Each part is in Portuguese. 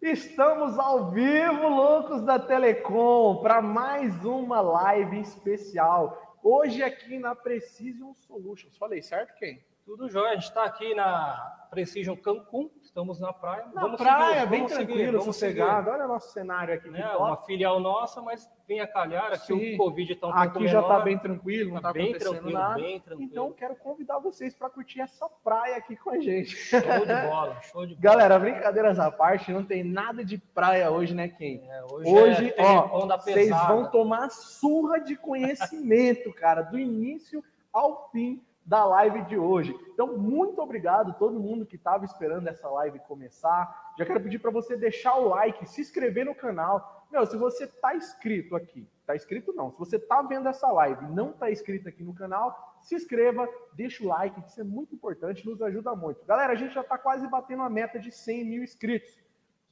Estamos ao vivo, loucos da Telecom, para mais uma live especial. Hoje aqui na Precision Solutions. Falei certo, quem? Tudo jóia. A gente está aqui na Precision Cancún, estamos na praia. Na vamos praia, seguir, bem vamos tranquilo, seguir, vamos sossegado. Olha o nosso cenário aqui. Né? Uma filial nossa, mas vem a calhar. Aqui Sim. o Covid está um pouco Aqui já está bem tranquilo, não Tá está bem acontecendo tranquilo, nada. bem tranquilo. Então quero convidar vocês para curtir essa praia aqui com a gente. Show de bola, show de bola. Galera, brincadeiras à parte, não tem nada de praia hoje, né, quem? É, hoje, Hoje, é ó, vocês vão tomar surra de conhecimento, cara, do início ao fim da live de hoje. Então, muito obrigado a todo mundo que estava esperando essa live começar. Já quero pedir para você deixar o like, se inscrever no canal. Meu, se você tá inscrito aqui, tá inscrito não, se você tá vendo essa live e não tá inscrito aqui no canal, se inscreva, deixa o like, que isso é muito importante, nos ajuda muito. Galera, a gente já tá quase batendo a meta de 100 mil inscritos.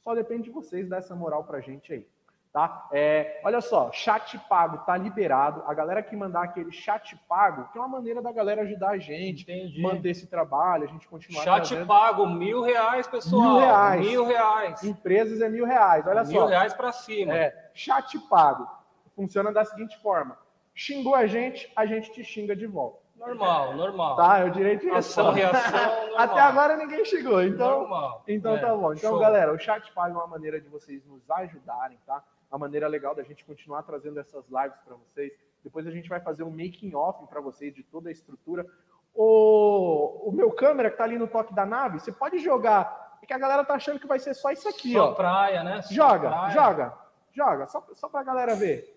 Só depende de vocês dar essa moral pra gente aí. Tá? É, olha só, chat pago tá liberado. A galera que mandar aquele chat pago, que é uma maneira da galera ajudar a gente, Entendi. manter esse trabalho, a gente continuar Chat trazendo. pago, mil reais, pessoal. Mil reais. Mil reais. Empresas é mil reais. Olha mil só, reais para cima. é, chat pago funciona da seguinte forma: xingou a gente, a gente te xinga de volta. Normal, normal. Tá? É o direito de Ação, reação, normal. Até agora ninguém xingou, então. normal. Então É, tá bom. Então, show. galera, o chat pago é uma maneira de vocês nos ajudarem, tá? Uma maneira legal da gente continuar trazendo essas lives para vocês. Depois a gente vai fazer um making off para vocês de toda a estrutura. O, o meu câmera que tá ali no toque da nave, você pode jogar. É que a galera tá achando que vai ser só isso aqui, Só ó. praia, né? Só Joga, praia. joga, joga, só, só pra galera ver.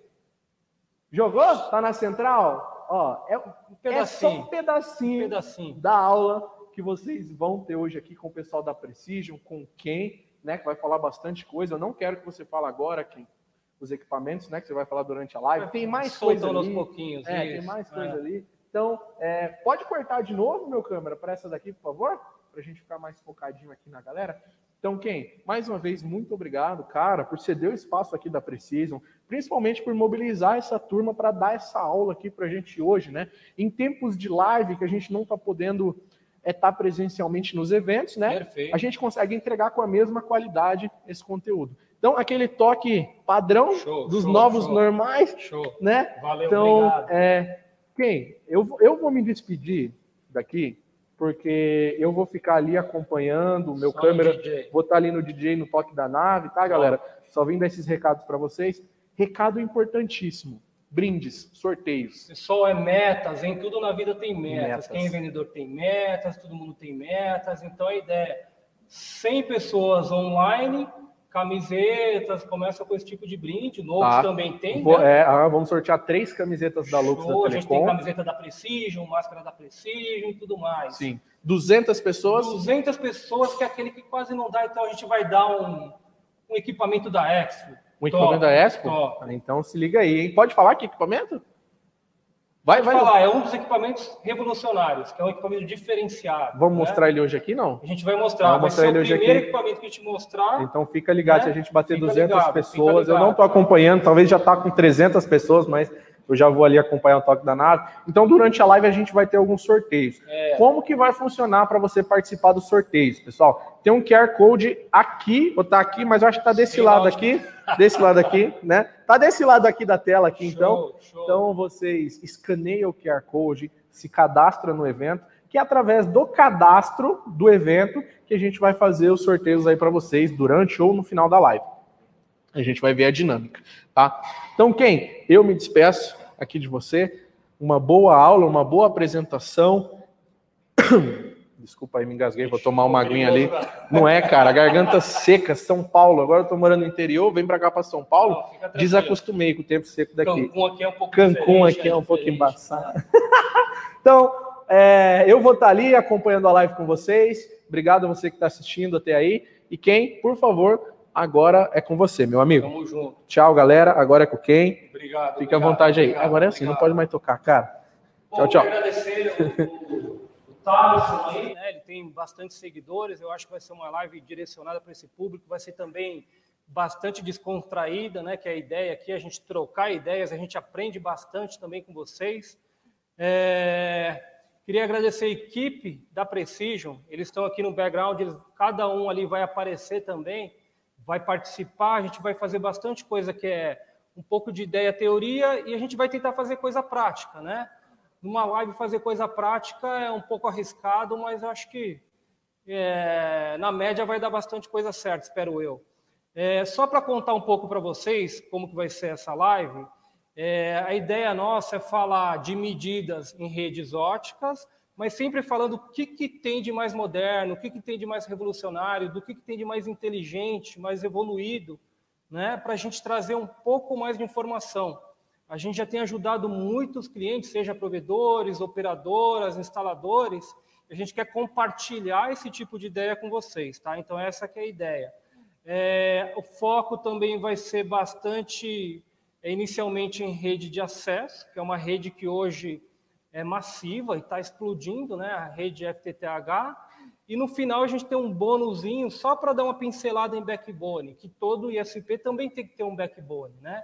Jogou? Tá na central? Ó, é, Um é só um pedacinho. pedacinho Um pedacinho. da aula que vocês vão ter hoje aqui com o pessoal da Precision, com quem, né, que vai falar bastante coisa. Eu não quero que você fale agora quem os equipamentos, né, que você vai falar durante a live. Tem mais coisa aos ali. pouquinhos. É, isso. tem mais É. coisa ali. Então, é, pode cortar de novo, meu câmera, para essa daqui, por favor? Para a gente ficar mais focadinho aqui na galera. Então, quem? Mais uma vez, muito obrigado, cara, por ceder o espaço aqui da Precision, principalmente por mobilizar essa turma para dar essa aula aqui para a gente hoje, né? Em tempos de live que a gente não está podendo estar presencialmente nos eventos, né? Perfeito. a gente consegue entregar com a mesma qualidade esse conteúdo. Então, aquele toque padrão Show, dos show, novos show. normais, Show. né? Valeu, Então, obrigado. é, quem? Eu, vou- eu vou me despedir daqui, porque eu vou ficar ali acompanhando o meu Só câmera. Vou estar ali no DJ, no toque da nave, tá, galera? Só vim dar esses recados para vocês. Recado importantíssimo: brindes, sorteios. Pessoal, é metas, em tudo na vida tem metas. Metas. Quem é vendedor tem metas, todo mundo tem metas. Então a ideia é 100 pessoas online, camisetas, começa com esse tipo de brinde. Novos Tá. também tem, Vou- né? é, vamos sortear três camisetas da Lux Show, da a gente tem Telecom. camiseta da Precision, máscara da Precision e tudo mais. Sim. 200 pessoas. 200 pessoas, que é aquele que quase não dá, então a gente vai dar um, um equipamento da Expo. O equipamento da Expo? top. Então se liga aí, hein? Pode falar que equipamento? Vai, Vai falar, é um dos equipamentos revolucionários, que é um equipamento diferenciado. Vamos né? mostrar ele hoje aqui, não? A gente vai mostrar, Vamos vai mostrar ele o hoje primeiro aqui. equipamento que a gente mostrar. Então fica ligado, Né? se a gente bater Fica 200 ligado, pessoas, eu não estou acompanhando, talvez já está com 300 pessoas, mas eu já vou ali acompanhar o toque da nave. Então durante a live a gente vai ter alguns sorteios. É. Como que vai funcionar para você participar dos sorteios, pessoal? Tem um QR Code aqui, ou tá aqui, mas eu acho que tá desse Sei lado aqui, desse lado aqui, né? Tá desse lado aqui da tela aqui, então. Show, show. Então vocês escaneiam o QR Code, se cadastram no evento, que é através do cadastro do evento que a gente vai fazer os sorteios aí para vocês durante ou no final da live. A gente vai ver a dinâmica, tá? Então quem? Eu me despeço aqui de você. Uma boa aula, uma boa apresentação. Desculpa aí, me engasguei, vou tomar uma aguinha ali. Não é, cara, garganta seca, São Paulo. Agora eu tô morando no interior, vem para cá para São Paulo. Não. Desacostumei com o tempo seco daqui. Cancún aqui é um pouco Cancún aqui é um pouco embaçado. então, é, eu vou estar ali acompanhando a live com vocês. Obrigado a você que está assistindo até aí. E quem, por favor, agora é com você, meu amigo. Tamo junto. Tchau, galera. Agora é com quem? Obrigado. Fique à obrigado, vontade aí. obrigado, Agora é assim, não obrigado. pode mais tocar, cara. Bom, Tchau, tchau. agradecer o, o, o Thaleson aí, né? Ele tem bastante seguidores. Eu acho que vai ser uma live direcionada para esse público. Vai ser também bastante descontraída, né? Que é a ideia aqui é a gente trocar ideias, a gente aprende bastante também com vocês. É, queria agradecer a equipe da Precision. Eles estão aqui no background, eles- cada um ali vai aparecer também. Vai participar, a gente vai fazer bastante coisa que é um pouco de ideia, teoria, e a gente vai tentar fazer coisa prática, né? Numa live fazer coisa prática é um pouco arriscado, mas acho que é, na média vai dar bastante coisa certa, espero eu. É, só para contar um pouco para vocês como que vai ser essa live, é, a ideia nossa é falar de medidas em redes óticas, mas sempre falando o que, que tem de mais moderno, o que, que tem de mais revolucionário, do que, que tem de mais inteligente, mais evoluído, né, para a gente trazer um pouco mais de informação. A gente já tem ajudado muitos clientes, seja provedores, operadoras, instaladores, a gente quer compartilhar esse tipo de ideia com vocês, tá? Então essa é a ideia. É, o foco também vai ser bastante, é, inicialmente em rede de acesso, que é uma rede que hoje é massiva e está explodindo, né? A rede FTTH. E no final a gente tem um bônusinho só para dar uma pincelada em backbone, que todo ISP também tem que ter um backbone, né?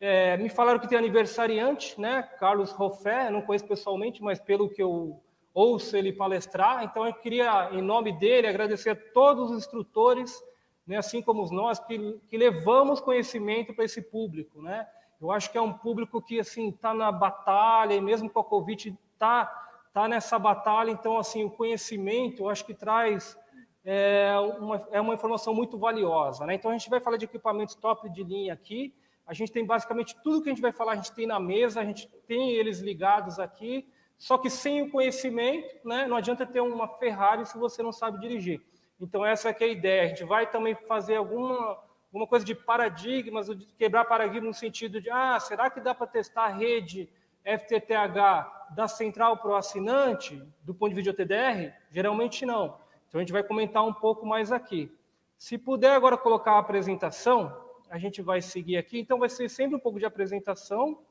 É, me falaram que tem aniversariante, né? Carlos Roffé, não conheço pessoalmente, mas pelo que eu ouço ele palestrar, então eu queria, em nome dele, agradecer a todos os instrutores, né, assim como nós, que, que levamos conhecimento para esse público, né? Eu acho que é um público que assim está na batalha e mesmo com a Covid está tá nessa batalha. Então assim o conhecimento eu acho que traz é uma, é uma informação muito valiosa. Né? Então a gente vai falar de equipamentos top de linha aqui. A gente tem basicamente tudo que a gente vai falar, a gente tem na mesa, a gente tem eles ligados aqui. Só que sem o conhecimento, né, não adianta ter uma Ferrari se você não sabe dirigir. Então essa é, é a ideia. A gente vai também fazer alguma alguma coisa de paradigmas, de quebrar paradigmas no sentido de, ah, será que dá para testar a rede FTTH da central para o assinante, do ponto de vista de OTDR? Geralmente não. Então a gente vai comentar um pouco mais aqui. Se puder agora colocar a apresentação, a gente vai seguir aqui. Então vai ser sempre um pouco de apresentação.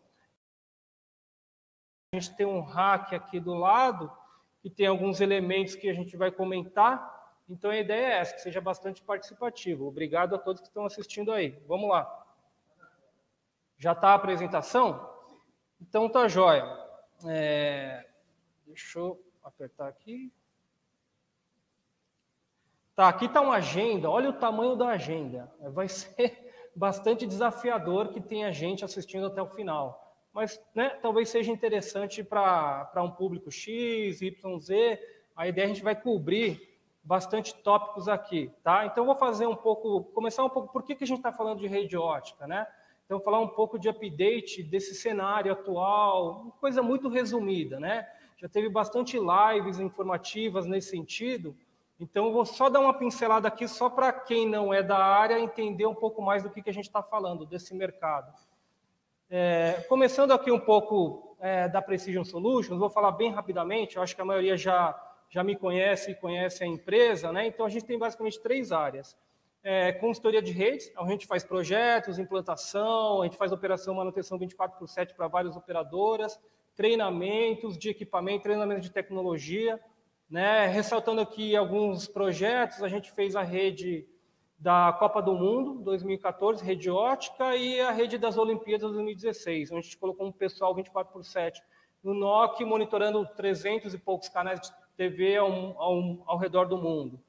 A gente tem um hack aqui do lado, que tem alguns elementos que a gente vai comentar. Então a ideia é essa, que seja bastante participativo. Obrigado a todos que estão assistindo aí. Vamos lá. Já está a apresentação? Então tá jóia. É... Deixa eu apertar aqui. Tá, aqui está uma agenda. Olha o tamanho da agenda. Vai ser bastante desafiador que tenha gente assistindo até o final. Mas né, talvez seja interessante para um público X, Y, Z. A ideia é a gente vai cobrir bastante tópicos aqui, tá? Então vou fazer um pouco, começar um pouco por que, que a gente está falando de rede ótica, né? Então falar um pouco de update desse cenário atual, coisa muito resumida, né? Já teve bastante lives informativas nesse sentido, então vou só dar uma pincelada aqui só para quem não é da área entender um pouco mais do que, que a gente está falando desse mercado. É, começando aqui um pouco é, da Precision Solutions, vou falar bem rapidamente, eu acho que a maioria já já me conhece e conhece a empresa, né? Então a gente tem basicamente três áreas. É, consultoria de redes, a gente faz projetos, implantação, a gente faz operação manutenção 24 por 7 para várias operadoras, treinamentos de equipamento, treinamento de tecnologia, né? Ressaltando aqui alguns projetos, a gente fez a rede da Copa do Mundo 2014, rede ótica, e a rede das Olimpíadas 2016, onde a gente colocou um pessoal 24 por 7 no NOC, monitorando 300 e poucos canais TV ao, ao, ao redor do mundo.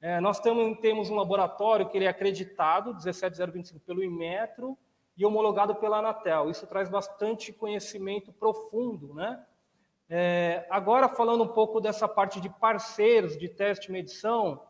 É, nós temos, temos um laboratório que ele é acreditado, 17025 pelo Inmetro, e homologado pela Anatel. Isso traz bastante conhecimento profundo, né? É, agora, falando um pouco dessa parte de parceiros de teste e medição,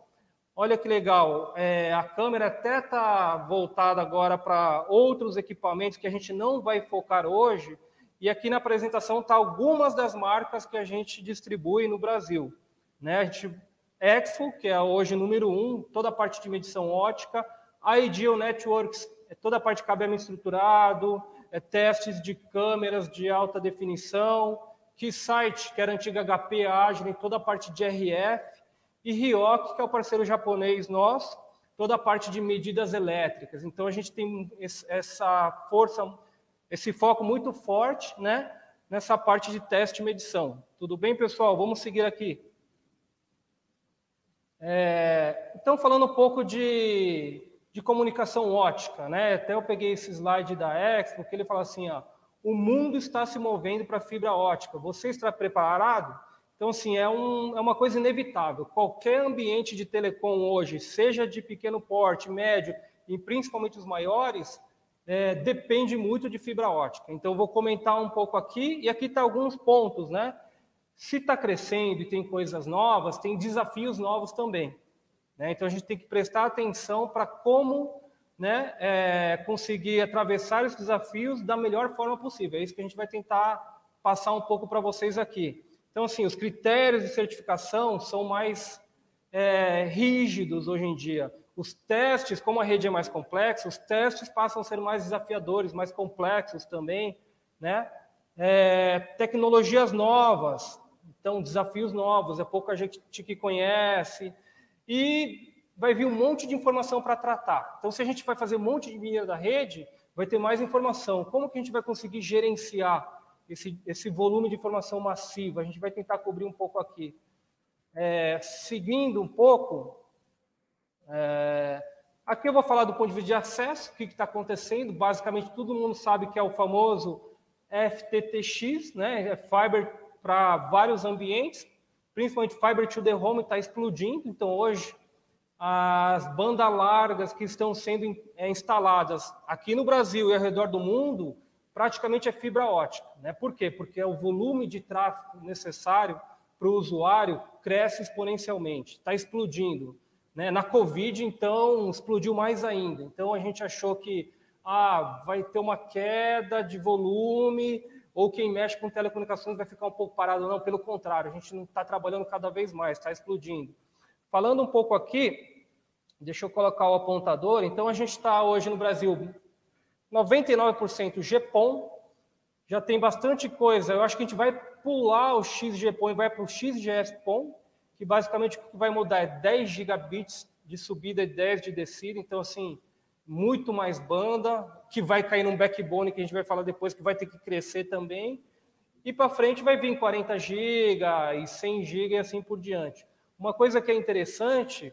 olha que legal, é, a câmera até está voltada agora para outros equipamentos que a gente não vai focar hoje, e aqui na apresentação está algumas das marcas que a gente distribui no Brasil. Né? A gente, Expo, que é hoje número um, toda a parte de medição ótica, a Ideal Networks, é toda a parte de cabeamento estruturado, é testes de câmeras de alta definição, Keysight, que era antiga HP Agile, toda a parte de RF, e Ryoki, que é o parceiro japonês nosso, toda a parte de medidas elétricas. Então a gente tem essa força esse foco muito forte né, nessa parte de teste e medição. Tudo bem, pessoal? Vamos seguir aqui. É, então, falando um pouco de, de comunicação ótica, né? até eu peguei esse slide da Expo, que ele fala assim, ó, o mundo está se movendo para fibra ótica. Você está preparado? Então, assim, é, um, é uma coisa inevitável. Qualquer ambiente de telecom hoje, seja de pequeno porte, médio e principalmente os maiores, é, depende muito de fibra ótica. Então, vou comentar um pouco aqui, e aqui está alguns pontos, né? Se está crescendo e tem coisas novas, tem desafios novos também. Né? Então, a gente tem que prestar atenção para como né, é, conseguir atravessar esses desafios da melhor forma possível. É isso que a gente vai tentar passar um pouco para vocês aqui. Então, assim, os critérios de certificação são mais é, rígidos hoje em dia. Os testes, como a rede é mais complexa, os testes passam a ser mais desafiadores, mais complexos também, né? É, tecnologias novas, então desafios novos, é pouca gente que conhece e vai vir um monte de informação para tratar. Então, se a gente vai fazer um monte de dinheiro da rede, vai ter mais informação. Como que a gente vai conseguir gerenciar esse, esse volume de informação massiva? A gente vai tentar cobrir um pouco aqui. É, seguindo um pouco, é, aqui eu vou falar do ponto de vista de acesso, o que está acontecendo. Basicamente, todo mundo sabe que é o famoso FTTX, né? é Fiber para vários ambientes, principalmente Fiber to the Home está explodindo. Então, hoje, as bandas largas que estão sendo é, instaladas aqui no Brasil e ao redor do mundo, praticamente é fibra ótica. Né? Por quê? Porque o volume de tráfego necessário para o usuário cresce exponencialmente, está explodindo. Né? Na Covid, então, explodiu mais ainda. Então, a gente achou que ah, vai ter uma queda de volume, ou quem mexe com telecomunicações vai ficar um pouco parado. Não, pelo contrário, a gente não está trabalhando cada vez mais, está explodindo. Falando um pouco aqui, deixa eu colocar o apontador. Então, a gente está hoje no Brasil 99% GPON, já tem bastante coisa. Eu acho que a gente vai pular o XGPON e vai para o XGS-PON, que basicamente o que vai mudar é 10 gigabits de subida e 10 de descida. Então, assim, muito mais banda, que vai cair num backbone, que a gente vai falar depois, que vai ter que crescer também. E para frente vai vir 40 GB e 100 GB e assim por diante. Uma coisa que é interessante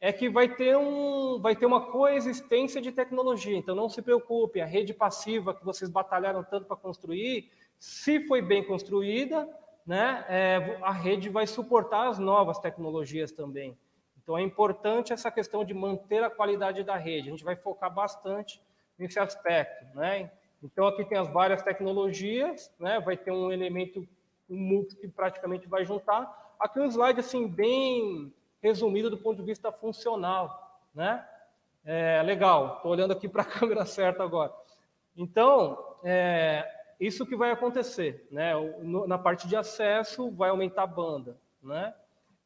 é que vai ter, um, vai ter uma coexistência de tecnologia. Então, não se preocupe, a rede passiva que vocês batalharam tanto para construir, se foi bem construída, né, é, a rede vai suportar as novas tecnologias também. Então, é importante essa questão de manter a qualidade da rede. A gente vai focar bastante nesse aspecto. Né? Então, aqui tem as várias tecnologias, né? vai ter um elemento, um MUX que praticamente vai juntar. Aqui um slide assim bem resumido do ponto de vista funcional, né? É, legal, estou olhando aqui para a câmera certa agora. Então, é, isso que vai acontecer, né? Na parte de acesso vai aumentar a banda, né?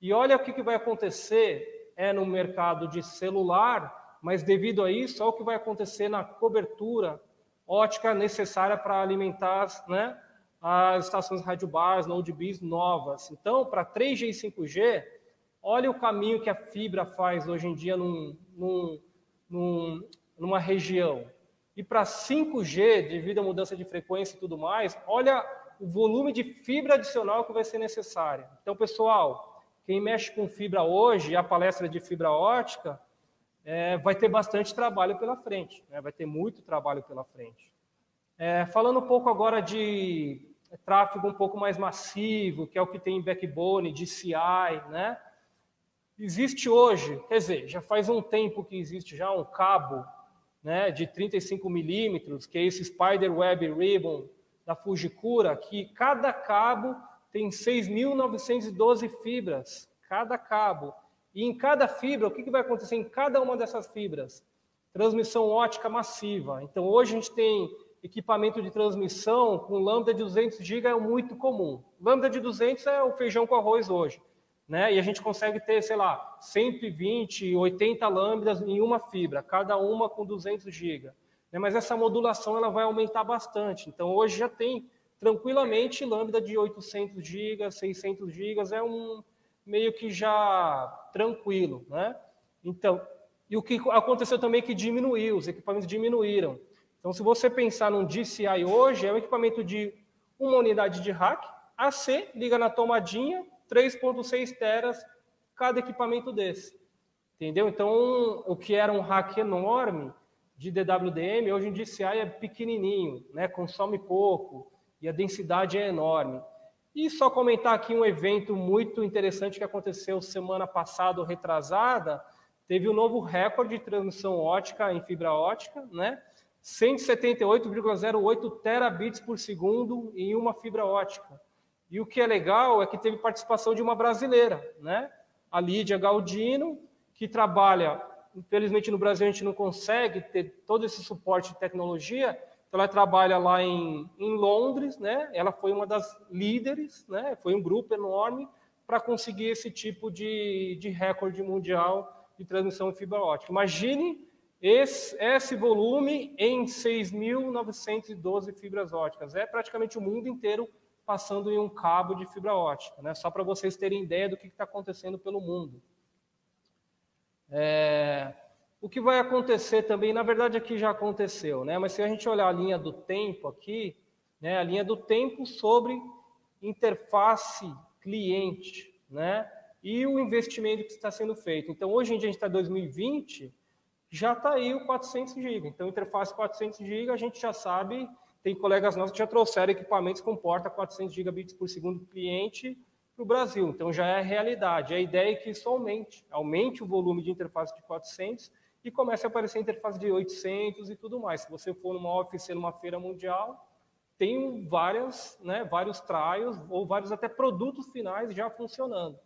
E olha o que, que vai acontecer é no mercado de celular, mas devido a isso, olha o que vai acontecer na cobertura ótica necessária para alimentar, né? as estações rádio bars, node bis novas. Então, para 3G e 5G, olha o caminho que a fibra faz hoje em dia num, num, num, numa região. E para 5G, devido à mudança de frequência e tudo mais, olha o volume de fibra adicional que vai ser necessário. Então, pessoal, quem mexe com fibra hoje, a palestra de fibra ótica, é, vai ter bastante trabalho pela frente, né? vai ter muito trabalho pela frente. É, falando um pouco agora de tráfego um pouco mais massivo, que é o que tem em backbone, DCI, né? Existe hoje, quer dizer, já faz um tempo que existe já um cabo né, de 35 milímetros, que é esse Spider Web Ribbon da Fujikura, que cada cabo tem 6.912 fibras, cada cabo. E em cada fibra, o que, vai acontecer em cada uma dessas fibras? Transmissão ótica massiva. Então, hoje a gente tem equipamento de transmissão com lambda de 200 GB é muito comum. Lambda de 200 é o feijão com arroz hoje. Né? E a gente consegue ter, sei lá, 120, 80 lambdas em uma fibra, cada uma com 200 GB. Né? Mas essa modulação ela vai aumentar bastante. Então, hoje já tem tranquilamente lambda de 800 GB, 600 GB, é um meio que já tranquilo. Né? Então, e o que aconteceu também é que diminuiu, os equipamentos diminuíram. Então, se você pensar num DCI hoje, é um equipamento de uma unidade de rack, AC, liga na tomadinha, 3.6 teras cada equipamento desse. Entendeu? Então, o que era um rack enorme de DWDM, hoje em DCI é pequenininho, né? consome pouco e a densidade é enorme. E só comentar aqui um evento muito interessante que aconteceu semana passada, retrasada, teve um novo recorde de transmissão ótica em fibra ótica, né? 178,08 terabits por segundo em uma fibra ótica. E o que é legal é que teve participação de uma brasileira, né? A Lídia Galdino, que trabalha, infelizmente no Brasil a gente não consegue ter todo esse suporte de tecnologia, então, ela trabalha lá em, em Londres, né? Ela foi uma das líderes, né? Foi um grupo enorme para conseguir esse tipo de, de recorde mundial de transmissão em fibra ótica. Imagine esse, esse volume em 6.912 fibras óticas. É praticamente o mundo inteiro passando em um cabo de fibra ótica, né? Só para vocês terem ideia do que está acontecendo pelo mundo. É, o que vai acontecer também, na verdade aqui já aconteceu, né? Mas se a gente olhar a linha do tempo aqui, né? A linha do tempo sobre interface cliente, né? E o investimento que está sendo feito. Então, hoje em dia a gente está em 2020, já está aí o 400 GB. Então, interface 400 GB, a gente já sabe, tem colegas nossos que já trouxeram equipamentos que comportam 400 gigabits por segundo cliente para o Brasil. Então, já é realidade. A ideia é que isso aumente, aumente o volume de interface de 400 e começa a aparecer interface de 800 e tudo mais. Se você for numa oficina, numa feira mundial, tem várias, né, vários trials ou vários até produtos finais já funcionando.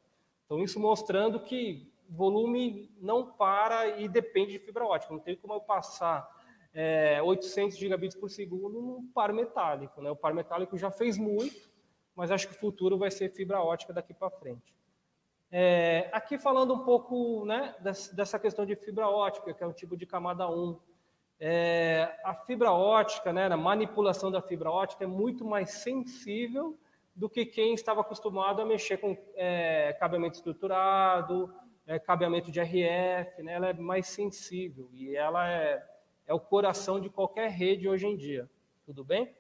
Então, isso mostrando que volume não para e depende de fibra ótica. Não tem como eu passar é, 800 gigabits por segundo no par metálico. Né? O par metálico já fez muito, mas acho que o futuro vai ser fibra ótica daqui para frente. É, aqui falando um pouco né, dessa questão de fibra ótica, que é um tipo de camada 1. É, a fibra ótica, né, a manipulação da fibra ótica é muito mais sensível do que quem estava acostumado a mexer com é, cabeamento estruturado, é, cabeamento de RF, né, ela é mais sensível e ela é, é o coração de qualquer rede hoje em dia. Tudo bem?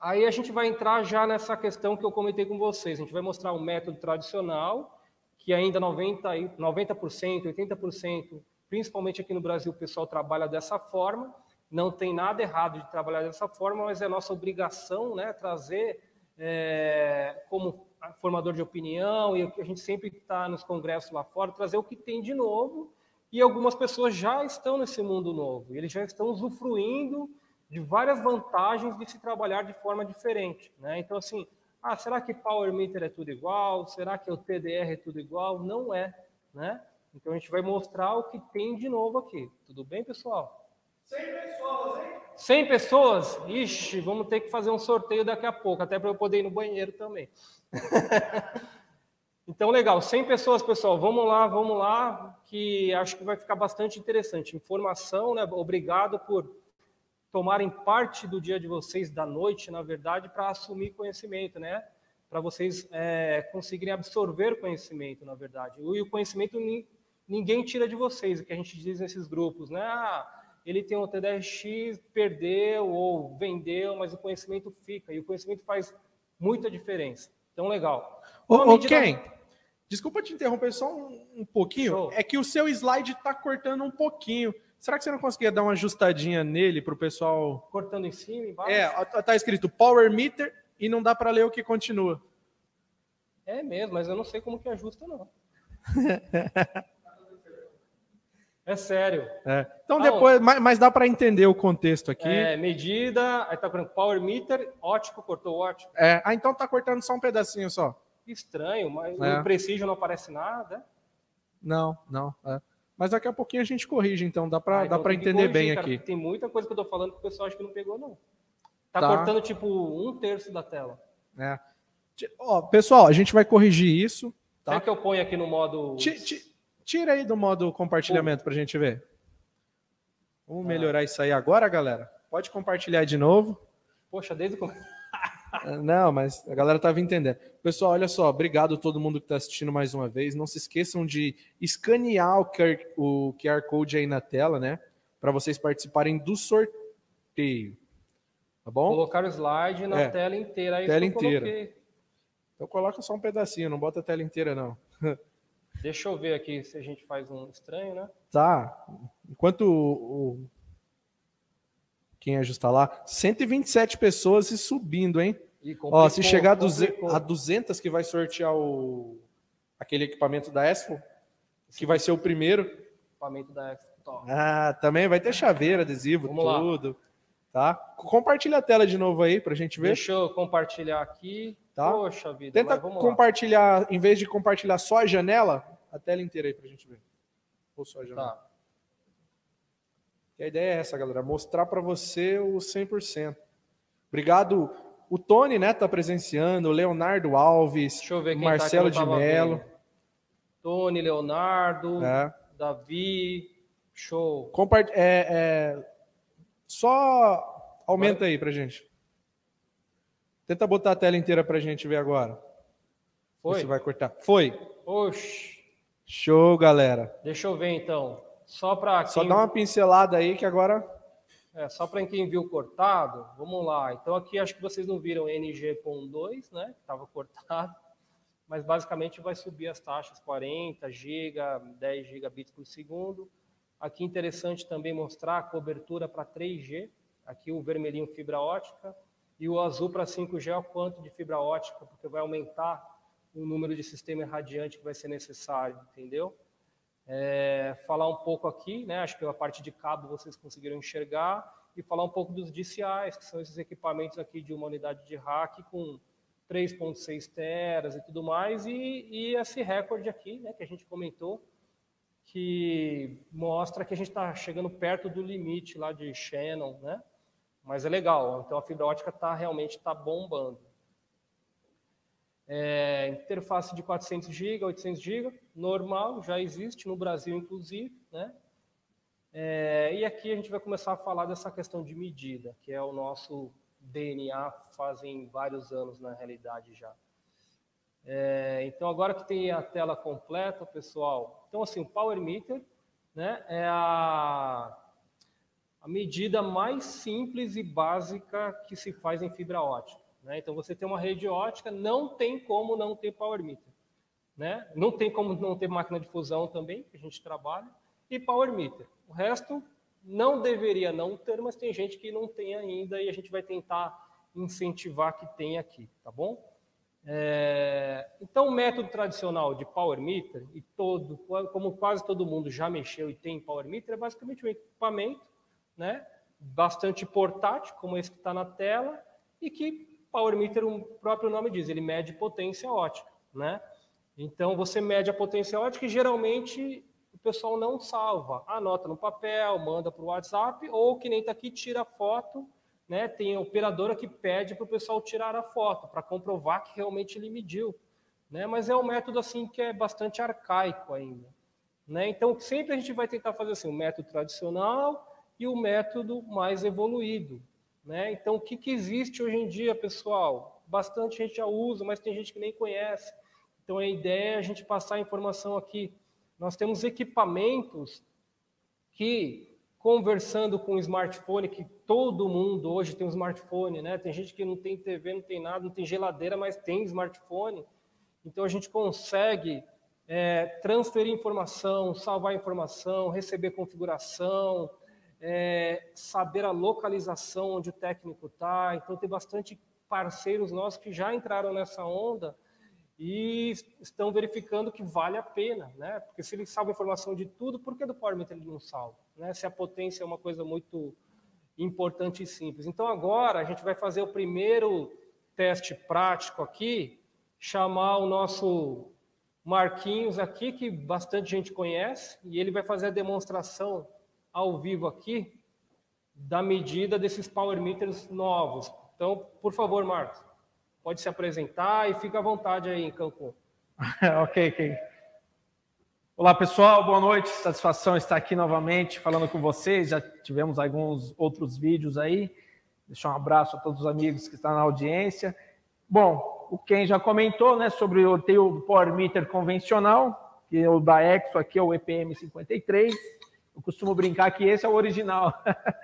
Aí a gente vai entrar já nessa questão que eu comentei com vocês. A gente vai mostrar um método tradicional, que ainda 90%, 90% 80%, principalmente aqui no Brasil, o pessoal trabalha dessa forma. Não tem nada errado de trabalhar dessa forma, mas é nossa obrigação né, trazer é, como formador de opinião, e a gente sempre está nos congressos lá fora, trazer o que tem de novo. E algumas pessoas já estão nesse mundo novo, eles já estão usufruindo de várias vantagens de se trabalhar de forma diferente. Né? Então, assim, ah, será que Power Meter é tudo igual? Será que o TDR é tudo igual? Não é. Né? Então, a gente vai mostrar o que tem de novo aqui. Tudo bem, pessoal? 100 pessoas, hein? 100 pessoas? Ixi, vamos ter que fazer um sorteio daqui a pouco, até para eu poder ir no banheiro também. então, legal. 100 pessoas, pessoal. Vamos lá, vamos lá, que acho que vai ficar bastante interessante. Informação, né? Obrigado por tomarem parte do dia de vocês, da noite, na verdade, para assumir conhecimento, né? Para vocês é, conseguirem absorver conhecimento, na verdade. E o conhecimento ninguém tira de vocês, o que a gente diz nesses grupos, né? Ah, ele tem um TDRX, perdeu ou vendeu, mas o conhecimento fica. E o conhecimento faz muita diferença. Então, legal. Ô, ô Ken, desculpa te interromper só um, um pouquinho. Show. É que o seu slide está cortando um pouquinho. Será que você não conseguia dar uma ajustadinha nele para o pessoal? Cortando em cima, embaixo? É, tá escrito Power Meter e não dá para ler o que continua. É mesmo, mas eu não sei como que ajusta, não. é sério. É. Então ah, depois, mas, mas, dá para entender o contexto aqui. É, medida, aí tá cortando Power Meter, ótico, cortou ótico. É, ah, então tá cortando só um pedacinho só. Estranho, mas é. no Precision não aparece nada. Não, não. É. Mas daqui a pouquinho a gente corrige, então dá para ah, então dá entender corrigir, bem cara, aqui. Tem muita coisa que eu estou falando que o pessoal acha que não pegou, não. Tá, tá. cortando tipo um terço da tela. É. Ó, pessoal, a gente vai corrigir isso. Tá? Será que eu ponho aqui no modo. Tira aí do modo compartilhamento para a gente ver. Vamos melhorar isso aí agora, galera. Pode compartilhar de novo. Poxa, desde o começo. Não, mas a galera estava entendendo. Pessoal, olha só, obrigado a todo mundo que está assistindo mais uma vez. Não se esqueçam de escanear o QR, o QR Code aí na tela, né? Para vocês participarem do sorteio. Tá bom? Colocar o slide na é, tela inteira. Aí tela inteira. Então coloca só um pedacinho, não bota a tela inteira, não. Deixa eu ver aqui se a gente faz um estranho, né? Tá. Enquanto o, o quem ajustar lá, 127 pessoas e subindo, hein? Ó, se chegar a 200 que vai sortear o aquele equipamento da Expo, que vai ser o primeiro. Equipamento da Expo. Ah, também vai ter chaveiro, adesivo, Vamos tudo. Lá. Tá? Compartilha a tela de novo aí pra gente ver. Deixa eu compartilhar aqui. Tá? Poxa vida. Tenta compartilhar, lá. em vez de compartilhar só a janela, a tela inteira aí pra gente ver. Ou só a janela. Tá. E a ideia é essa, galera, mostrar para você o 100%. Obrigado. O Tony, né, tá presenciando, o Leonardo Alves, Deixa eu ver quem Marcelo tá de Mello. Tony, Leonardo, é. Davi, show. Compart é, é, só aumenta Vai. aí pra gente. Tenta botar a tela inteira pra gente ver agora. Foi? Você vai cortar. Foi. Oxi. Show, galera. Deixa eu ver então. Só para Só dá uma pincelada aí que agora é, só para quem viu cortado, vamos lá. Então aqui acho que vocês não viram NG.2, né? Estava cortado, mas basicamente vai subir as taxas 40 GB, 10 gigabits por segundo. Aqui interessante também mostrar a cobertura para 3G. Aqui o vermelhinho fibra ótica e o azul para 5G é o quanto de fibra ótica, porque vai aumentar o número de sistema irradiante que vai ser necessário, entendeu? É, falar um pouco aqui, né, acho que a parte de cabo vocês conseguiram enxergar, e falar um pouco dos DCIs, que são esses equipamentos aqui de uma unidade de hack com 3.6 teras e tudo mais, e, e esse recorde aqui, né, que a gente comentou, que mostra que a gente está chegando perto do limite lá de Shannon, né? Mas é legal, então a fibra ótica tá, realmente está bombando. É, interface de 400 GB, 800 GB, normal, já existe no Brasil, inclusive. Né? É, e aqui a gente vai começar a falar dessa questão de medida, que é o nosso DNA fazem vários anos na realidade já. É, então, agora que tem a tela completa, pessoal, então assim, o Power Meter né, é a, a medida mais simples e básica que se faz em fibra ótica. Né? Então, você tem uma rede ótica, não tem como não ter power meter. Né? Não tem como não ter máquina de fusão também, que a gente trabalha, e power meter. O resto não deveria não ter, mas tem gente que não tem ainda e a gente vai tentar incentivar que tenha aqui, tá bom? É, então, o método tradicional de power meter, e todo, como quase todo mundo já mexeu e tem power meter, é basicamente um equipamento né, bastante portátil, como esse que está na tela, e que Power meter, o próprio nome diz, ele mede potência ótica, né? Então você mede a potência ótica e geralmente o pessoal não salva, anota no papel, manda para o WhatsApp ou que nem está aqui tira foto, né? Tem a operadora que pede para o pessoal tirar a foto para comprovar que realmente ele mediu, né? Mas é um método assim que é bastante arcaico ainda, né? Então sempre a gente vai tentar fazer assim, o método tradicional e o método mais evoluído, né? Então, o que, que existe hoje em dia, pessoal? Bastante gente já usa, mas tem gente que nem conhece. Então, a ideia é a gente passar a informação aqui. Nós temos equipamentos que, conversando com o smartphone, que todo mundo hoje tem um smartphone, né? Tem gente que não tem TV, não tem nada, não tem geladeira, mas tem smartphone. Então, a gente consegue é, transferir informação, salvar informação, receber configuração, é, saber a localização onde o técnico está. Então, tem bastante parceiros nossos que já entraram nessa onda e estão verificando que vale a pena, né? Porque se ele salva informação de tudo, por que do PowerMeter ele não salva? Né? Se a potência é uma coisa muito importante e simples. Então, agora a gente vai fazer o primeiro teste prático aqui, chamar o nosso Marquinhos aqui, que bastante gente conhece, e ele vai fazer a demonstração ao vivo aqui da medida desses power meters novos. Então, por favor, Marcos, pode se apresentar e fica à vontade aí em Cancún. ok, ok. Olá, pessoal, boa noite. Satisfação estar aqui novamente falando com vocês. Já tivemos alguns outros vídeos aí. Deixar um abraço a todos os amigos que estão na audiência. Bom, o Ken já comentou né, sobre o, o Power Meter convencional, que é o da Exo aqui é o EPM 53 eu costumo brincar que esse é o original.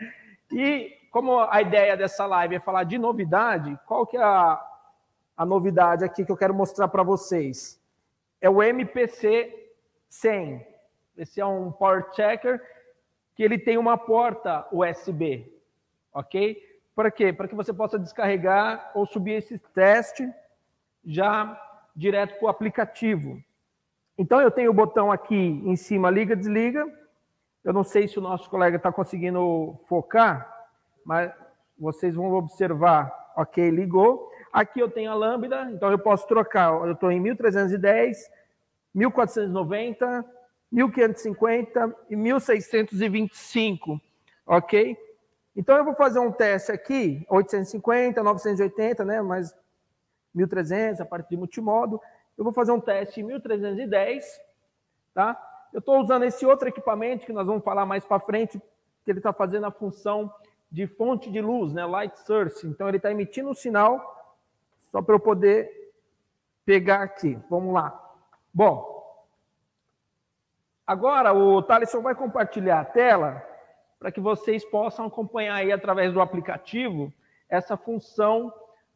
e como a ideia dessa live é falar de novidade, qual que é a, a novidade aqui que eu quero mostrar para vocês? É o MPC 100. Esse é um Power Checker que ele tem uma porta USB, ok? Para quê? Para que você possa descarregar ou subir esse teste já direto para o aplicativo. Então, eu tenho o botão aqui em cima, liga, desliga. Eu não sei se o nosso colega está conseguindo focar, mas vocês vão observar. Ok, ligou. Aqui eu tenho a lambda, então eu posso trocar. Eu estou em 1310, 1490, 1550 e 1625. Ok? Então eu vou fazer um teste aqui, 850, 980, né? Mas 1300 a partir de multimodo. Eu vou fazer um teste em 1310, tá? Eu estou usando esse outro equipamento que nós vamos falar mais para frente, que ele está fazendo a função de fonte de luz, né? Light source. Então ele está emitindo um sinal só para eu poder pegar aqui. Vamos lá. Bom, agora o Thaleson vai compartilhar a tela para que vocês possam acompanhar aí através do aplicativo essa função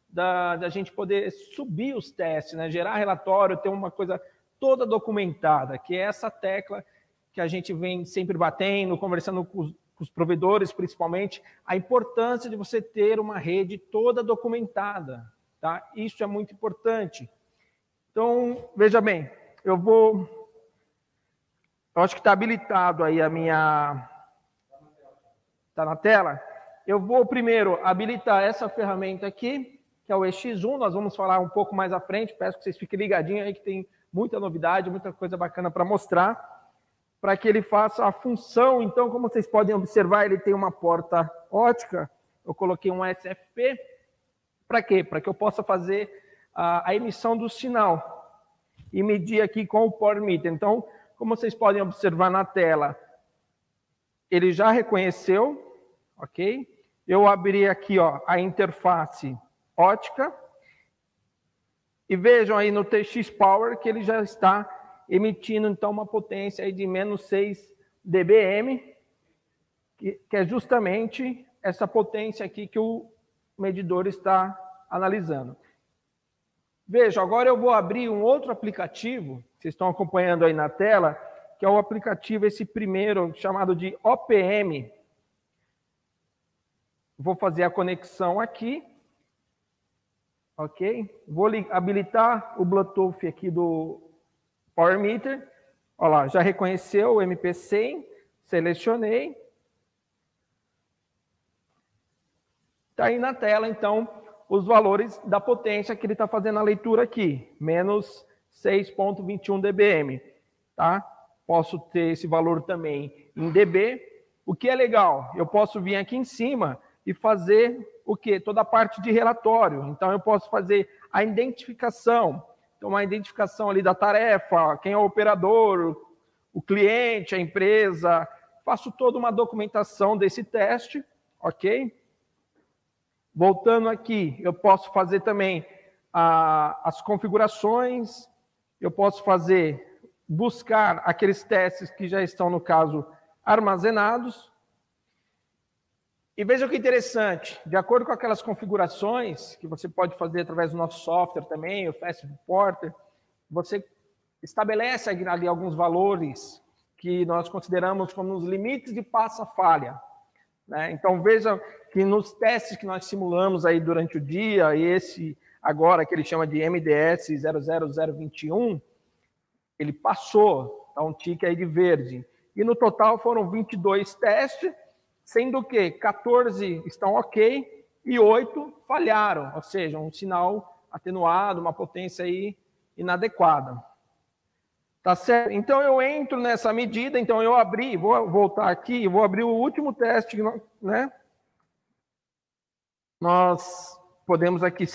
da, da gente poder subir os testes, né? gerar relatório, ter uma coisa toda documentada, que é essa tecla que a gente vem sempre batendo, conversando com os, com os provedores, principalmente, a importância de você ter uma rede toda documentada. Tá? Isso é muito importante. Então, veja bem, eu vou. Eu acho que está habilitado aí a minha. Está na tela? Eu vou primeiro habilitar essa ferramenta aqui que é o EX1, nós vamos falar um pouco mais à frente, peço que vocês fiquem ligadinhos aí que tem muita novidade, muita coisa bacana para mostrar, para que ele faça a função, então, como vocês podem observar, ele tem uma porta ótica, eu coloquei um SFP, para quê? Para que eu possa fazer a, a, emissão do sinal e medir aqui com o Power Meter. Então, como vocês podem observar na tela, ele já reconheceu, ok? Eu abri aqui ó, a interface ótica. E vejam aí no TX Power que ele já está emitindo então uma potência de menos 6 dBm, que, que é justamente essa potência aqui que o medidor está analisando. Veja, agora eu vou abrir um outro aplicativo, vocês estão acompanhando aí na tela, que é o aplicativo, esse primeiro, chamado de OPM. Vou fazer a conexão aqui ok? Vou habilitar o Bluetooth aqui do Power Meter. Olha lá, já reconheceu o MP100, selecionei. Está aí na tela, então, os valores da potência que ele está fazendo a leitura aqui, menos 6.21 dBm, tá? Posso ter esse valor também em dB. O que é legal, eu posso vir aqui em cima e fazer o que? Toda a parte de relatório. Então, eu posso fazer a identificação. Então, uma identificação ali da tarefa, quem é o operador, o cliente, a empresa. Faço toda uma documentação desse teste, ok? Voltando aqui, eu posso fazer também a, as configurações, eu posso fazer, buscar aqueles testes que já estão, no caso, armazenados, e veja que interessante, de acordo com aquelas configurações que você pode fazer através do nosso software também, o Fast Reporter, você estabelece ali alguns valores que nós consideramos como os limites de passa-falha. Né? Então veja que nos testes que nós simulamos aí durante o dia, esse agora que ele chama de MDS 00021, ele passou, tá um tique aí de verde. E no total foram 22 testes, sendo que 14 estão ok e 8 falharam, ou seja, um sinal atenuado, uma potência aí inadequada. Tá certo? Então eu entro nessa medida, então eu abri, vou voltar aqui, vou abrir o último teste, né? Nós podemos aqui,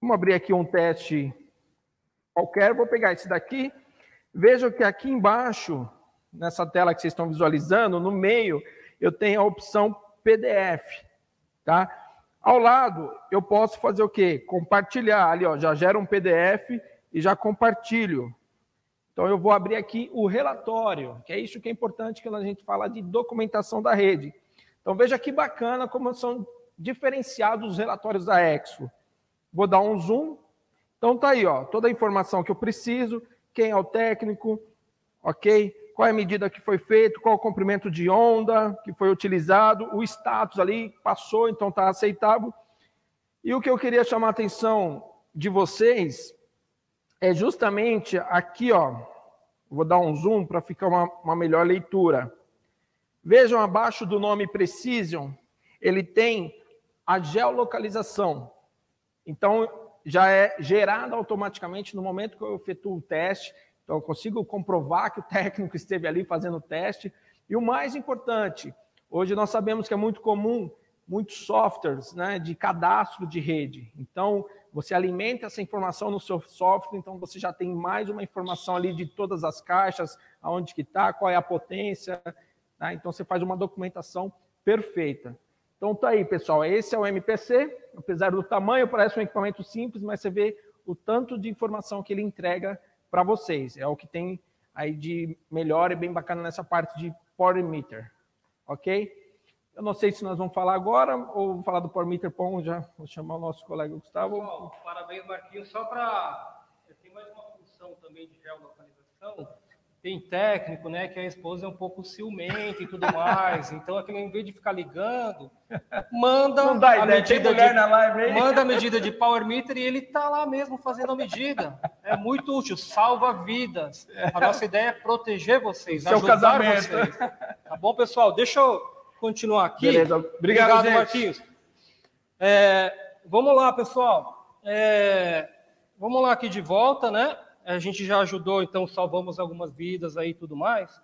vamos abrir aqui um teste qualquer, vou pegar esse daqui. Veja que aqui embaixo, nessa tela que vocês estão visualizando, no meio, eu tenho a opção PDF, tá? Ao lado, eu posso fazer o quê? Compartilhar ali, ó, já gera um PDF e já compartilho. Então eu vou abrir aqui o relatório, que é isso que é importante quando a gente fala de documentação da rede. Então veja que bacana como são diferenciados os relatórios da Expo. Vou dar um zoom. Então tá aí, ó, toda a informação que eu preciso, quem é o técnico, ok? Qual é a medida que foi feita, qual é o comprimento de onda que foi utilizado, o status ali passou, então está aceitável. E o que eu queria chamar a atenção de vocês é justamente aqui, ó. Vou dar um zoom para ficar uma, uma melhor leitura. Vejam abaixo do nome Precision, ele tem a geolocalização. Então, já é gerado automaticamente no momento que eu efetuo o teste. Então, eu consigo comprovar que o técnico esteve ali fazendo o teste. E o mais importante, hoje nós sabemos que é muito comum muitos softwares né, de cadastro de rede. Então, você alimenta essa informação no seu software, então você já tem mais uma informação ali de todas as caixas, aonde que está, qual é a potência. Tá? Então, você faz uma documentação perfeita. Então, tá aí, pessoal. Esse é o MPC. Apesar do tamanho, parece um equipamento simples, mas você vê o tanto de informação que ele entrega para vocês. É o que tem aí de melhor e bem bacana nessa parte de Power Meter. Ok? Eu não sei se nós vamos falar agora ou vamos falar do Power Meter POM, já vou chamar o nosso colega Gustavo. Pessoal, parabéns, Marquinhos. Só para... Tem mais uma função também de geolocalização. Tem técnico, né, que a esposa é um pouco ciumenta e tudo mais. Então, aquele, em vez de ficar ligando, manda não dá a ideia, medida de, na live aí. manda a medida de power meter e ele está lá mesmo fazendo a medida. É muito útil, salva vidas. A nossa ideia é proteger vocês, Seu ajudar casamento. vocês. Tá bom, pessoal? Deixa eu continuar aqui. Beleza. Obrigado, gente. Marquinhos. É, vamos lá, pessoal. É, vamos lá aqui de volta, né? A gente já ajudou, então salvamos algumas vidas aí e tudo mais.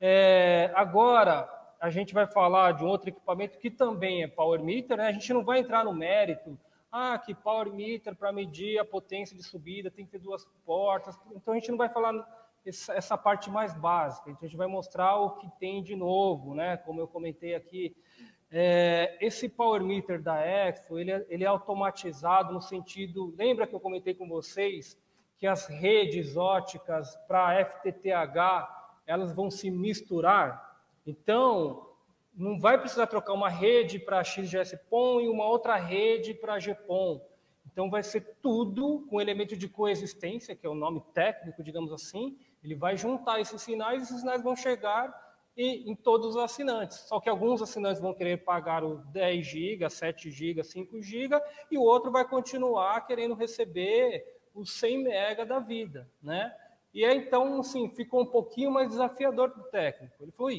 É, agora, a gente vai falar de um outro equipamento que também é Power Meter, né? A gente não vai entrar no mérito. Ah, que Power Meter para medir a potência de subida tem que ter duas portas. Então, a gente não vai falar essa, parte mais básica. Então, a gente vai mostrar o que tem de novo, né? Como eu comentei aqui. É, esse Power Meter da Expo, ele, é- ele é automatizado no sentido... Lembra que eu comentei com vocês que as redes óticas para FTTH elas vão se misturar. Então, não vai precisar trocar uma rede para XGS-PON e uma outra rede para GPON. Então, vai ser tudo com elemento de coexistência, que é o nome técnico, digamos assim. Ele vai juntar esses sinais e esses sinais vão chegar e, em todos os assinantes. Só que alguns assinantes vão querer pagar o 10 GB, 7 GB, 5 GB, e o outro vai continuar querendo receber os 100 mega da vida, né? E aí, então, assim, ficou um pouquinho mais desafiador para o técnico. Ele falou.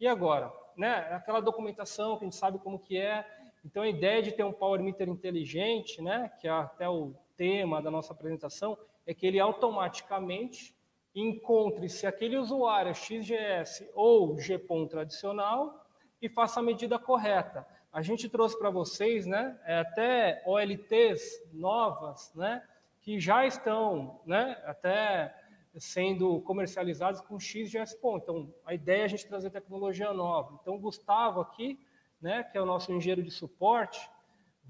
E agora? Né? Aquela documentação que a gente sabe como que é. Então, a ideia de ter um Power Meter inteligente, né, que é até o tema da nossa apresentação, é que ele automaticamente encontre se aquele usuário é XGS ou GPON tradicional e faça a medida correta. A gente trouxe para vocês, né, é, até OLTs novas, né, que já estão, né, até sendo comercializados com XGS-PON. Então, a ideia é a gente trazer tecnologia nova. Então, o Gustavo aqui, né, que é o nosso engenheiro de suporte,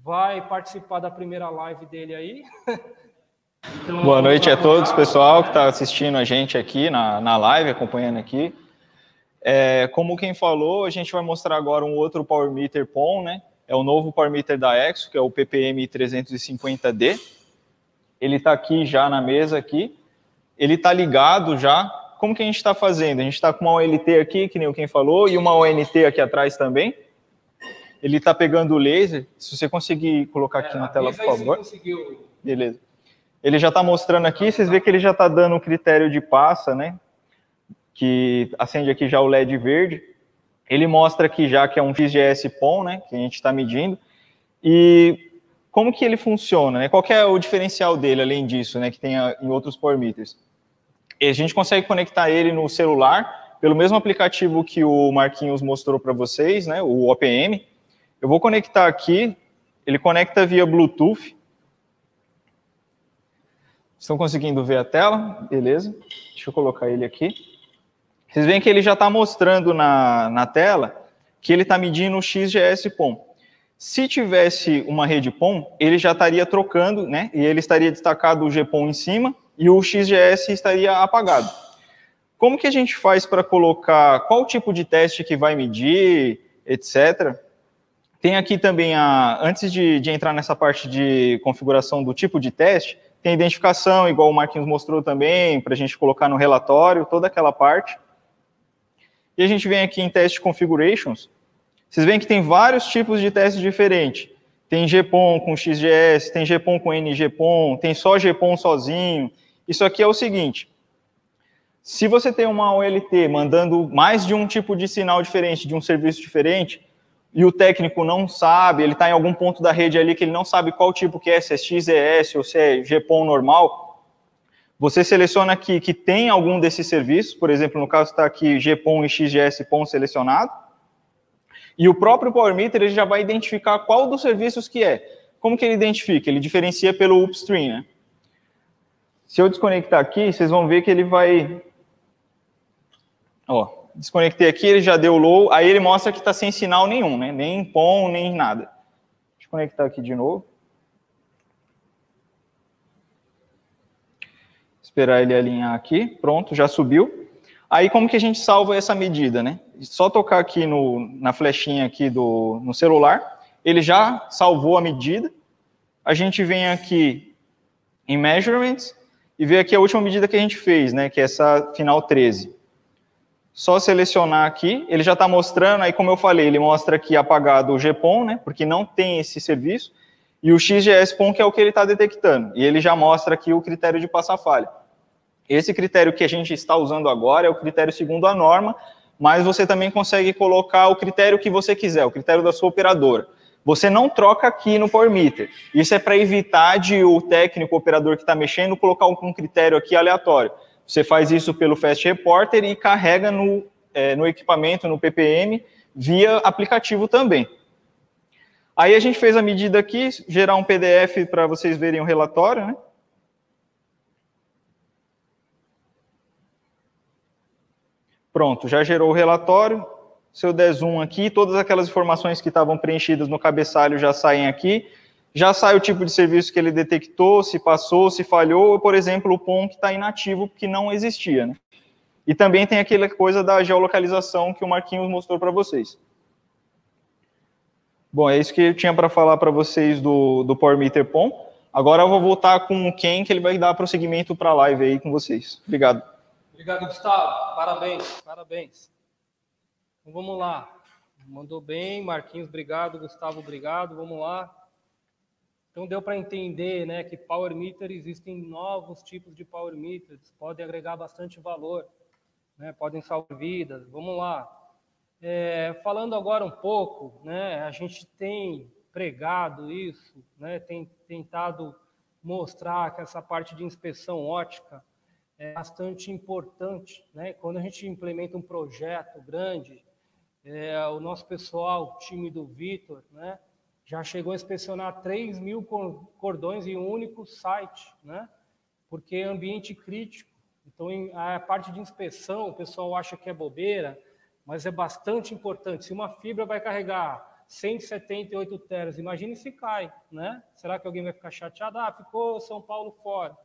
vai participar da primeira live dele aí. Então, Boa noite a todos, pessoal que está assistindo a gente aqui na, na live, acompanhando aqui. É, como quem falou, a gente vai mostrar agora um outro Power Meter PON, né? É o novo Power Meter da Exo, que é o PPM 350D. Ele está aqui já na mesa aqui. Ele está ligado já. Como que a gente está fazendo? A gente está com uma OLT aqui, que nem o quem falou, e uma ONT aqui atrás também. Ele está pegando o laser. Se você conseguir colocar aqui na tela, por favor. Conseguiu. Beleza. Ele já está mostrando aqui, vocês veem que ele já está dando o critério de passa, né? Que acende aqui já o LED verde. Ele mostra aqui já que é um XGS PON, né? Que a gente está medindo. E como que ele funciona, né? Qual é o diferencial dele, além disso, né? Que tem em outros Power Meters? E a gente consegue conectar ele no celular pelo mesmo aplicativo que o Marquinhos mostrou para vocês, né? O OPM. Eu vou conectar aqui. Ele conecta via Bluetooth. Estão conseguindo ver a tela? Beleza. Deixa eu colocar ele aqui. Vocês veem que ele já está mostrando na, na tela que ele está medindo o XGS POM. Se tivesse uma rede POM, ele já estaria trocando, né? E ele estaria destacado o GPOM em cima e o XGS estaria apagado. Como que a gente faz para colocar qual tipo de teste que vai medir, etc. Tem aqui também a, antes de, de entrar nessa parte de configuração do tipo de teste, tem identificação, igual o Marquinhos mostrou também, para a gente colocar no relatório, toda aquela parte. E a gente vem aqui em Test Configurations, vocês veem que tem vários tipos de testes diferentes. Tem GPON com XGS, tem GPON com NGPON, tem só GPON sozinho. Isso aqui é o seguinte, se você tem uma OLT mandando mais de um tipo de sinal diferente, de um serviço diferente, e o técnico não sabe, ele está em algum ponto da rede ali que ele não sabe qual tipo que é, se é XES ou se é GPON normal, você seleciona aqui que tem algum desses serviços, por exemplo, no caso está aqui GPON e XGS PON selecionado, e o próprio Power Meter ele já vai identificar qual dos serviços que é. Como que ele identifica? Ele diferencia pelo upstream, né? Se eu desconectar aqui, vocês vão ver que ele vai Ó, desconectei aqui, ele já deu low, aí ele mostra que está sem sinal nenhum, né? Nem POM, nem nada. Deixa eu conectar aqui de novo. Esperar ele alinhar aqui. Pronto, já subiu. Aí como que a gente salva essa medida, né? Só tocar aqui no, na flechinha aqui do, no celular, ele já salvou a medida. A gente vem aqui em Measurements e vê aqui a última medida que a gente fez, né? Que é essa final 13 só selecionar aqui, ele já está mostrando, aí como eu falei, ele mostra aqui apagado o GPON, né, porque não tem esse serviço, e o XGS-PON, que é o que ele está detectando, e ele já mostra aqui o critério de passa-falha. Esse critério que a gente está usando agora é o critério segundo a norma, mas você também consegue colocar o critério que você quiser, o critério da sua operadora. Você não troca aqui no Power Meter. Isso é para evitar de o técnico, o operador que está mexendo, colocar um critério aqui aleatório. Você faz isso pelo Fast Reporter e carrega no, é, no equipamento, no PPM, via aplicativo também. Aí a gente fez a medida aqui, gerar um PDF para vocês verem o relatório, né? Pronto, já gerou o relatório. Se eu der zoom aqui, todas aquelas informações que estavam preenchidas no cabeçalho já saem aqui já sai o tipo de serviço que ele detectou, se passou, se falhou, ou, por exemplo, o POM que está inativo, que não existia. Né? E também tem aquela coisa da geolocalização que o Marquinhos mostrou para vocês. Bom, é isso que eu tinha para falar para vocês do, do Power Meter POM. Agora eu vou voltar com o Ken, que ele vai dar prosseguimento para a live aí com vocês. Obrigado. Obrigado, Gustavo. Parabéns, parabéns. Então, vamos lá. Mandou bem, Marquinhos, obrigado. Gustavo, obrigado. Vamos lá. Então deu para entender né, que Power Meter existem novos tipos de Power Meters, podem agregar bastante valor, né, podem salvar vidas. Vamos lá. É, falando agora um pouco, né, a gente tem pregado isso, né, tem tentado mostrar que essa parte de inspeção ótica é bastante importante. Né? Quando a gente implementa um projeto grande, é, o nosso pessoal, o time do Vitor, né, já chegou a inspecionar 3 mil cordões em um único site, né? porque é ambiente crítico. Então, a parte de inspeção, o pessoal acha que é bobeira, mas é bastante importante. Se uma fibra vai carregar 178 teras, imagine se cai, né? Será que alguém vai ficar chateado? Ah, ficou São Paulo fora.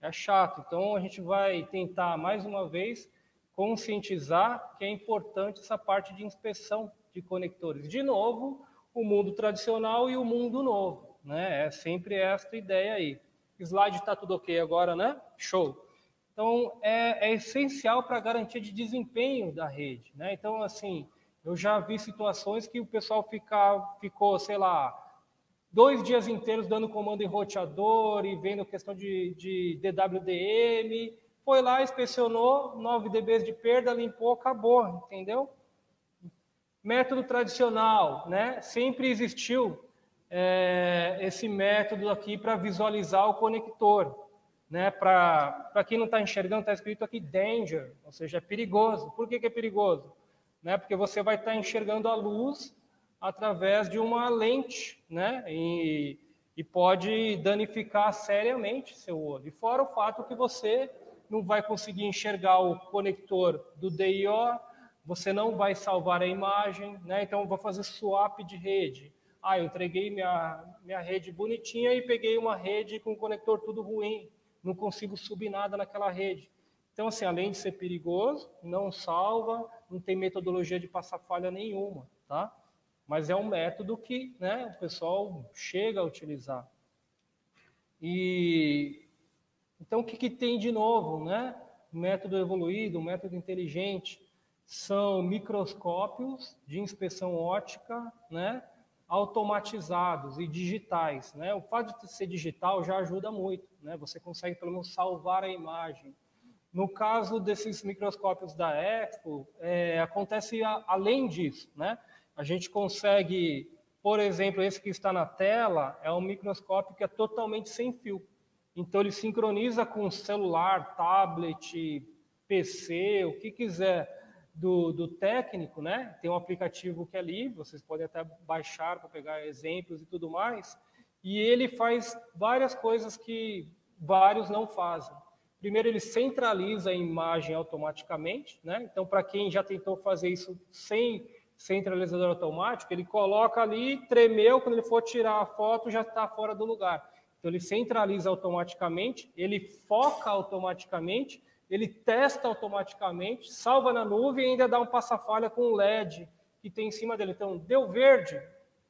É chato. Então, a gente vai tentar, mais uma vez, conscientizar que é importante essa parte de inspeção de conectores. De novo, o mundo tradicional e o mundo novo. Né? É sempre esta ideia aí. Slide está tudo ok agora, né? Show. Então, é, é essencial para a garantia de desempenho da rede. Né? Então, assim, eu já vi situações que o pessoal fica, ficou, sei lá, dois dias inteiros dando comando em roteador e vendo questão de, de DWDM, foi lá, inspecionou, 9 dB de perda, limpou, acabou, entendeu? Método tradicional, né? Sempre existiu é, esse método aqui para visualizar o conector, né? Para quem não está enxergando, está escrito aqui danger, ou seja, é perigoso. Por que, que é perigoso? Né? Porque você vai estar tá enxergando a luz através de uma lente, né? E, e pode danificar seriamente seu olho. E fora o fato que você não vai conseguir enxergar o conector do DIO você não vai salvar a imagem, né? Então, vou fazer swap de rede. Ah, eu entreguei minha, minha rede bonitinha e peguei uma rede com conector tudo ruim. Não consigo subir nada naquela rede. Então, assim, além de ser perigoso, não salva, não tem metodologia de passar falha nenhuma, tá? Mas é um método que né, o pessoal chega a utilizar. E então o que, que tem de novo, né? Método evoluído, método inteligente. são microscópios de inspeção ótica, né, automatizados e digitais, né? O fato de ser digital já ajuda muito, né? Você consegue pelo menos salvar a imagem. No caso desses microscópios da Expo, é, acontece a, além disso, né? A gente consegue, por exemplo, esse que está na tela é um microscópio que é totalmente sem fio. Então ele sincroniza com celular, tablet, PC, o que quiser do, do, técnico, né? Tem um aplicativo que é livre, vocês podem até baixar para pegar exemplos e tudo mais. E ele faz várias coisas que vários não fazem. Primeiro, ele centraliza a imagem automaticamente, né? Então, para quem já tentou fazer isso sem centralizador automático, ele coloca ali, tremeu, quando ele for tirar a foto, já está fora do lugar. Então, ele centraliza automaticamente, ele foca automaticamente ele testa automaticamente, salva na nuvem e ainda dá um passa-falha com o LED que tem em cima dele. Então, deu verde,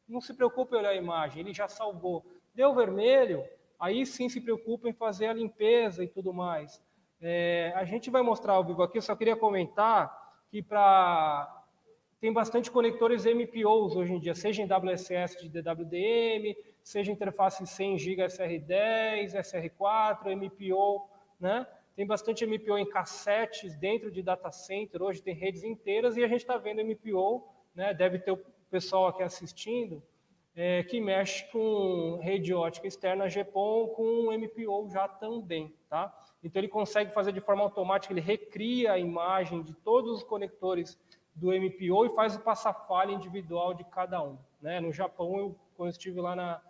não se preocupe em olhar a imagem, ele já salvou. Deu vermelho, aí sim se preocupa em fazer a limpeza e tudo mais. É, a gente vai mostrar ao vivo aqui, eu só queria comentar que para tem bastante conectores MPOs hoje em dia, seja em WSS de DWDM, seja interface 100 GB SR10, SR4, MPO, né? Tem bastante MPO em cassetes dentro de data center, hoje tem redes inteiras e a gente está vendo MPO, né, deve ter o pessoal aqui assistindo, é, que mexe com rede ótica externa GPON com MPO já também. Tá? Então ele consegue fazer de forma automática, ele recria a imagem de todos os conectores do MPO e faz o passa-falha individual de cada um. Né? No Japão, eu, quando eu estive lá na,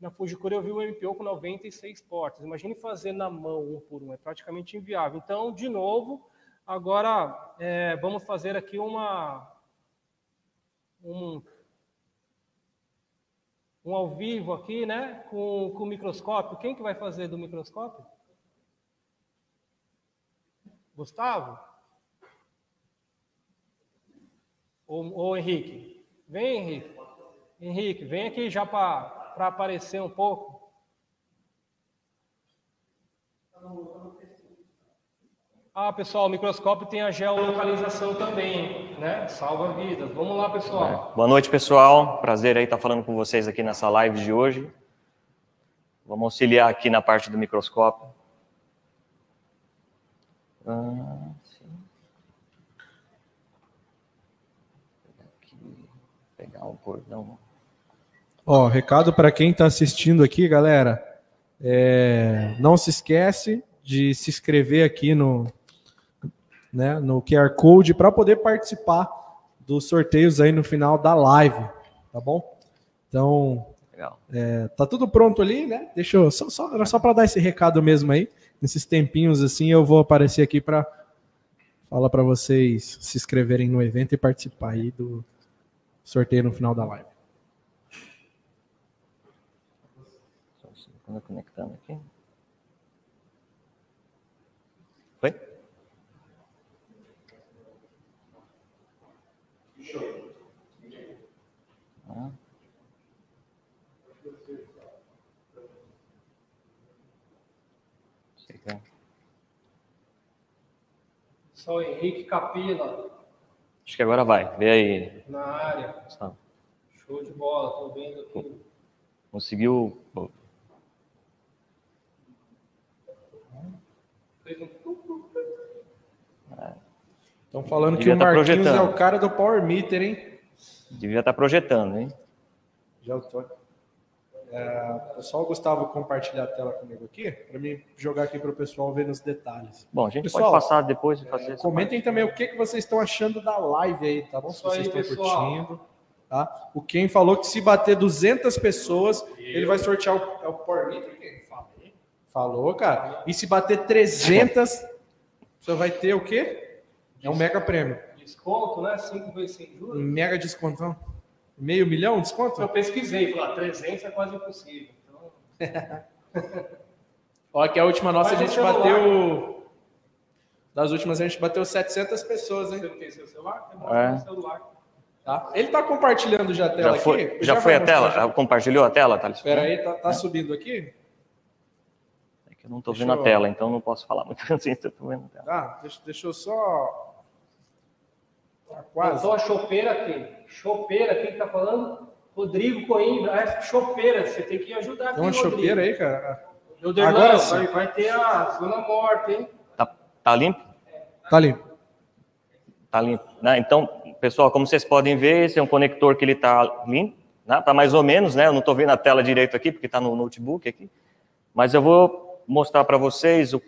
na Fujikura eu vi um MPO com 96 portas. Imagine fazer na mão um por um, é praticamente inviável. Então, de novo, agora é, vamos fazer aqui uma um, um ao vivo aqui, né, com, com o microscópio. Quem que vai fazer do microscópio? Gustavo? Ou, Henrique? Vem, Henrique. Henrique, vem aqui já para para aparecer um pouco? Ah, pessoal, o microscópio tem a geolocalização também, né? Salva vidas. Vamos lá, pessoal. É. Boa noite, pessoal. Prazer aí estar falando com vocês aqui nessa live de hoje. Vamos auxiliar aqui na parte do microscópio. Ah, Ó, recado para quem está assistindo aqui, galera. É, não se esquece de se inscrever aqui no, né, no QR Code para poder participar dos sorteios aí no final da live, tá bom? Então, é, tá tudo pronto ali, né? Deixa eu só, só era só para dar esse recado mesmo aí. Nesses tempinhos assim, eu vou aparecer aqui para falar para vocês se inscreverem no evento e participar aí do sorteio no final da live. Estamos conectando aqui. Foi? Ah. Só Henrique Capila. Acho que agora vai. Vê aí. Na área. Tá. Show de bola, tô vendo aqui. Conseguiu Estão falando Devia que o tá Marquinhos tá é o cara do Power Meter, hein? Devia estar tá projetando, hein? Já É, pessoal, Gustavo, compartilhar a tela comigo aqui, para mim jogar aqui para o pessoal ver nos detalhes. Bom, a gente pessoal, pode passar depois e fazer é, Comentem também o que, que vocês estão achando da live aí, tá bom? Se vocês aí, estão pessoal. curtindo. Tá? O Ken falou que se bater 200 pessoas, ele vai sortear o, é o Power Meter. Falou, cara. E se bater 300, você vai ter o quê? É um mega prêmio. Desconto, né? 5 vezes sem juros. Mega descontão. Meio milhão de desconto? Eu pesquisei, falei, 300 é quase impossível. Então... Olha que a última nossa Faz a gente bateu... Das últimas a gente bateu 700 pessoas, hein? Você não tem seu celular? É. celular. Tá? Ele está compartilhando já a tela já foi, aqui? Já, já foi a tela? Já. Compartilhou a tela, Thales? Espera aí, tá, tá subindo aqui? que eu não estou vendo eu... a tela, então não posso falar muito assim se eu estou vendo a tela. Ah, deixa, deixa eu só. Quase. Só a chopeira quem? Chopeira, quem está falando? Rodrigo Coimbra. É, chopeira, você tem que ajudar. Tem uma chopeira aí, cara. Agora vai, vai ter a zona morta, hein? Tá, tá limpo? Tá limpo. Tá limpo. Né? Então, pessoal, como vocês podem ver, esse é um conector que ele tá limpo, né? Tá mais ou menos, né? Eu não estou vendo a tela direito aqui, porque está no notebook aqui. Mas eu vou mostrar para vocês a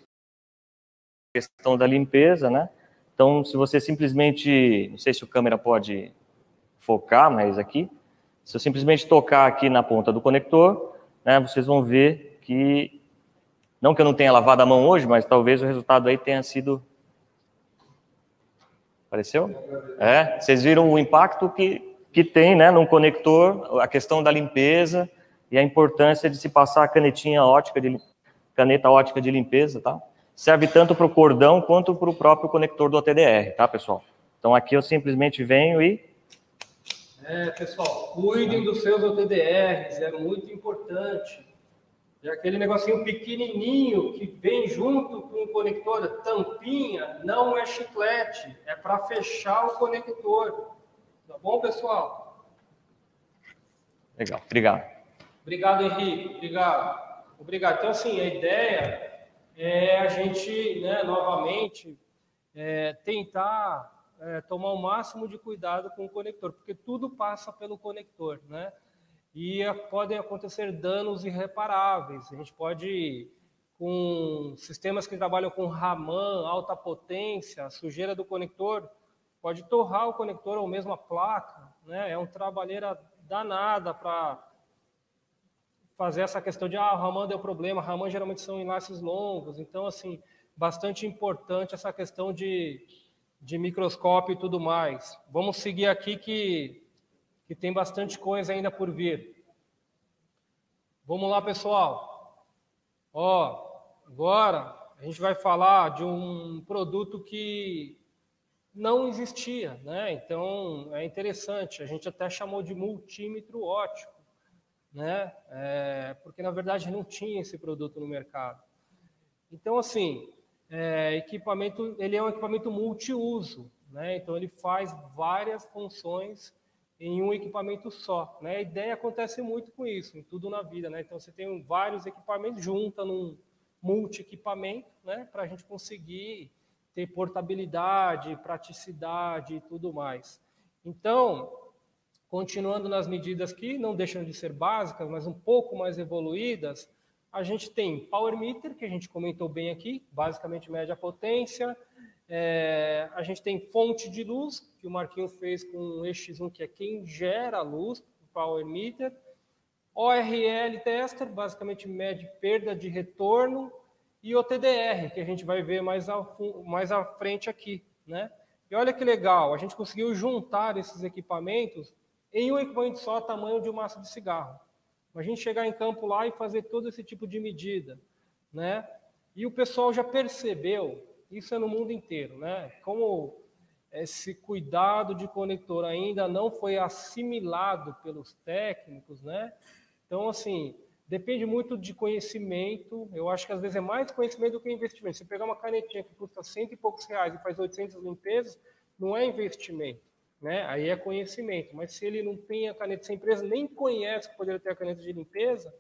questão da limpeza, né? Então, se você simplesmente, não sei se o câmera pode focar, mas aqui, se eu simplesmente tocar aqui na ponta do conector, né, vocês vão ver que, não que eu não tenha lavado a mão hoje, mas talvez o resultado aí tenha sido... Apareceu? É, vocês viram o impacto que, que tem, né, num conector, a questão da limpeza e a importância de se passar a canetinha ótica de, caneta ótica de limpeza, tá? Serve tanto para o cordão quanto para o próprio conector do OTDR, tá, pessoal? Então aqui eu simplesmente venho e. É, pessoal, cuidem dos seus OTDRs, é muito importante. E aquele negocinho pequenininho que vem junto com o conector, tampinha, não é chiclete, é para fechar o conector. Tá bom, pessoal? Legal, obrigado. Obrigado, Henrique. Obrigado. Obrigado. Então, assim, a ideia é a gente, né, novamente, é, tentar é, tomar o máximo de cuidado com o conector, porque tudo passa pelo conector, né? E é, podem acontecer danos irreparáveis. A gente pode, com sistemas que trabalham com Raman, alta potência, a sujeira do conector, pode torrar o conector ou mesmo a placa, né? É um trabalheira danada para fazer essa questão de, ah, Raman deu problema, Raman geralmente são enlaces longos, então, assim, bastante importante essa questão de, de microscópio e tudo mais. Vamos seguir aqui que, que tem bastante coisa ainda por vir. Vamos lá, pessoal. Ó, agora a gente vai falar de um produto que não existia, né? Então é interessante. A gente até chamou de multímetro ótico né? É, porque na verdade não tinha esse produto no mercado. Então, assim, é, equipamento, ele é um equipamento multiuso, né? Então ele faz várias funções em um equipamento só, né? A ideia acontece muito com isso, em tudo na vida, né? Então você tem vários equipamentos junta num multi-equipamento, né? Para a gente conseguir ter portabilidade, praticidade e tudo mais. Então, Continuando nas medidas que não deixam de ser básicas, mas um pouco mais evoluídas, a gente tem Power Meter, que a gente comentou bem aqui, basicamente média potência. É, a gente tem fonte de luz, que o Marquinho fez com o EX1, que é quem gera a luz, o Power Meter. ORL Tester, basicamente mede perda de retorno. E o TDR, que a gente vai ver mais, ao, mais à frente aqui. Né? E olha que legal, a gente conseguiu juntar esses equipamentos em um equipamento só, tamanho de uma massa de cigarro. A gente chegar em campo lá e fazer todo esse tipo de medida, né? E o pessoal já percebeu, isso é no mundo inteiro, né? Como esse cuidado de conector ainda não foi assimilado pelos técnicos, né? Então, assim, depende muito de conhecimento. Eu acho que às vezes é mais conhecimento do que investimento. Se pegar uma canetinha que custa cento e poucos reais e faz 800 limpezas, não é investimento né? Aí é conhecimento. Mas se ele não tem a caneta sem empresa, nem conhece que poderia ter a caneta de limpeza,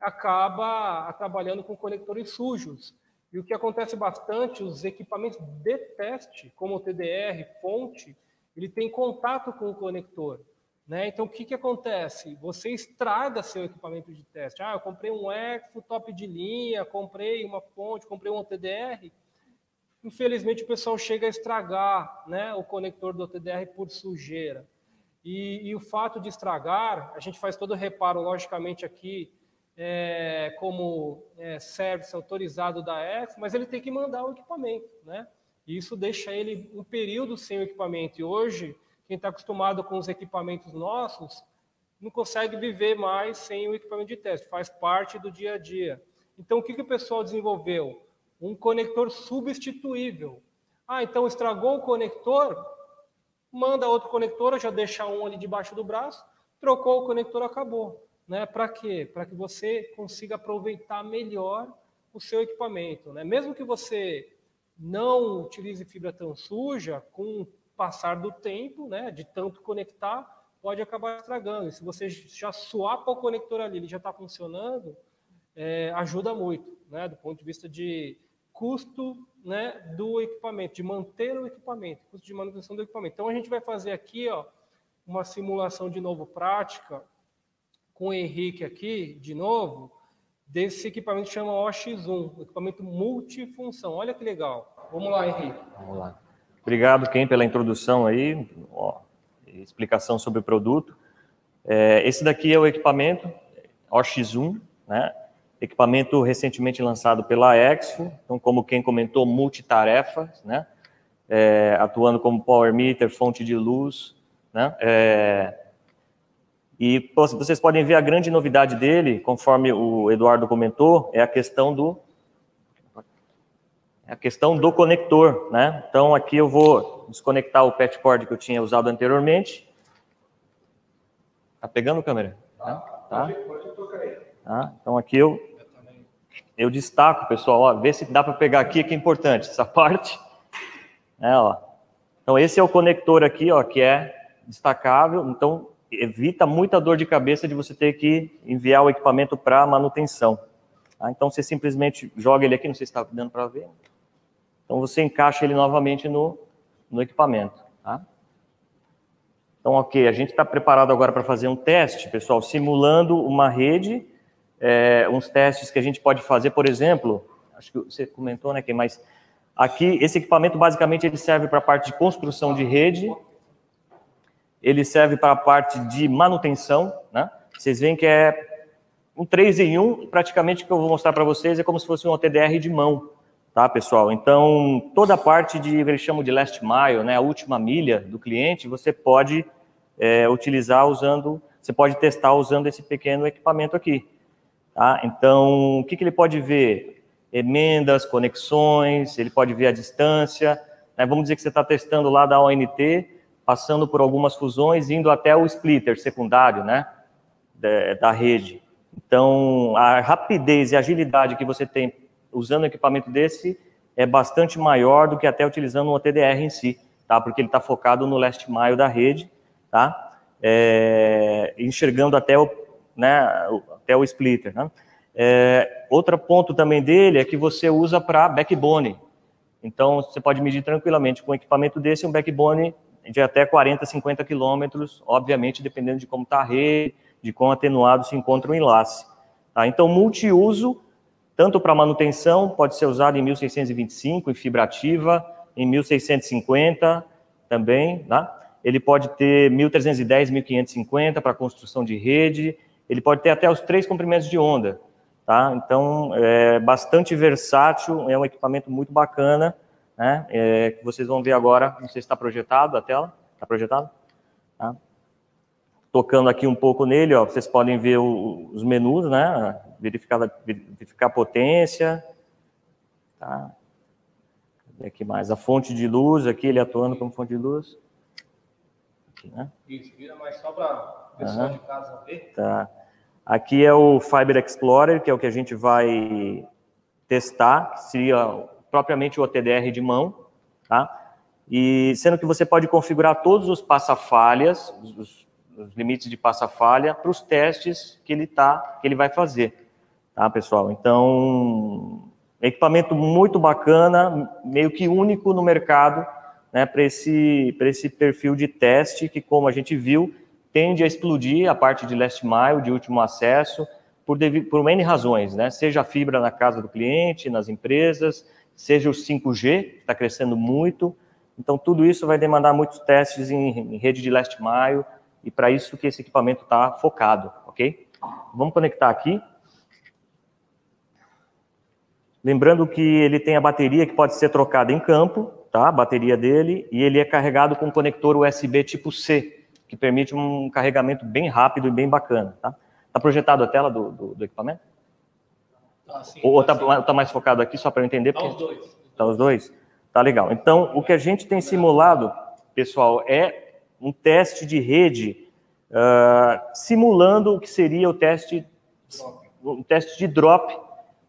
acaba trabalhando com conectores sujos. E o que acontece bastante, os equipamentos de teste, como o TDR, fonte, ele tem contato com o conector. Né? Então, o que, que acontece? Você estraga seu equipamento de teste. Ah, eu comprei um Exo top de linha, comprei uma fonte, comprei um TDR, Infelizmente, o pessoal chega a estragar né, o conector do TDR por sujeira. E, e, o fato de estragar, a gente faz todo o reparo, logicamente, aqui, é, como é, service autorizado da ECO, mas ele tem que mandar o equipamento. Né? E isso deixa ele um período sem o equipamento. E hoje, quem está acostumado com os equipamentos nossos, não consegue viver mais sem o equipamento de teste, faz parte do dia a dia. Então, o que, que o pessoal desenvolveu? Um conector substituível. Ah, então estragou o conector? Manda outro conector, já deixa um ali debaixo do braço, trocou o conector, acabou. Né? Para quê? Para que você consiga aproveitar melhor o seu equipamento. Né? Mesmo que você não utilize fibra tão suja, com passar do tempo, né, de tanto conectar, pode acabar estragando. E se você já swap o conector ali, ele já está funcionando, é, ajuda muito, né, do ponto de vista de custo né, do equipamento, de manter o equipamento, custo de manutenção do equipamento. Então a gente vai fazer aqui ó, uma simulação de novo prática com o Henrique aqui, de novo, desse equipamento que chama OX1, equipamento multifunção. Olha que legal. Vamos lá, Henrique. Vamos lá. Obrigado, Ken, pela introdução aí, ó, explicação sobre o produto. É, esse daqui é o equipamento OX1, né? Equipamento recentemente lançado pela Expo, então, como quem comentou, multitarefas, né? É, atuando como power meter, fonte de luz, né? É, e vocês podem ver a grande novidade dele, conforme o Eduardo comentou, é a questão do é a questão do conector, né? Então aqui eu vou desconectar o patch cord que eu tinha usado anteriormente. Tá pegando câmera? Tá. tá? Pode, pode tocar aí. Tá? Então aqui eu eu destaco, pessoal, ó, vê se dá para pegar aqui, que é importante, essa parte. É, ó. Então, esse é o conector aqui, ó, que é destacável, então evita muita dor de cabeça de você ter que enviar o equipamento para manutenção. Tá? Então, você simplesmente joga ele aqui, não sei se está dando para ver. Então, você encaixa ele novamente no, no equipamento. Tá? Então, ok, a gente está preparado agora para fazer um teste, pessoal, simulando uma rede é, uns testes que a gente pode fazer, por exemplo, acho que você comentou, né, que mas aqui esse equipamento basicamente ele serve para a parte de construção de rede, ele serve para a parte de manutenção, né? Vocês veem que é um 3 em 1, praticamente que eu vou mostrar para vocês é como se fosse um OTDR de mão, tá, pessoal? Então, toda a parte de, eles chamam de last mile, né, a última milha do cliente, você pode é, utilizar usando, você pode testar usando esse pequeno equipamento aqui. Tá? Então, o que, que ele pode ver? Emendas, conexões, ele pode ver a distância. Né? Vamos dizer que você está testando lá da ONT, passando por algumas fusões, indo até o splitter secundário né? da, da rede. Então, a rapidez e agilidade que você tem usando um equipamento desse é bastante maior do que até utilizando um OTDR em si, tá? Porque ele está focado no last mile da rede, tá? É, enxergando até o, né, até o splitter. Né? É, outro ponto também dele é que você usa para backbone. Então, você pode medir tranquilamente com um equipamento desse um backbone de até 40, 50 quilômetros, obviamente dependendo de como está a rede, de quão atenuado se encontra o enlace. Tá? Então, multiuso, tanto para manutenção, pode ser usado em 1625, em fibra ativa, em 1650 também, tá? Ele pode ter 1310, 1550 para construção de rede, ele pode ter até os três comprimentos de onda, tá? Então, é bastante versátil, é um equipamento muito bacana, né? É, que vocês vão ver agora, não sei se está projetado a tela, está projetado? Tá? Tocando aqui um pouco nele, ó, vocês podem ver o, os menus, né? Verificar, verificar a potência, tá? Cadê aqui mais? A fonte de luz, aqui ele atuando como fonte de luz. Aqui, né? Isso, vira mais só para pessoal uhum. de casa ver. Tá. Aqui é o Fiber Explorer, que é o que a gente vai testar, seria propriamente o OTDR de mão, tá? E sendo que você pode configurar todos os passa-falhas, os, os, limites de passa-falha, para os testes que ele tá, que ele vai fazer, tá, pessoal? Então, equipamento muito bacana, meio que único no mercado, né, para esse, esse perfil de teste, que como a gente viu, tende a explodir a parte de last mile, de último acesso, por, por N razões, né? Seja a fibra na casa do cliente, nas empresas, seja o 5G, que está crescendo muito. Então, tudo isso vai demandar muitos testes em, em rede de last mile, e para isso que esse equipamento está focado, ok? Vamos conectar aqui. Lembrando que ele tem a bateria que pode ser trocada em campo, tá? A bateria dele, e ele é carregado com conector USB tipo C, que permite um carregamento bem rápido e bem bacana. Tá, tá projetado a tela do, do, do equipamento? Ah, sim, Ou está tá, tá mais focado aqui, só para eu entender? Está os dois. Está os dois? Tá legal. Então, o que a gente tem simulado, pessoal, é um teste de rede uh, simulando o que seria o teste, o teste de drop.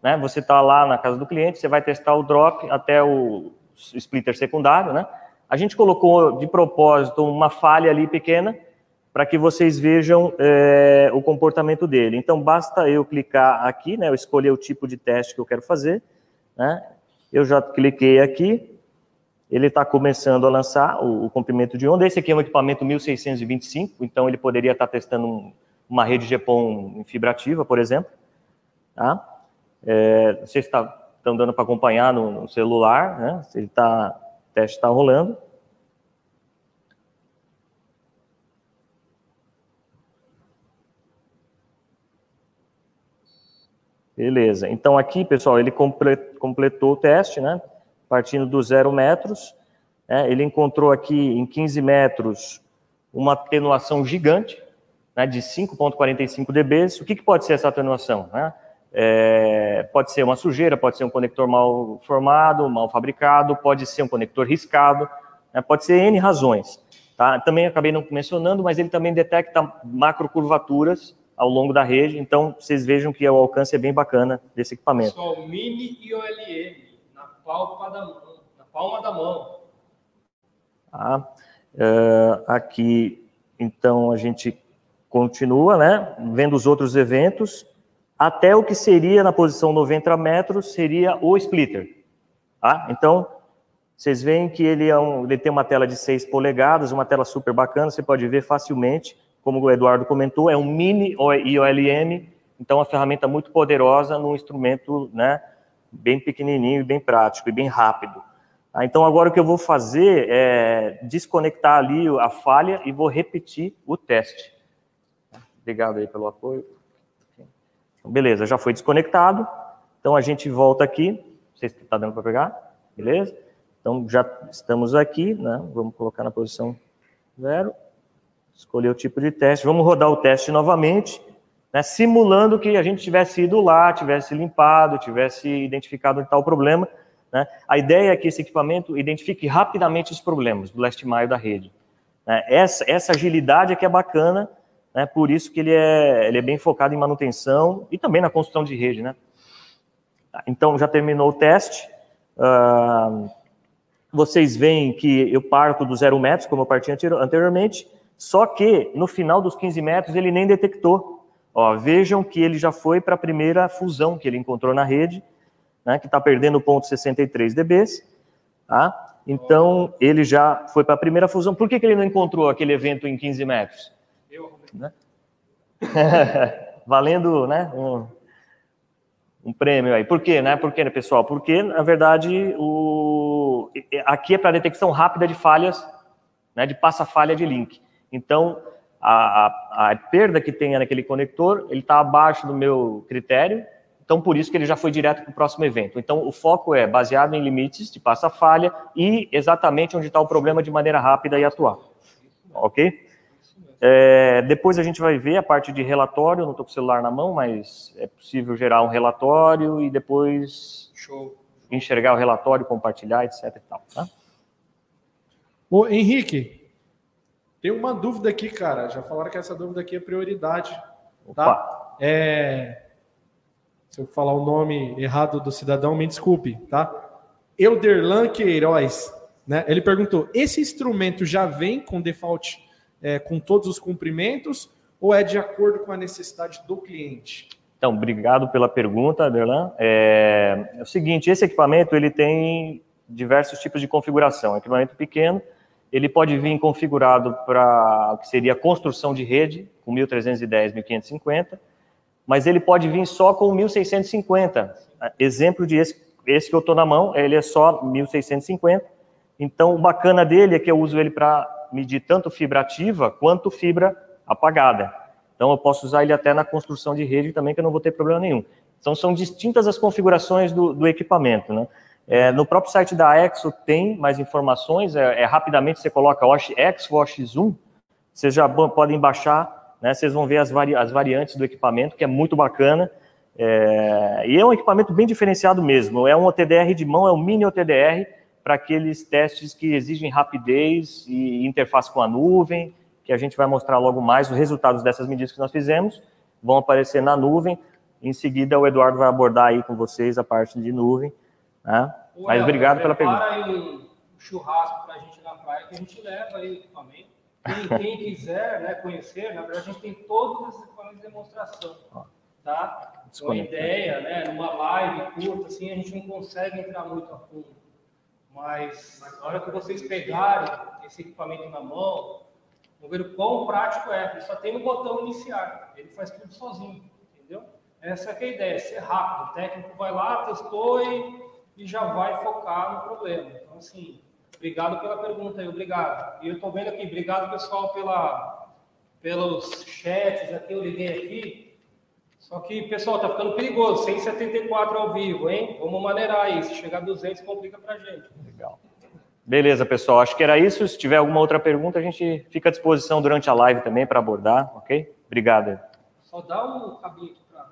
Né? Você está lá na casa do cliente, você vai testar o drop até o splitter secundário, né? A gente colocou de propósito uma falha ali pequena para que vocês vejam é, o comportamento dele. Então, basta eu clicar aqui, né, eu escolher o tipo de teste que eu quero fazer, né, eu já cliquei aqui, ele está começando a lançar o, o, comprimento de onda. Esse aqui é um equipamento 1625, então ele poderia estar tá testando um, uma rede GPON em fibra ativa, por exemplo. Tá? É, vocês estão dando para acompanhar no, no, celular, né? Se ele está, o teste está rolando. Beleza. Então aqui, pessoal, ele completou o teste, né? Partindo do zero metros. Né? Ele encontrou aqui em 15 metros uma atenuação gigante, né? De 5,45 dB. O que, que pode ser essa atenuação? Né? É, pode ser uma sujeira, pode ser um conector mal formado, mal fabricado, pode ser um conector riscado, né? pode ser N razões. Tá? Também acabei não mencionando, mas ele também detecta macrocurvaturas ao longo da rede, então vocês vejam que o alcance é bem bacana desse equipamento. Pessoal, mini e OLM, na palma da mão. Na palma da mão. Ah, uh, aqui, então, a gente continua, né, vendo os outros eventos, até o que seria na posição 90 metros, seria o splitter. Tá? Então, vocês veem que ele, é um, ele tem uma tela de 6 polegadas, uma tela super bacana, você pode ver facilmente como o Eduardo comentou, é um mini IOLM, então uma ferramenta muito poderosa num instrumento né, bem pequenininho, bem prático e bem rápido. Ah, então agora o que eu vou fazer é desconectar ali a falha e vou repetir o teste. Obrigado aí pelo apoio. Beleza, já foi desconectado. Então a gente volta aqui. Não sei se está dando para pegar. Beleza? Então já estamos aqui, né? Vamos colocar na posição zero. Escolher o tipo de teste. Vamos rodar o teste novamente, né, simulando que a gente tivesse ido lá, tivesse limpado, tivesse identificado o problema. Né? A ideia é que esse equipamento identifique rapidamente os problemas do last mile da rede. Né? Essa, essa agilidade é que é bacana, né? por isso que ele é, ele é bem focado em manutenção e também na construção de rede. Né? Então, já terminou o teste. Uh, vocês veem que eu parto do zero metros, como eu parti anteriormente, só que no final dos 15 metros ele nem detectou. Ó, vejam que ele já foi para a primeira fusão que ele encontrou na rede, né, que está perdendo 0,63 dB. Tá? Então, ele já foi para a primeira fusão. Por que, que ele não encontrou aquele evento em 15 metros? Né? Valendo né, um, um, prêmio aí. Por quê, né? Por quê, né, pessoal? Porque, na verdade, o... aqui é para detecção rápida de falhas, né, de passa-falha de link. Então, a, a, a perda que tem naquele conector, ele está abaixo do meu critério, então por isso que ele já foi direto para o próximo evento. Então, o foco é baseado em limites de passa-falha e exatamente onde está o problema de maneira rápida e atuar. Ok? É, depois a gente vai ver a parte de relatório, não estou com o celular na mão, mas é possível gerar um relatório e depois Show. enxergar o relatório, compartilhar, etc. E tal, tá? Ô, Henrique, tem uma dúvida aqui, cara. Já falaram que essa dúvida aqui é prioridade. Tá? É... Se eu falar o nome errado do cidadão, me desculpe, tá? Elderlan Queiroz, né? Ele perguntou: esse instrumento já vem com default é, com todos os cumprimentos ou é de acordo com a necessidade do cliente? Então, obrigado pela pergunta, Aderlan. É, é o seguinte, esse equipamento ele tem diversos tipos de configuração. É equipamento pequeno, ele pode vir configurado para o que seria construção de rede, com 1310, 1550, mas ele pode vir só com 1650. Exemplo de esse, esse que eu estou na mão, ele é só 1650. Então, o bacana dele é que eu uso ele para medir tanto fibra ativa quanto fibra apagada. Então, eu posso usar ele até na construção de rede também, que eu não vou ter problema nenhum. Então, são distintas as configurações do, do equipamento, né? É, no próprio site da Exo tem mais informações, é, é rapidamente você coloca Exo X1, vocês já podem baixar, né, vocês vão ver as, vari, as variantes do equipamento, que é muito bacana, é, e é um equipamento bem diferenciado mesmo, é um OTDR de mão, é um mini OTDR, para aqueles testes que exigem rapidez e interface com a nuvem, que a gente vai mostrar logo mais os resultados dessas medidas que nós fizemos, vão aparecer na nuvem, em seguida o Eduardo vai abordar aí com vocês a parte de nuvem, né? Mas obrigado pela pergunta. Um churrasco para a gente na praia, que a gente leva aí o equipamento. Quem, quem quiser né, conhecer, na verdade, a gente tem todos os equipamentos de demonstração. Tá? Com a ideia, né, numa live curta, assim, a gente não consegue entrar muito a fundo. Mas na hora que vocês pegarem esse equipamento na mão, vão ver o quão prático é. Ele só tem um botão iniciar. Ele faz tudo sozinho, entendeu? Essa é a ideia, ser rápido. O técnico vai lá, testou e, e já vai focar no problema. Então, assim, Obrigado pela pergunta aí, obrigado. E eu estou vendo aqui, obrigado pessoal pela, pelos chats aqui, eu liguei aqui. Só que, pessoal, tá ficando perigoso, 174 ao vivo, hein? Vamos maneirar aí, se chegar a 200 complica pra gente. Legal. Beleza, pessoal, acho que era isso. Se tiver alguma outra pergunta, a gente fica à disposição durante a live também para abordar, ok? Obrigado. Só dá o cabinho aqui para.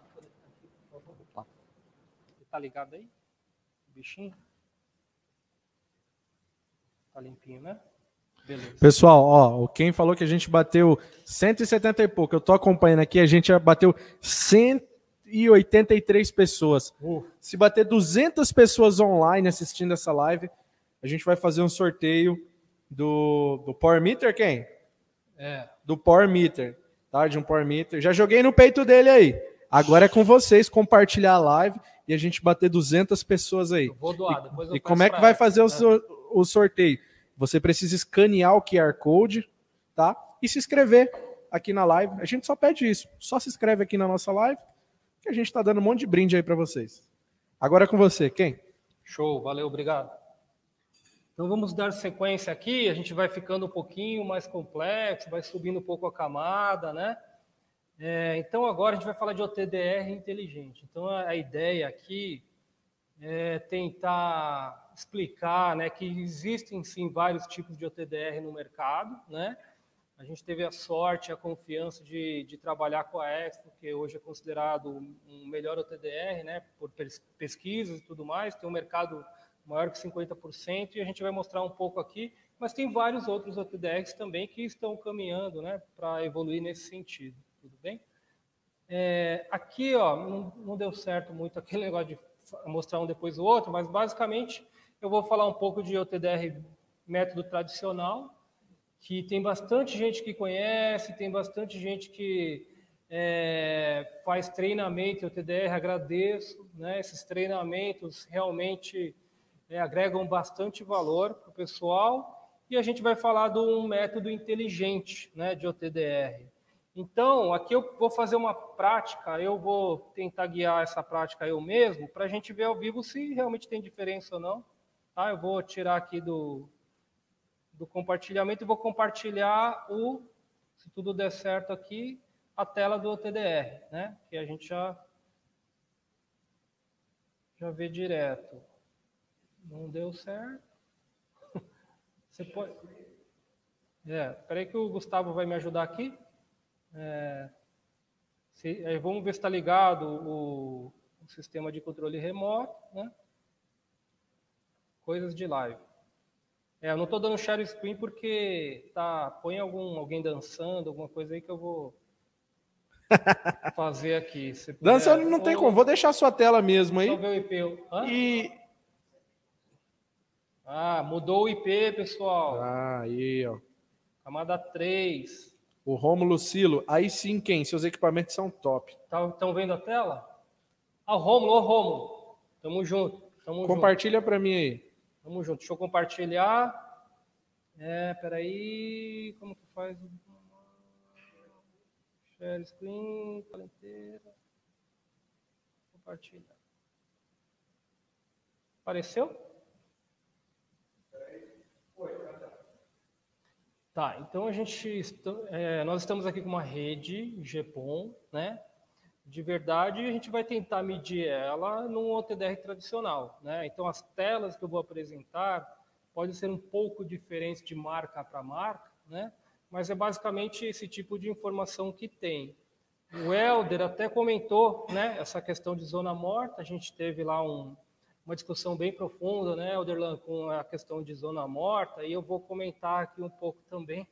Tá ligado aí? O bichinho? Tá limpinho, né? Beleza. Pessoal, ó, quem falou que a gente bateu 170 e pouco, eu tô acompanhando aqui, a gente bateu 183 pessoas. Uh. Se bater 200 pessoas online assistindo essa live, a gente vai fazer um sorteio do, do Power Meter, quem? É. Do Power Meter, tá? De um Power Meter. Já joguei no peito dele aí. Agora é com vocês compartilhar a live e a gente bater 200 pessoas aí. Eu vou doar, depois eu E como é que vai fazer o, né? o sorteio? Você precisa escanear o QR Code, tá? E se inscrever aqui na live. A gente só pede isso. Só se inscreve aqui na nossa live, que a gente está dando um monte de brinde aí para vocês. Agora é com você, quem? Show, valeu, obrigado. Então vamos dar sequência aqui, a gente vai ficando um pouquinho mais complexo, vai subindo um pouco a camada, né? É, então agora a gente vai falar de OTDR inteligente. Então a, a ideia aqui é tentar explicar né, que existem sim vários tipos de OTDR no mercado. Né? A gente teve a sorte, a confiança de, de trabalhar com a Expo, que hoje é considerado um melhor OTDR, né, por pesquisas e tudo mais, tem um mercado maior que 50%, e a gente vai mostrar um pouco aqui, mas tem vários outros OTDRs também que estão caminhando né, para evoluir nesse sentido. Tudo bem? É, aqui ó, não, não deu certo muito aquele negócio de mostrar um depois o outro, mas basicamente eu vou falar um pouco de OTDR método tradicional, que tem bastante gente que conhece, tem bastante gente que é, faz treinamento em OTDR, agradeço, né? esses treinamentos realmente é, agregam bastante valor para o pessoal, e a gente vai falar de um método inteligente né, de OTDR. Então, aqui eu vou fazer uma prática, eu vou tentar guiar essa prática eu mesmo, para a gente ver ao vivo se realmente tem diferença ou não. Tá? Eu vou tirar aqui do, do compartilhamento e vou compartilhar o, se tudo der certo aqui, a tela do TDR, né? Que a gente já já vê direto. Não deu certo. Você pode. É, peraí que o Gustavo vai me ajudar aqui. É, se, vamos ver se está ligado o, o, sistema de controle remoto, né? Coisas de live. É, eu não estou dando share screen porque tá, põe algum, alguém dançando, alguma coisa aí que eu vou fazer aqui. Dançando não tem como, vou deixar a sua tela mesmo aí. Só ver o IP. Hã? E... Ah, mudou o IP, pessoal. Ah, aí, ó. Camada 3. O Romulo Silo, aí sim quem? Seus equipamentos são top. Estão tá, vendo a tela? Ah, o Romulo, ô Romulo. Tamo junto. Tamo Compartilha para mim aí. Tamo junto. Deixa eu compartilhar. É, peraí. Como que faz? Share screen, tela inteira. Compartilhar. Apareceu? Tá, então a gente, é, nós estamos aqui com uma rede GPON, né? De verdade, a gente vai tentar medir ela num OTDR tradicional. Né? Então, as telas que eu vou apresentar podem ser um pouco diferentes de marca para marca, né? mas é basicamente esse tipo de informação que tem. O Helder até comentou né, essa questão de zona morta, a gente teve lá um, uma discussão bem profunda, né, Helderlan, com a questão de zona morta, e eu vou comentar aqui um pouco também,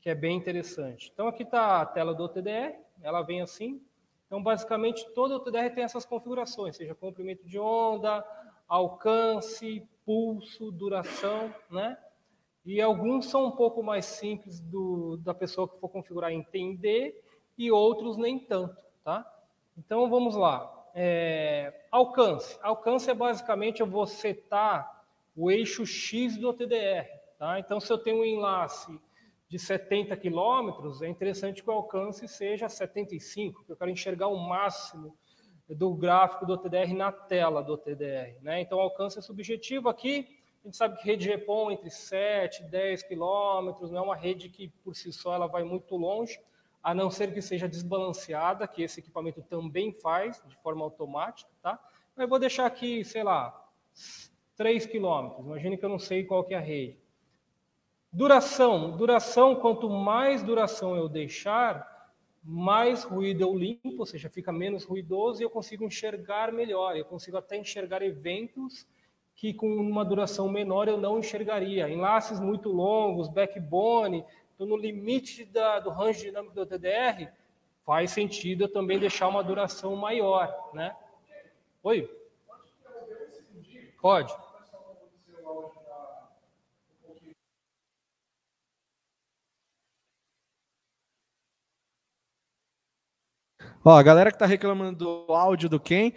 que é bem interessante. Então, aqui está a tela do OTDR, ela vem assim, então, basicamente, todo o TDR tem essas configurações, seja comprimento de onda, alcance, pulso, duração, né? E alguns são um pouco mais simples do, da pessoa que for configurar entender e outros nem tanto, tá? Então vamos lá. É, alcance. Alcance é basicamente eu vou setar o eixo X do TDR, tá? Então se eu tenho um enlace de 70 quilômetros, é interessante que o alcance seja 75, porque eu quero enxergar o máximo do gráfico do TDR na tela do TDR. Né? Então, o alcance é subjetivo aqui. A gente sabe que rede GPON entre 7 e 10 quilômetros, não é uma rede que, por si só, ela vai muito longe, a não ser que seja desbalanceada, que esse equipamento também faz, de forma automática. Tá? Mas eu vou deixar aqui, sei lá, 3 quilômetros. Imagine que eu não sei qual que é a rede. Duração. Duração, quanto mais duração eu deixar, mais ruído eu limpo, ou seja, fica menos ruidoso e eu consigo enxergar melhor. Eu consigo até enxergar eventos que com uma duração menor eu não enxergaria. Enlaces muito longos, backbone, estou no limite da, do range dinâmico do TDR, faz sentido eu também deixar uma duração maior, né? Oi? Pode. Ó, a galera que tá reclamando do áudio do Ken,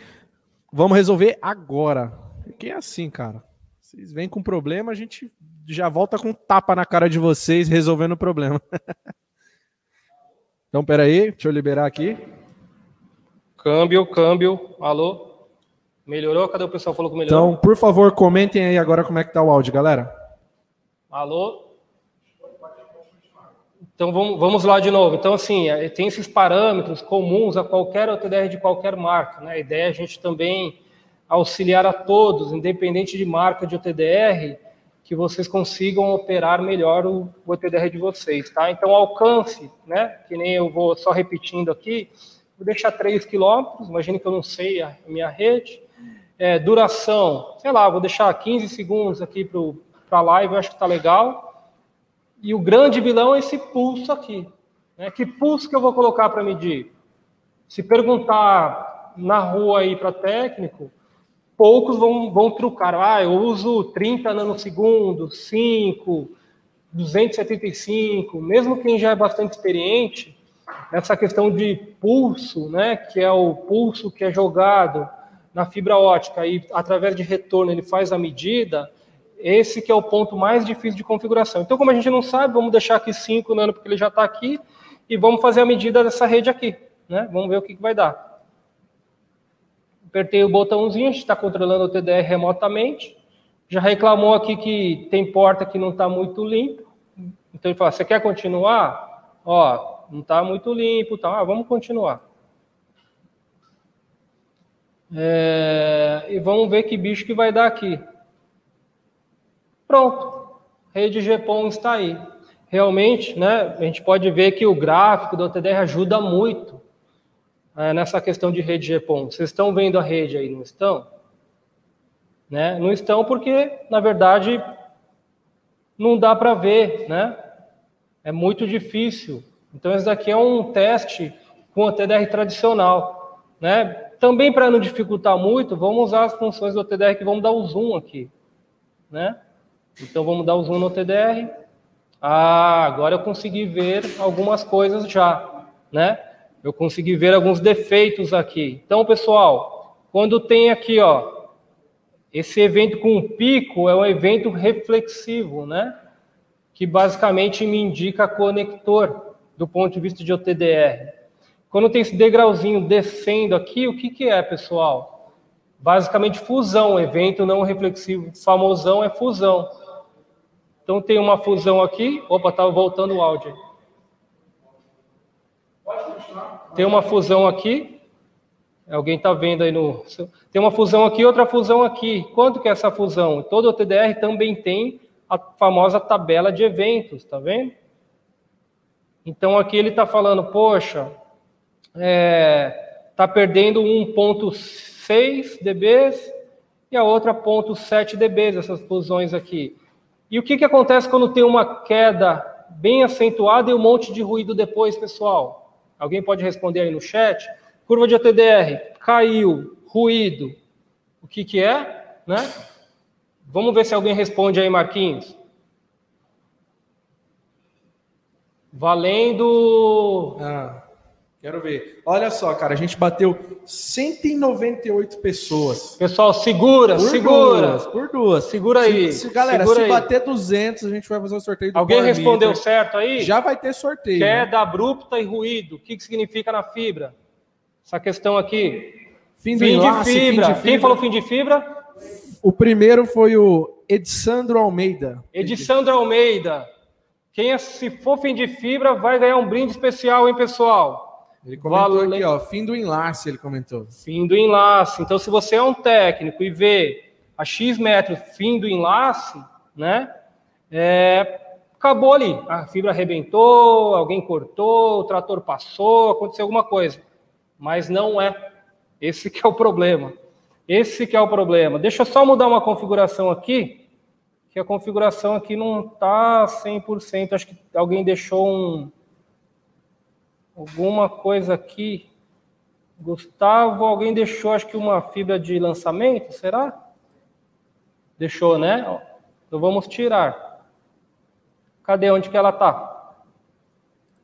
vamos resolver agora. Porque é assim, cara. Vocês vêm com problema, a gente já volta com tapa na cara de vocês resolvendo o problema. então, peraí, deixa eu liberar aqui. Câmbio, câmbio, alô? Melhorou? Cadê o pessoal falou que melhorou? Então, por favor, comentem aí agora como é que tá o áudio, galera. Alô? Então vamos, lá de novo. Então, assim, é, tem esses parâmetros comuns a qualquer OTDR de qualquer marca. Né? A ideia é a gente também auxiliar a todos, independente de marca de OTDR, que vocês consigam operar melhor o, OTDR de vocês. Tá? Então, alcance, né? que nem eu vou só repetindo aqui, vou deixar 3 km, imagine que eu não sei a minha rede. É, duração, sei lá, vou deixar 15 segundos aqui para a live, acho que está legal. E o grande vilão é esse pulso aqui. Né? Que pulso que eu vou colocar para medir? Se perguntar na rua aí para técnico, poucos vão, vão trucar. Ah, eu uso 30 nanosegundos, 5, 275. Mesmo quem já é bastante experiente, essa questão de pulso, né, que é o pulso que é jogado na fibra ótica e através de retorno ele faz a medida, esse que é o ponto mais difícil de configuração. Então, como a gente não sabe, vamos deixar aqui 5 nano, porque ele já está aqui, e vamos fazer a medida dessa rede aqui. Né? Vamos ver o que, que vai dar. Apertei o botãozinho, a gente está controlando o TDR remotamente. Já reclamou aqui que tem porta que não está muito limpo. Então ele fala, você quer continuar? Ó, não está muito limpo, tá? Ah, vamos continuar. É, e vamos ver que bicho que vai dar aqui. Pronto, rede GPON está aí. Realmente, né, a gente pode ver que o gráfico do OTDR ajuda muito é, nessa questão de rede GPON. Vocês estão vendo a rede aí, não estão? Né? Não estão porque, na verdade, não dá para ver, né? É muito difícil. Então, esse daqui é um teste com o TDR tradicional, né? Também para não dificultar muito, vamos usar as funções do TDR que vamos dar o zoom aqui, né? Então vamos dar o zoom no TDR. Ah, agora eu consegui ver algumas coisas já, né? Eu consegui ver alguns defeitos aqui. Então, pessoal, quando tem aqui, ó, esse evento com pico é um evento reflexivo, né? Que basicamente me indica conector do ponto de vista de OTDR. Quando tem esse degrauzinho descendo aqui, o que, que é, pessoal? Basicamente fusão, evento não reflexivo famosão é fusão. Então tem uma fusão aqui. Opa, estava voltando o áudio. Tem uma fusão aqui. Alguém está vendo aí no. Tem uma fusão aqui, outra fusão aqui. Quanto que é essa fusão? Todo o TDR também tem a famosa tabela de eventos, tá vendo? Então aqui ele está falando, poxa, é, tá perdendo 1.6 dBs e a outra 0.7 dBs, essas fusões aqui. E o que, que acontece quando tem uma queda bem acentuada e um monte de ruído depois, pessoal? Alguém pode responder aí no chat? Curva de ATDR, caiu, ruído. O que, que é? né? Vamos ver se alguém responde aí, Marquinhos. Valendo. Ah, quero ver. Olha só, cara, a gente bateu 198 pessoas. Pessoal, segura, Por segura. duas, por duas. Segura aí. Se, se- galera, segura se aí. bater 200, a gente vai fazer o sorteio do Alguém respondeu certo aí? Já vai ter sorteio. né? Queda abrupta e ruído. O que, que significa na fibra? Essa questão aqui. Fim Fim de enlace, fim fibra. de Quem fibra. falou fim de fibra? O primeiro foi o Edsandro Almeida. Edissandro Almeida. Quem é- se for fim de fibra vai ganhar um brinde especial, hein, pessoal? Ele comentou aqui, ó, fim do enlace, ele comentou. Fim do enlace. Então, se você é um técnico e vê a X metros fim do enlace, né? é, acabou ali. A fibra arrebentou, alguém cortou, o trator passou, aconteceu alguma coisa. Mas não é. Esse que é o problema. Esse que é o problema. Deixa eu só mudar uma configuração aqui, que a configuração aqui não está 100%. Acho que alguém deixou um alguma coisa aqui. Gustavo, alguém deixou, acho que uma fibra de lançamento, será? Deixou, né? Então vamos tirar. Cadê onde que ela tá?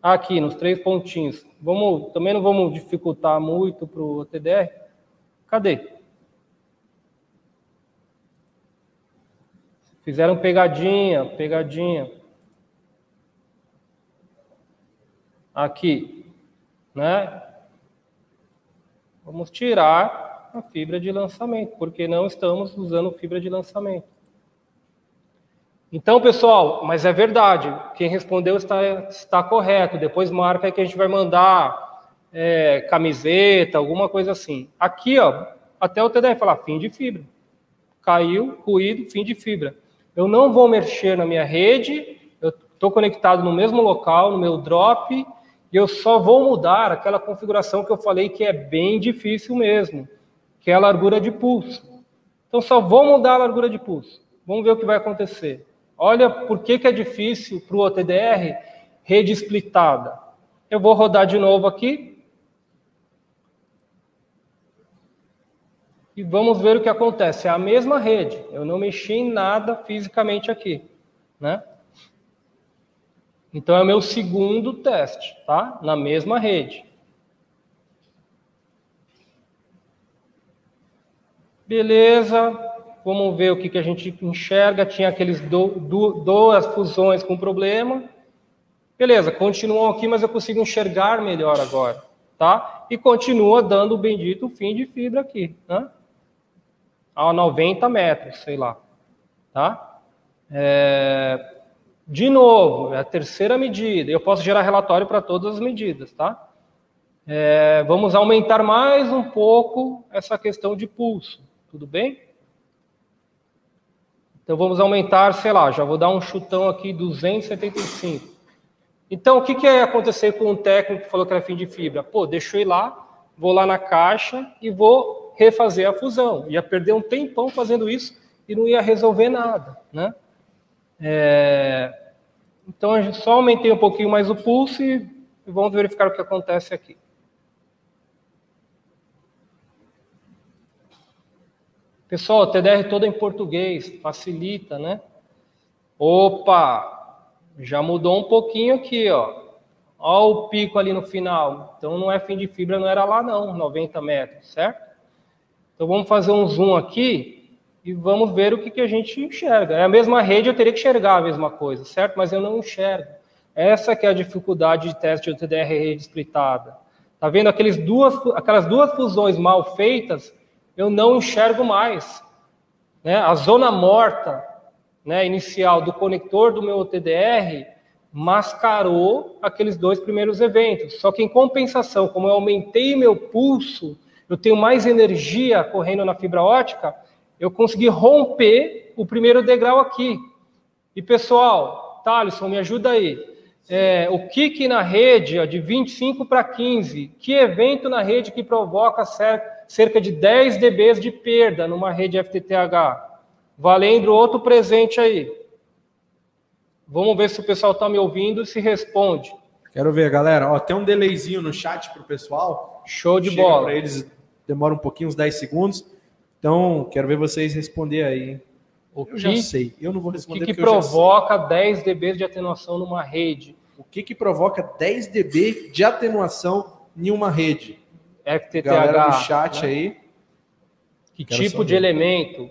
Aqui, nos três pontinhos. Vamos, também não vamos dificultar muito para o TDR. Cadê? Fizeram pegadinha, pegadinha. Aqui, né? Vamos tirar a fibra de lançamento, porque não estamos usando fibra de lançamento. Então, pessoal, mas é verdade, quem respondeu está, está correto. Depois marca que a gente vai mandar é, camiseta, alguma coisa assim. Aqui, ó, até o TDR falar fim de fibra. Caiu, ruído, fim de fibra. Eu não vou mexer na minha rede, eu estou conectado no mesmo local, no meu drop, e eu só vou mudar aquela configuração que eu falei que é bem difícil mesmo, que é a largura de pulso. Então, só vou mudar a largura de pulso. Vamos ver o que vai acontecer. Olha por que, que é difícil para o OTDR rede splitada. Eu vou rodar de novo aqui. E vamos ver o que acontece. É a mesma rede. Eu não mexi em nada fisicamente aqui. Né? Então é o meu segundo teste, tá? Na mesma rede. Beleza, vamos ver o que, que a gente enxerga. Tinha aqueles do, do, duas fusões com problema. Beleza, continuam aqui, mas eu consigo enxergar melhor agora, tá? E continua dando o bendito fim de fibra aqui, né? A 90 metros, sei lá, tá? É... De novo, é a terceira medida. Eu posso gerar relatório para todas as medidas, tá? É... Vamos aumentar mais um pouco essa questão de pulso, tudo bem? Então vamos aumentar, sei lá, já vou dar um chutão aqui, 275. Então, o que, que ia acontecer com um técnico que falou que era fim de fibra? Pô, deixa eu ir lá, vou lá na caixa e vou refazer a fusão. Ia perder um tempão fazendo isso e não ia resolver nada, né? É... Então, eu só aumentei um pouquinho mais o pulso e vamos verificar o que acontece aqui. Pessoal, TDR todo em português, facilita, né? Opa, já mudou um pouquinho aqui, ó. Ó o pico ali no final. Então não é fim de fibra, não era lá não, 90 metros, certo? Então vamos fazer um zoom aqui e vamos ver o que, que a gente enxerga. É a mesma rede, eu teria que enxergar a mesma coisa, certo? Mas eu não enxergo. Essa que é a dificuldade de teste de TDR rede splitada. Tá vendo aqueles duas, aquelas duas fusões mal feitas? Eu não enxergo mais. Né? A zona morta né, inicial do conector do meu TDR mascarou aqueles dois primeiros eventos. Só que em compensação, como eu aumentei meu pulso, eu tenho mais energia correndo na fibra ótica, eu consegui romper o primeiro degrau aqui. E pessoal, Thaleson, me ajuda aí. É, o kick na rede ó, de 25 para 15, que evento na rede que provoca cerca de 10 dB de perda numa rede FTTH? Valendo outro presente aí. Vamos ver se o pessoal está me ouvindo e se responde. Quero ver, galera. Ó, tem um delayzinho no chat para o pessoal. Show de Chega bola. Para eles demora um pouquinho, uns 10 segundos. Então, quero ver vocês responder aí. O Eu que, já sei. Eu não vou o responder que, que eu sei. provoca 10 dB de atenuação numa rede? O que, que provoca 10 dB de atenuação em uma rede? FTTH. Galera do chat né? aí. Que Quero tipo saber. de elemento?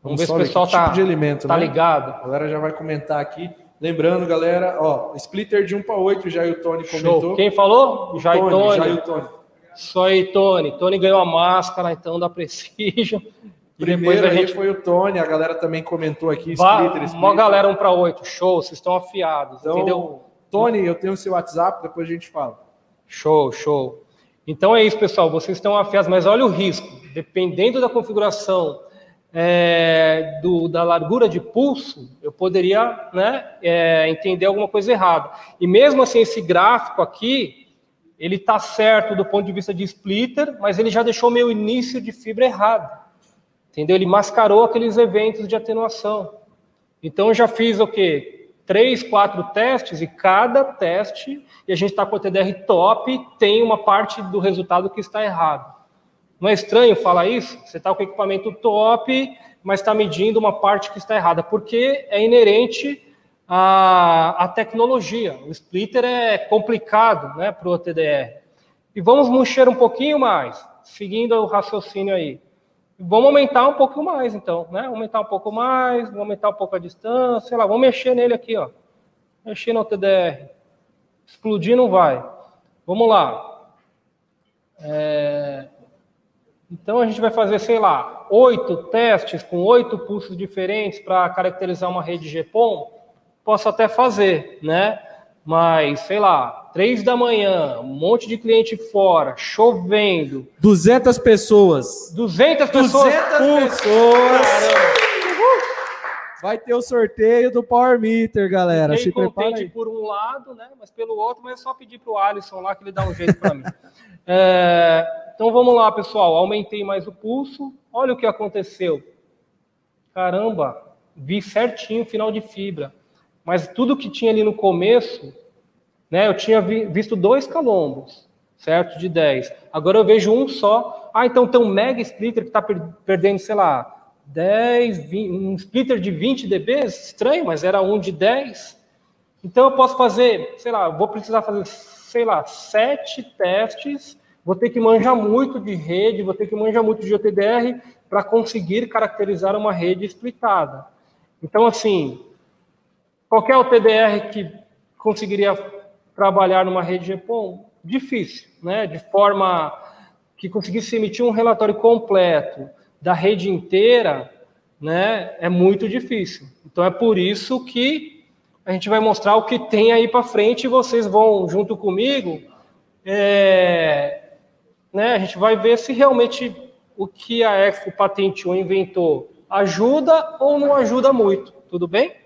Vamos ver se o pessoal que tá, tipo de elemento, tá né? ligado. A galera já vai comentar aqui. Lembrando, galera, ó, splitter de 1 para 8, já o Tony Show. comentou. Quem falou? Jair Tony, Tony. Jair Tony. Isso aí, Tony. Tony ganhou a máscara, então da Precision. Primeiro a aí gente foi o Tony, a galera também comentou aqui, vai. splitter, splitter. Uma galera um para oito. Show, vocês estão afiados, Então, entendeu? Tony, eu tenho o seu WhatsApp, depois a gente fala. Show, show. Então é isso, pessoal. Vocês estão afiados, mas olha o risco. Dependendo da configuração é, do- da largura de pulso, eu poderia né, é, entender alguma coisa errada. E mesmo assim, esse gráfico aqui, ele está certo do ponto de vista de splitter, mas ele já deixou meu início de fibra errado. Entendeu? Ele mascarou aqueles eventos de atenuação. Então eu já fiz o quê? Três, quatro testes e cada teste, e a gente está com o TDR top, tem uma parte do resultado que está errado. Não é estranho falar isso? Você está com equipamento top, mas está medindo uma parte que está errada, porque é inerente à, à tecnologia. O splitter é complicado né, para o TDR. E vamos mexer um pouquinho mais, seguindo o raciocínio aí. Vamos aumentar um pouco mais, então, né? Aumentar um pouco mais, vamos aumentar um pouco a distância, sei lá, vamos mexer nele aqui, ó. Mexer no TDR. Explodir não vai. Vamos lá. É, Então a gente vai fazer, sei lá, oito testes com oito pulsos diferentes para caracterizar uma rede GPON. Posso até fazer, né? Mas, sei lá, três da manhã, um monte de cliente fora, chovendo, 200 pessoas. 200 pessoas. 200 Putz, pessoas. Vai ter o sorteio do Power Meter, galera. Fiquei Se contente aí. por um lado, né? Mas pelo outro, mas é só pedir para o Alisson lá que ele dá um jeito para mim. É, então vamos lá, pessoal. Aumentei mais o pulso. Olha o que aconteceu. Caramba, vi certinho o final de fibra. Mas tudo que tinha ali no começo, né? Eu tinha vi- visto dois calombos, certo? De 10. Agora eu vejo um só. Ah, então tem um mega splitter que está perdendo, sei lá, 10, 20, um splitter de 20 dB, estranho, mas era um de 10. Então eu posso fazer, sei lá, vou precisar fazer, sei lá, sete testes, vou ter que manjar muito de rede, vou ter que manjar muito de OTDR para conseguir caracterizar uma rede splitada. Então, assim, qualquer OTDR que conseguiria trabalhar numa rede GPON, difícil, né? De forma que conseguisse emitir um relatório completo da rede inteira, né? É muito difícil. Então é por isso que a gente vai mostrar o que tem aí para frente e vocês vão junto comigo, é, né? A gente vai ver se realmente o que a Expo patenteou, inventou, ajuda ou não ajuda muito, tudo bem?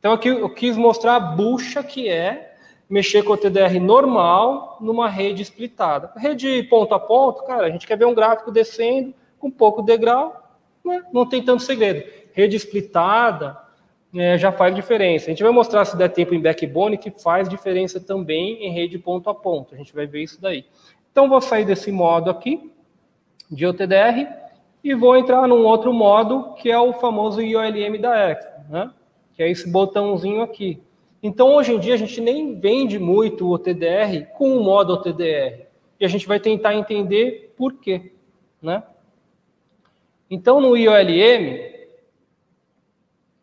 Então aqui eu quis mostrar a bucha que é mexer com o TDR normal numa rede splitada. Rede ponto a ponto, cara, a gente quer ver um gráfico descendo com pouco degrau, né? não tem tanto segredo. Rede splitada é, já faz diferença. A gente vai mostrar se der tempo em backbone que faz diferença também em rede ponto a ponto. A gente vai ver isso daí. Então vou sair desse modo aqui de OTDR e vou entrar num outro modo que é o famoso IOLM da Expo, né? Que é esse botãozinho aqui. Então, hoje em dia, a gente nem vende muito o OTDR com o modo OTDR. E a gente vai tentar entender por quê. Né? Então, no IOLM,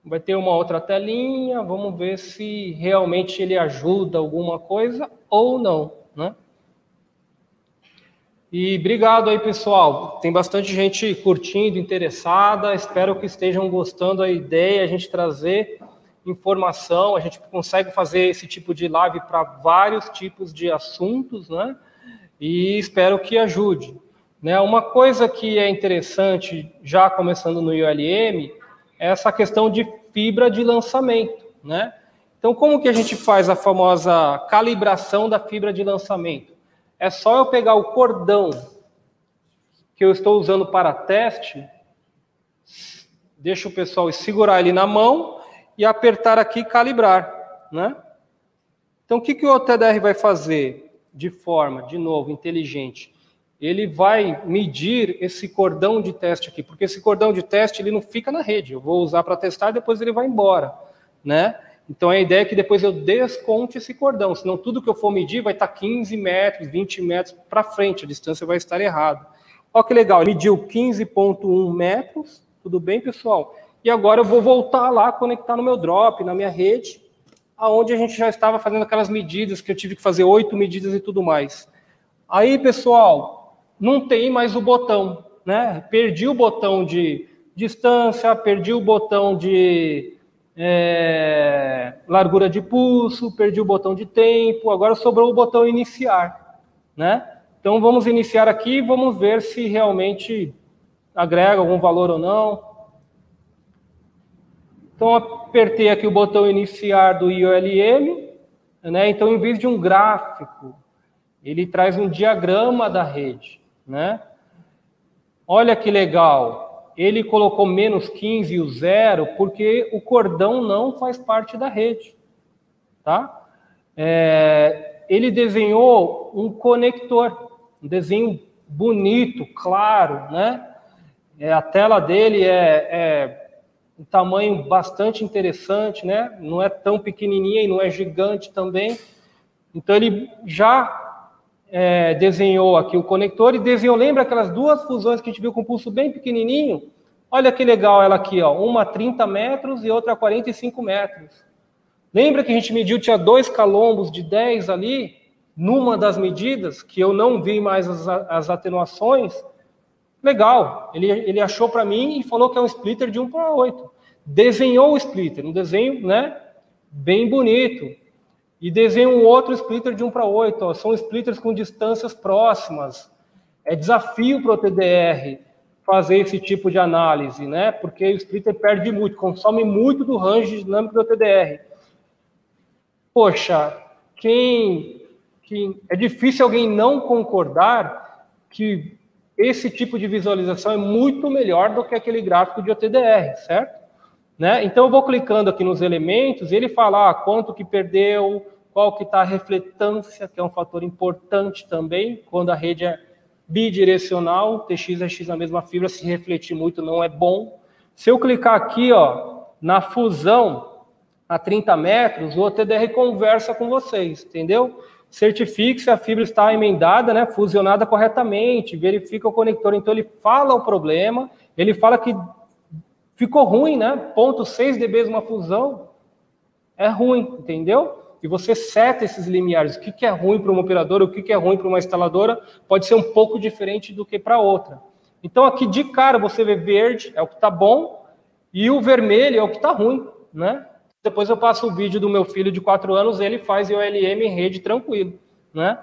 vai ter uma outra telinha, vamos ver se realmente ele ajuda alguma coisa ou não. Né? E obrigado aí, pessoal. Tem bastante gente curtindo, interessada. Espero que estejam gostando da ideia, a gente trazer informação. A gente consegue fazer esse tipo de live para vários tipos de assuntos, né? E espero que ajude. Né? Uma coisa que é interessante, já começando no ILM, é essa questão de fibra de lançamento, né? Então, como que a gente faz a famosa calibração da fibra de lançamento? É só eu pegar o cordão que eu estou usando para teste, deixa o pessoal segurar ele na mão e apertar aqui calibrar, né? Então, o que, que o OTDR vai fazer de forma, de novo, inteligente? ele vai medir esse cordão de teste aqui, porque esse cordão de teste ele não fica na rede. Eu vou usar para testar e depois ele vai embora, né? Então a ideia é que depois eu desconte esse cordão, senão tudo que eu for medir vai estar 15 metros, 20 metros para frente, a distância vai estar errada. Olha que legal, mediu 15,1 metros, tudo bem, pessoal? E agora eu vou voltar lá, conectar no meu drop, na minha rede, aonde a gente já estava fazendo aquelas medidas que eu tive que fazer oito medidas e tudo mais. Aí, pessoal, não tem mais o botão, né? Perdi o botão de distância, perdi o botão de é, largura de pulso, perdi o botão de tempo, agora sobrou o botão iniciar, né? Então vamos iniciar aqui vamos ver se realmente agrega algum valor ou não. Então, apertei aqui o botão iniciar do IOLM, né? Então, em vez de um gráfico, ele traz um diagrama da rede, né? Olha que legal, ele colocou menos 15 e o zero, porque o cordão não faz parte da rede, tá? É, ele desenhou um conector, um desenho bonito, claro, né? É, a tela dele é, é um tamanho bastante interessante, né? Não é tão pequenininha e não é gigante também. Então ele já é, desenhou aqui o conector e desenhou, lembra aquelas duas fusões que a gente viu com pulso bem pequenininho? Olha que legal ela aqui, ó, uma a 30 metros e outra a 45 metros. Lembra que a gente mediu, tinha dois calombos de 10 ali, numa das medidas, que eu não vi mais as, as atenuações, Legal, ele, ele achou para mim e falou que é um splitter de 1 para 8. Desenhou o splitter, um desenho né, bem bonito. E desenhou um outro splitter de 1 para 8. Ó. São splitters com distâncias próximas. É desafio para o TDR fazer esse tipo de análise, né? Porque o splitter perde muito, consome muito do range dinâmico do TDR. Poxa, quem, quem é difícil alguém não concordar que esse tipo de visualização é muito melhor do que aquele gráfico de OTDR, certo? Né? Então eu vou clicando aqui nos elementos e ele fala ah, quanto que perdeu, qual que está a refletância, que é um fator importante também, quando a rede é bidirecional, TX é X na mesma fibra, se refletir muito não é bom. Se eu clicar aqui ó, na fusão a 30 metros, o OTDR conversa com vocês, entendeu? Certifique se a fibra está emendada, né, fusionada corretamente, verifica o conector. Então, ele fala o problema, ele fala que ficou ruim, né? Ponto 6 dB uma fusão é ruim, entendeu? E você seta esses limiares. O que, é ruim para uma operadora, o que é ruim para uma instaladora, pode ser um pouco diferente do que para outra. Então, aqui de cara, você vê verde, é o que está bom, e o vermelho é o que está ruim, né? Depois eu passo o vídeo do meu filho de 4 anos, ele faz IOLM em rede tranquilo, né?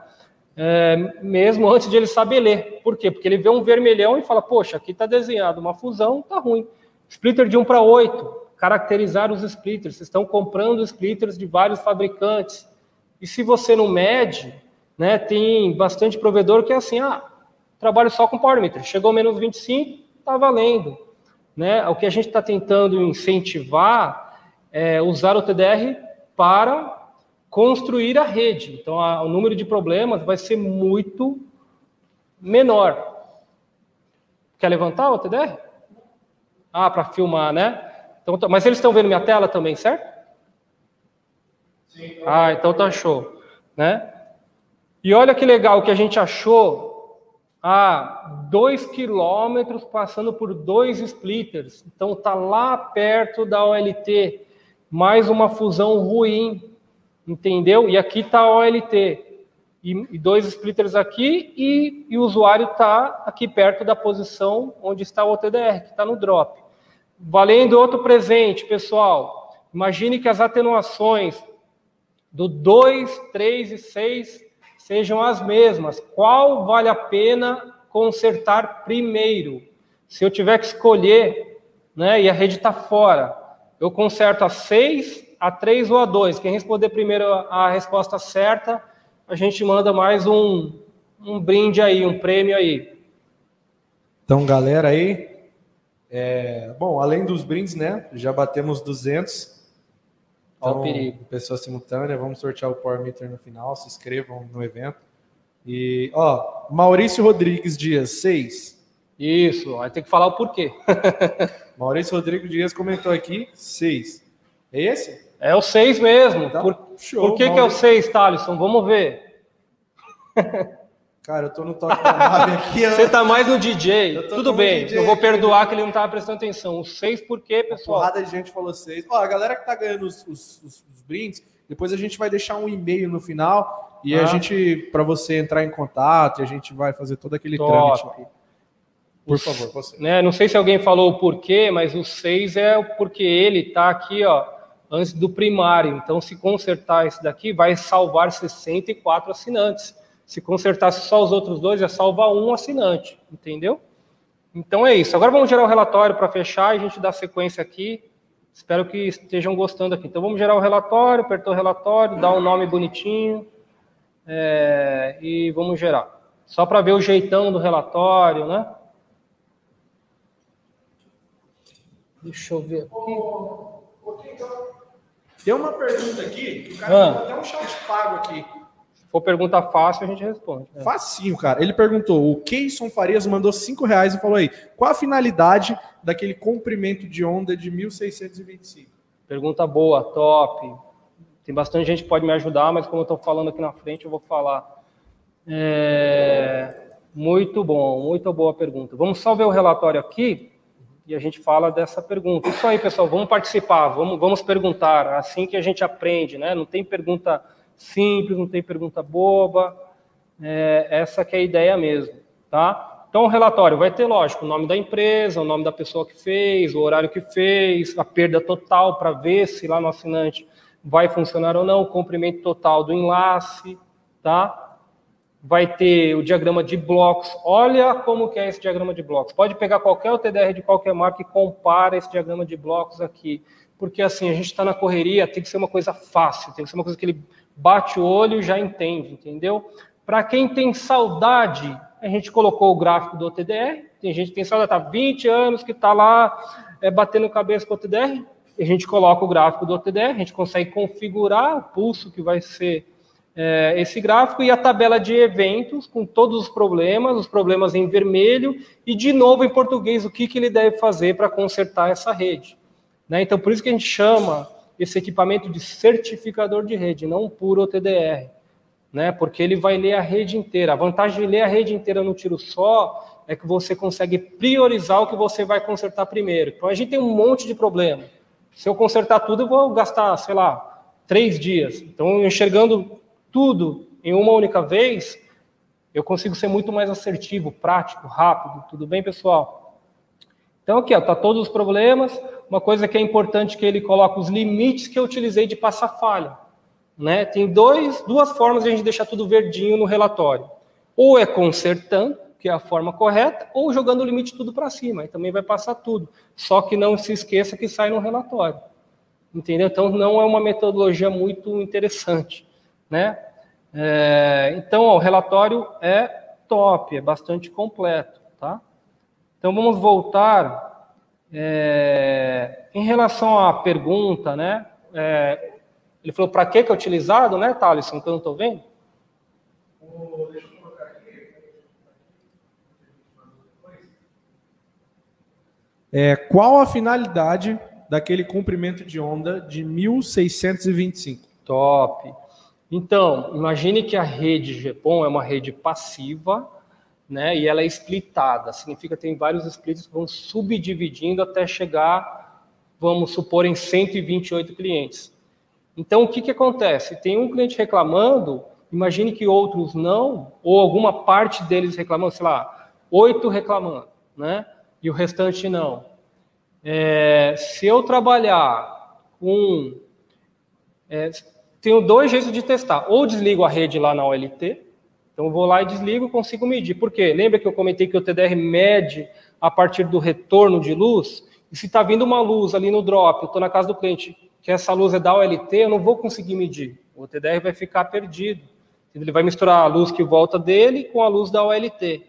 É, mesmo antes de ele saber ler. Por quê? Porque ele vê um vermelhão e fala, poxa, aqui está desenhado uma fusão, tá ruim. Splitter de 1 para 8, caracterizar os splitters. Vocês estão comprando splitters de vários fabricantes. E se você não mede, né, tem bastante provedor que é assim, ah, trabalho só com power meter. Chegou menos 25, tá valendo. Né? O que a gente está tentando incentivar é, usar o TDR para construir a rede. Então, a, o número de problemas vai ser muito menor. Quer levantar o TDR? Ah, para filmar, né? Então, tá, mas eles estão vendo minha tela também, certo? Sim. Ah, então tá show, né? E olha que legal que a gente achou a dois quilômetros passando por dois splitters. Então tá lá perto da OLT mais uma fusão ruim, entendeu? E aqui está a OLT, e, dois splitters aqui, e, e o usuário está aqui perto da posição onde está o OTDR, que está no drop. Valendo outro presente, pessoal, imagine que as atenuações do 2, 3 e 6 sejam as mesmas. Qual vale a pena consertar primeiro? Se eu tiver que escolher, né, e a rede está fora, eu conserto a 6, a 3 ou a 2. Quem responder primeiro a resposta certa, a gente manda mais um, um brinde aí, um prêmio aí. Então, galera aí, é, bom, além dos brindes, né, já batemos 200. Então, perigo. pessoa simultânea, vamos sortear o Power Meter no final, se inscrevam no evento. E, ó, Maurício Rodrigues Dias, 6. Isso, aí tem que falar o porquê. Maurício Rodrigues Dias comentou aqui, 6. É esse? É o 6 mesmo. Tá. Por, Show, por que, que é o. 6, Thalisson? Vamos ver. Cara, eu tô no toque da nave aqui. ó. Você tá mais no DJ. Eu Tudo bem, DJ eu vou aqui. perdoar que ele não tava prestando atenção. O 6 por quê, pessoal? Porrada de gente falou 6. Ó, a galera que tá ganhando os, os- os- os brindes, depois a gente vai deixar um e-mail no final e a Ah. gente, para você entrar em contato, e a gente vai fazer todo aquele Top. trâmite. Por favor, você. né? Não sei se alguém falou o porquê, mas o 6 é porque ele está aqui, ó, antes do primário. Então, se consertar esse daqui, vai salvar 64 assinantes. Se consertasse só os outros dois, ia salvar um assinante, entendeu? Então é isso. Agora vamos gerar o relatório para fechar e a gente dá sequência aqui. Espero que estejam gostando aqui. Então vamos gerar o relatório, apertou o relatório, dá um nome bonitinho é, e vamos gerar. Só para ver o jeitão do relatório, né? Deixa eu ver aqui. Tem uma pergunta aqui, que o cara Ah. até um chat pago aqui. Se for pergunta fácil, a gente responde. né? Facinho, cara. Ele perguntou, o Keyson Farias mandou 5 reais e falou aí, qual a finalidade daquele comprimento de onda de 1625? Pergunta boa, top. Tem bastante gente que pode me ajudar, mas como eu estou falando aqui na frente, eu vou falar. É, Muito bom, muito boa pergunta. Vamos só ver o relatório aqui e a gente fala dessa pergunta. Isso aí, pessoal, vamos participar, vamos, vamos perguntar. Assim que a gente aprende, né? Não tem pergunta simples, não tem pergunta boba. É, essa que é a ideia mesmo, tá? Então, o relatório vai ter, lógico, o nome da empresa, o nome da pessoa que fez, o horário que fez, a perda total para ver se lá no assinante vai funcionar ou não, o comprimento total do enlace, tá? Vai ter o diagrama de blocos. Olha como que é esse diagrama de blocos. Pode pegar qualquer OTDR de qualquer marca e compara esse diagrama de blocos aqui. Porque assim, a gente está na correria, tem que ser uma coisa fácil, tem que ser uma coisa que ele bate o olho e já entende, entendeu? Para quem tem saudade, a gente colocou o gráfico do OTDR. Tem gente que tem saudade, tá 20 anos que está lá é, batendo cabeça com o OTDR. A gente coloca o gráfico do OTDR, a gente consegue configurar o pulso que vai ser é, esse gráfico e a tabela de eventos com todos os problemas, os problemas em vermelho e de novo em português o que, que ele deve fazer para consertar essa rede. Né? Então por isso que a gente chama esse equipamento de certificador de rede, não puro OTDR, né? Porque ele vai ler a rede inteira. A vantagem de ler a rede inteira no tiro só é que você consegue priorizar o que você vai consertar primeiro. Então a gente tem um monte de problema. Se eu consertar tudo, eu vou gastar, sei lá, três dias. Então, enxergando tudo em uma única vez, eu consigo ser muito mais assertivo, prático, rápido. Tudo bem, pessoal? Então, aqui, ó, tá todos os problemas. Uma coisa que é importante que ele coloca os limites que eu utilizei de passar falha. Né? Tem dois, duas formas de a gente deixar tudo verdinho no relatório. Ou é consertando, que é a forma correta, ou jogando o limite tudo para cima, aí também vai passar tudo. Só que não se esqueça que sai no relatório. Entendeu? Então não é uma metodologia muito interessante. Né? É, então, ó, o relatório é top, é bastante completo. Tá? Então vamos voltar. é, em relação à pergunta, né? É, ele falou para que que é utilizado, né, Thaleson, que eu não estou vendo? É, qual a finalidade daquele comprimento de onda de 1625? Top. Então, imagine que a rede GPON é uma rede passiva, né? E ela é splitada. Significa que tem vários splits que vão subdividindo até chegar, vamos supor, em 128 clientes. Então, o que, que acontece? Tem um cliente reclamando, imagine que outros não, ou alguma parte deles reclamando, sei lá, oito reclamando, né? E o restante não. É, se eu trabalhar com. É, tenho dois jeitos de testar. Ou desligo a rede lá na OLT, então vou lá e desligo e consigo medir. Por quê? Lembra que eu comentei que o TDR mede a partir do retorno de luz? E se está vindo uma luz ali no drop, eu estou na casa do cliente, que essa luz é da OLT, eu não vou conseguir medir. O TDR vai ficar perdido. Ele vai misturar a luz que volta dele com a luz da OLT.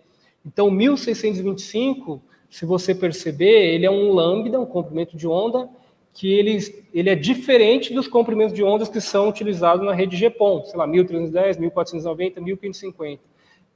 Então, 1625, se você perceber, ele é um lambda, um comprimento de onda, que ele, ele é diferente dos comprimentos de ondas que são utilizados na rede GPON, sei lá, 1310, 1490, 1550.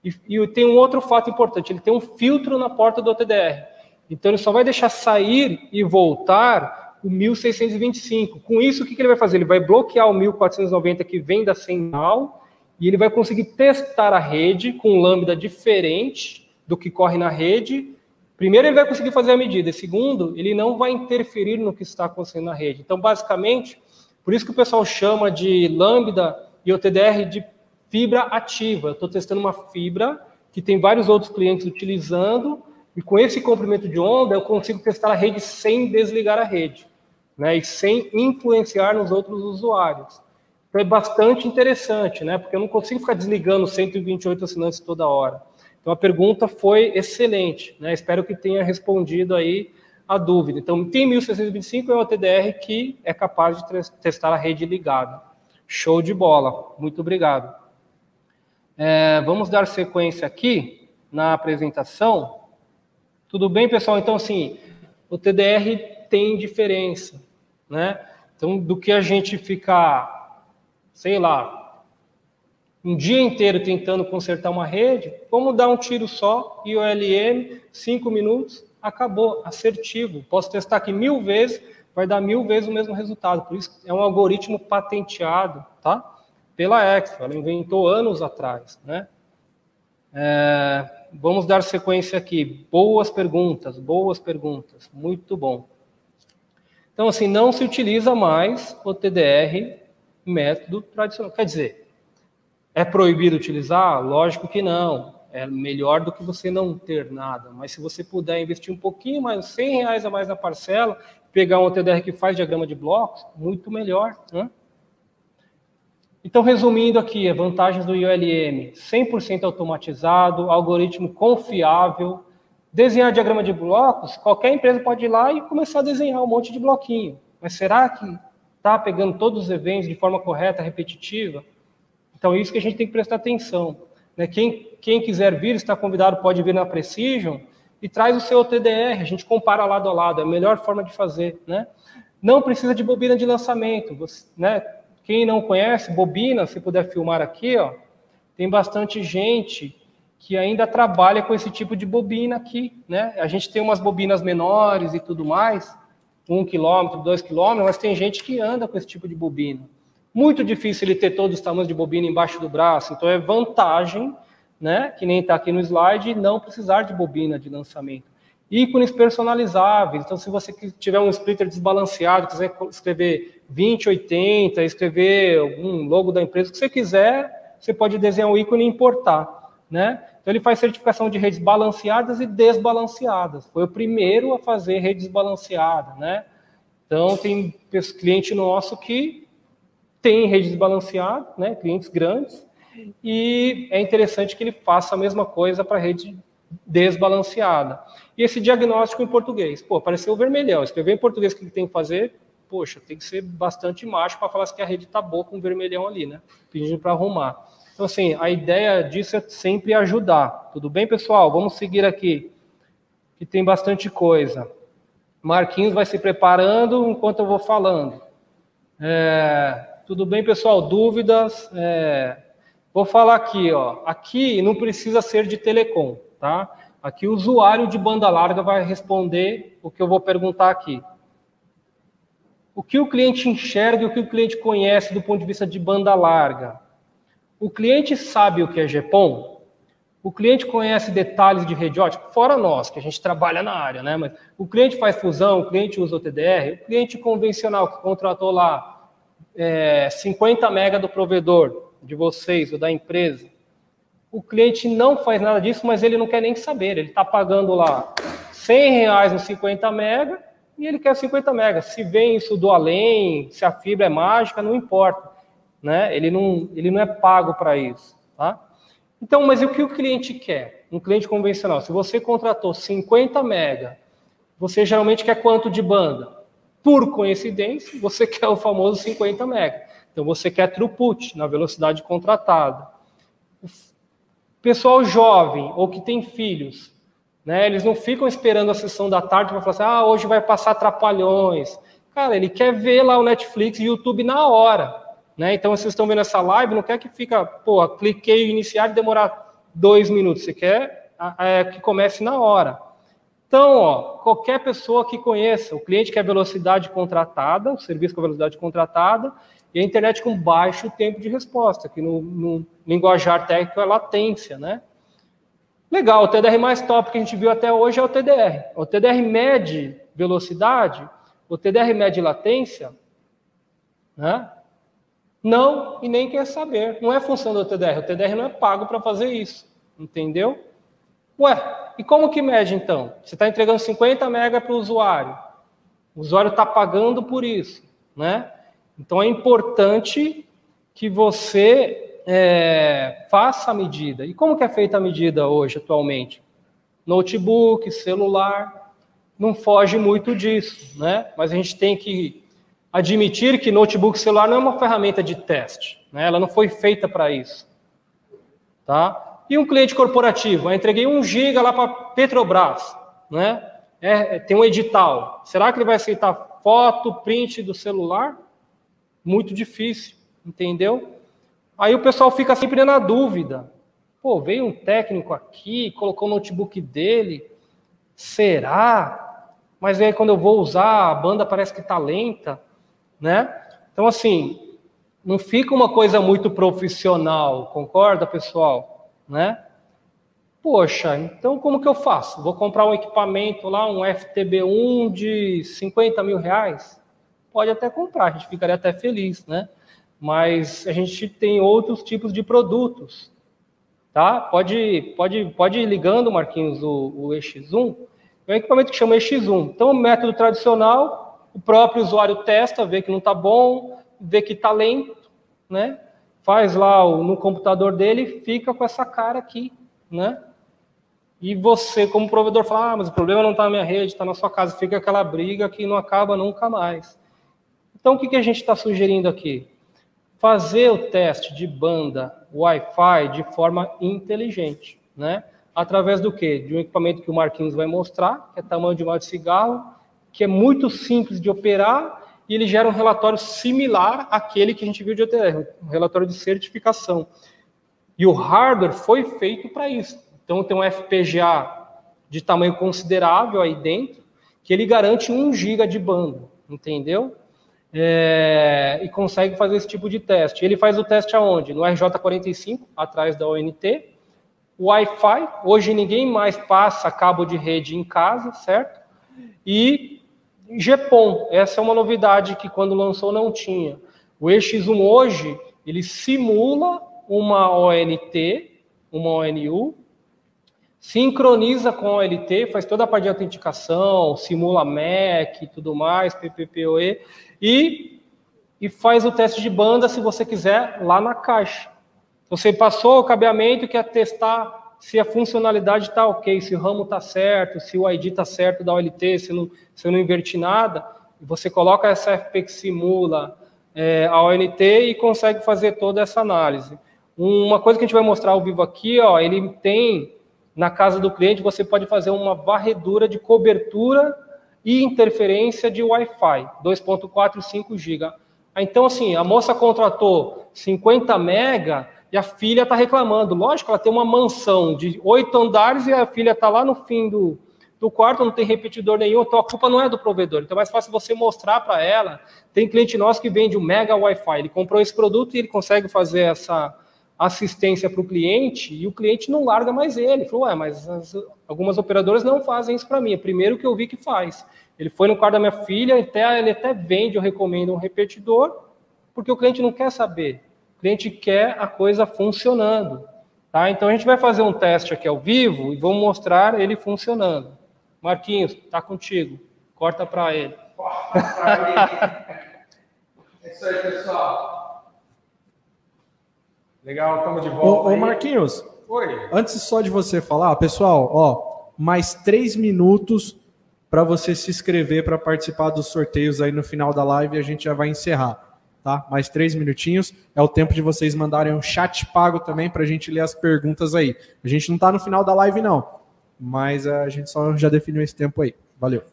E, e tem um outro fato importante, ele tem um filtro na porta do OTDR. Então ele só vai deixar sair e voltar o 1625. Com isso, o que, que ele vai fazer? Ele vai bloquear o 1490 que vem da señal e ele vai conseguir testar a rede com lambda diferente do que corre na rede. Primeiro, ele vai conseguir fazer a medida. Segundo, ele não vai interferir no que está acontecendo na rede. Então, basicamente, por isso que o pessoal chama de lambda e OTDR de fibra ativa. Estou testando uma fibra que tem vários outros clientes utilizando, e com esse comprimento de onda eu consigo testar a rede sem desligar a rede, né, e sem influenciar nos outros usuários. Então é bastante interessante, né, porque eu não consigo ficar desligando 128 assinantes toda hora. Então a pergunta foi excelente, né, espero que tenha respondido aí a dúvida. Então tem 1625 é o TDR que é capaz de testar a rede ligada. Show de bola, muito obrigado. É, vamos dar sequência aqui na apresentação. Tudo bem, pessoal? Então, assim, o TDR tem diferença, né? Então, do que a gente ficar, sei lá, um dia inteiro tentando consertar uma rede, vamos dar um tiro só, IOLM, cinco minutos, acabou, assertivo. Posso testar aqui mil vezes, vai dar mil vezes o mesmo resultado. Por isso, é um algoritmo patenteado, tá? pela Expo, ela inventou anos atrás. Né? É, vamos dar sequência aqui. Boas perguntas, boas perguntas, muito bom. Então, assim, não se utiliza mais o TDR método tradicional. Quer dizer, é proibido utilizar? Lógico que não. É melhor do que você não ter nada. Mas se você puder investir um pouquinho mais, 100 reais a mais na parcela, pegar um TDR que faz diagrama de blocos, muito melhor. Né? Então, resumindo aqui, vantagens do IOLM: 100% automatizado, algoritmo confiável, desenhar diagrama de blocos, qualquer empresa pode ir lá e começar a desenhar um monte de bloquinho. Mas será que está pegando todos os eventos de forma correta, repetitiva? Então, isso que a gente tem que prestar atenção. Né? Quem, quem quiser vir, está convidado, pode vir na Precision e traz o seu TDR, a gente compara lado a lado, é a melhor forma de fazer. Né? Não precisa de bobina de lançamento, você, né? Quem não conhece, bobina, se puder filmar aqui, ó, tem bastante gente que ainda trabalha com esse tipo de bobina aqui, né? A gente tem umas bobinas menores e tudo mais, um quilômetro, dois quilômetros, mas tem gente que anda com esse tipo de bobina. Muito difícil ele ter todos os tamanhos de bobina embaixo do braço, então é vantagem, né? Que nem está aqui no slide, não precisar de bobina de lançamento. Ícones personalizáveis. Então, se você tiver um splitter desbalanceado, quiser escrever 2080, escrever algum logo da empresa, o que você quiser, você pode desenhar um ícone e importar. Né? Então, ele faz certificação de redes balanceadas e desbalanceadas. Foi o primeiro a fazer rede desbalanceada. Né? Então, tem cliente nosso que tem rede desbalanceada, né? clientes grandes, e é interessante que ele faça a mesma coisa para rede desbalanceada. E esse diagnóstico em português. Pô, apareceu vermelhão. Escrever em português o que tem que fazer? Poxa, tem que ser bastante macho para falar que a rede está boa com o vermelhão ali, né? Pedindo para arrumar. Então, assim, a ideia disso é sempre ajudar. Tudo bem, pessoal? Vamos seguir aqui, que tem bastante coisa. Marquinhos vai se preparando enquanto eu vou falando. É, tudo bem, pessoal? Dúvidas? É, vou falar aqui, ó. Aqui não precisa ser de telecom, tá? Aqui o usuário de banda larga vai responder o que eu vou perguntar aqui. O que o cliente enxerga e o que o cliente conhece do ponto de vista de banda larga? O cliente sabe o que é GPON? O cliente conhece detalhes de rede ótica? Fora nós, que a gente trabalha na área, né? Mas o cliente faz fusão, o cliente usa o TDR, o cliente convencional que contratou lá é, 50 mega do provedor de vocês ou da empresa, o cliente não faz nada disso, mas ele não quer nem saber. Ele está pagando lá 100 reais nos 50 mega e ele quer 50 mega. Se vem isso do além, se a fibra é mágica, não importa. Né? Ele, não, ele não é pago para isso. Tá? Então, mas o que o cliente quer? Um cliente convencional. Se você contratou 50 mega, você geralmente quer quanto de banda? Por coincidência, você quer o famoso 50 mega. Então, você quer throughput na velocidade contratada pessoal jovem ou que tem filhos, né, eles não ficam esperando a sessão da tarde para falar assim, ah, hoje vai passar Trapalhões. Cara, ele quer ver lá o Netflix e YouTube na hora. Né? Então, vocês estão vendo essa live, não quer que fica, pô, cliquei iniciar e demorar dois minutos, você quer é, que comece na hora. Então, ó, qualquer pessoa que conheça, o cliente quer velocidade contratada, o serviço com velocidade contratada, e a internet com baixo tempo de resposta, que no, no linguajar técnico é latência, né? Legal, o TDR mais top que a gente viu até hoje é o TDR. O TDR mede velocidade, o TDR mede latência, né? Não, e nem quer saber. Não é função do TDR. O TDR não é pago para fazer isso. Entendeu? Ué, e como que mede então? Você está entregando 50 mega para o usuário. O usuário está pagando por isso. Né? Então é importante que você é, faça a medida. E como que é feita a medida hoje, atualmente? Notebook, celular, não foge muito disso, né? Mas a gente tem que admitir que notebook celular não é uma ferramenta de teste, né? ela não foi feita para isso. Tá? E um cliente corporativo, eu entreguei um giga lá para Petrobras, né? É, é, tem um edital. Será que ele vai aceitar foto, print do celular? Muito difícil, entendeu? Aí o pessoal fica sempre na dúvida. Pô, veio um técnico aqui, colocou o notebook dele. Será? Mas aí quando eu vou usar, a banda parece que está lenta né? Então, assim, não fica uma coisa muito profissional, concorda, pessoal? Né? Poxa, então como que eu faço? Vou comprar um equipamento lá, um FTB1 de 50 mil reais? Pode até comprar, a gente ficaria até feliz, né? Mas a gente tem outros tipos de produtos, tá? Pode, pode, pode ir ligando, Marquinhos, o, o EX1. É um equipamento que chama EX1. Então, o método tradicional, o próprio usuário testa, vê que não está bom, vê que está lento, né? Faz lá no computador dele, fica com essa cara aqui, né? E você, como provedor, fala: ah, mas o problema não está na minha rede, está na sua casa. Fica aquela briga que não acaba nunca mais. Então, o que, que a gente está sugerindo aqui? Fazer o teste de banda Wi-Fi de forma inteligente, né? Através do quê? De um equipamento que o Marquinhos vai mostrar, que é tamanho de uma de cigarro, que é muito simples de operar e ele gera um relatório similar àquele que a gente viu de OTR, um relatório de certificação. E o hardware foi feito para isso. Então tem um FPGA de tamanho considerável aí dentro, que ele garante 1 GB de banda, entendeu? É, e consegue fazer esse tipo de teste. Ele faz o teste aonde? No RJ45, atrás da ONT. Wi-Fi, hoje ninguém mais passa cabo de rede em casa, certo? E GPON, essa é uma novidade que quando lançou não tinha. O EX1 hoje, ele simula uma ONT, uma ONU, sincroniza com a OLT, faz toda a parte de autenticação, simula MAC e tudo mais, PPPoE, e, e faz o teste de banda, se você quiser, lá na caixa. Você passou o cabeamento quer testar se a funcionalidade está ok, se o ramo está certo, se o ID está certo da OLT, se não, se não inverti nada, você coloca essa FP que simula é, a ONT e consegue fazer toda essa análise. Uma coisa que a gente vai mostrar ao vivo aqui, ó, ele tem, na casa do cliente, você pode fazer uma varredura de cobertura e interferência de Wi-Fi, 2.4 e 5 GB. Então, assim, a moça contratou 50 mega, e a filha está reclamando. Lógico, ela tem uma mansão de oito andares e a filha está lá no fim do, do quarto, não tem repetidor nenhum, então a culpa não é do provedor. Então é mais fácil você mostrar para ela. Tem cliente nosso que vende um mega Wi-Fi. Ele comprou esse produto e ele consegue fazer essa assistência para o cliente e o cliente não larga mais ele. Falou, ué, mas as, algumas operadoras não fazem isso para mim. É primeiro que eu vi que faz. Ele foi no quarto da minha filha, até, ele até vende, eu recomendo um repetidor, porque o cliente não quer saber. O cliente quer a coisa funcionando. Tá? Então a gente vai fazer um teste aqui ao vivo e vamos mostrar ele funcionando. Marquinhos, tá contigo. Corta para ele. é isso aí, pessoal. Legal, estamos de volta. Ô, ô Marquinhos, Oi. antes só de você falar, pessoal, ó, mais três minutos para você se inscrever para participar dos sorteios aí no final da live e a gente já vai encerrar tá? Mais três minutinhos. É o tempo de vocês mandarem um chat pago também para a gente ler as perguntas aí. A gente não está no final da live, não. Mas a gente só já definiu esse tempo aí. Valeu.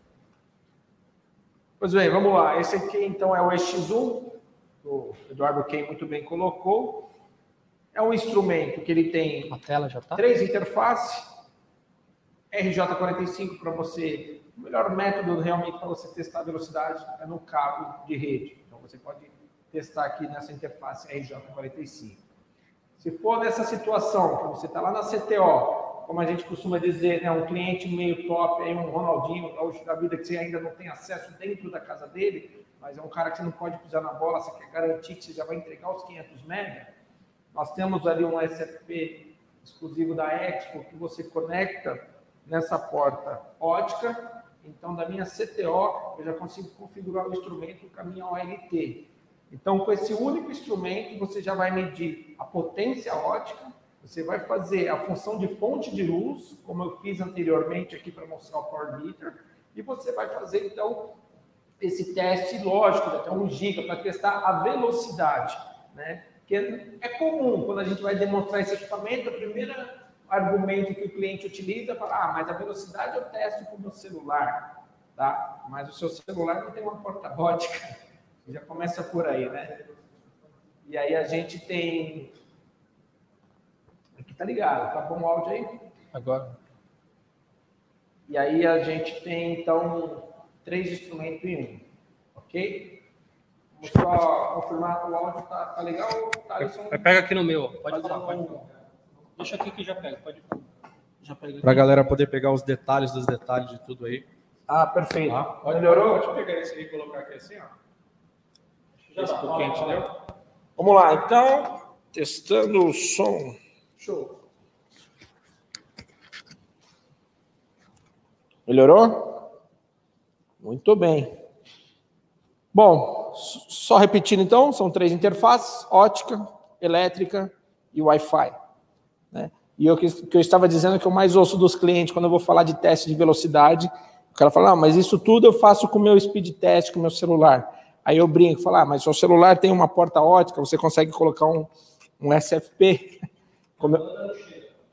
Pois bem, vamos lá. Esse aqui, então, é o EX1. O Eduardo Key muito bem colocou. é um instrumento que ele tem A tela já tá? três interfaces, RJ45 para você, o melhor método realmente para você testar a velocidade é no cabo de rede. Então você pode testar aqui nessa interface RJ45. Se for nessa situação, que você está lá na CTO, como a gente costuma dizer, né, um cliente meio top, aí um Ronaldinho da vida que você ainda não tem acesso dentro da casa dele, mas é um cara que você não pode pisar na bola, você quer garantir que você já vai entregar os 500 mega. Nós temos ali um SFP exclusivo da Expo que você conecta nessa porta ótica. Então, da minha CTO, eu já consigo configurar o instrumento com a minha OLT. Então, com esse único instrumento, você já vai medir a potência ótica, você vai fazer a função de fonte de luz, como eu fiz anteriormente aqui para mostrar o Power Meter, e você vai fazer, então, esse teste lógico, até 1 giga, para testar a velocidade, né? Que é comum, quando a gente vai demonstrar esse equipamento, o primeiro argumento que o cliente utiliza é falar, ah, mas a velocidade eu testo com o meu celular, tá? Mas o seu celular não tem uma porta ótica, já começa por aí, né? E aí a gente tem... Aqui tá ligado, tá bom o áudio aí? Agora. E aí a gente tem, então, três instrumentos em um, ok? Vamos só confirmar o áudio tá, tá legal, Thaleson? Pega aqui no meu. Pode falar, pode falar. Deixa aqui que já pega. Pode Já pega Para a aqui. galera poder pegar os detalhes dos detalhes de tudo aí. Ah, perfeito. Tá? Pode, Melhorou? Pode pegar esse aí e colocar aqui assim, ó. Esse dá, pouquinho, entendeu? Vamos lá, então, testando o som. Show. Melhorou? Muito bem. Bom, só repetindo então, são três interfaces, ótica, elétrica e Wi-Fi. né? E o que, que eu estava dizendo que eu mais ouço dos clientes quando eu vou falar de teste de velocidade, o cara fala, não, mas isso tudo eu faço com o meu speed test, com o meu celular. Aí eu brinco, falo, ah, mas seu celular tem uma porta ótica, você consegue colocar um, um SFP.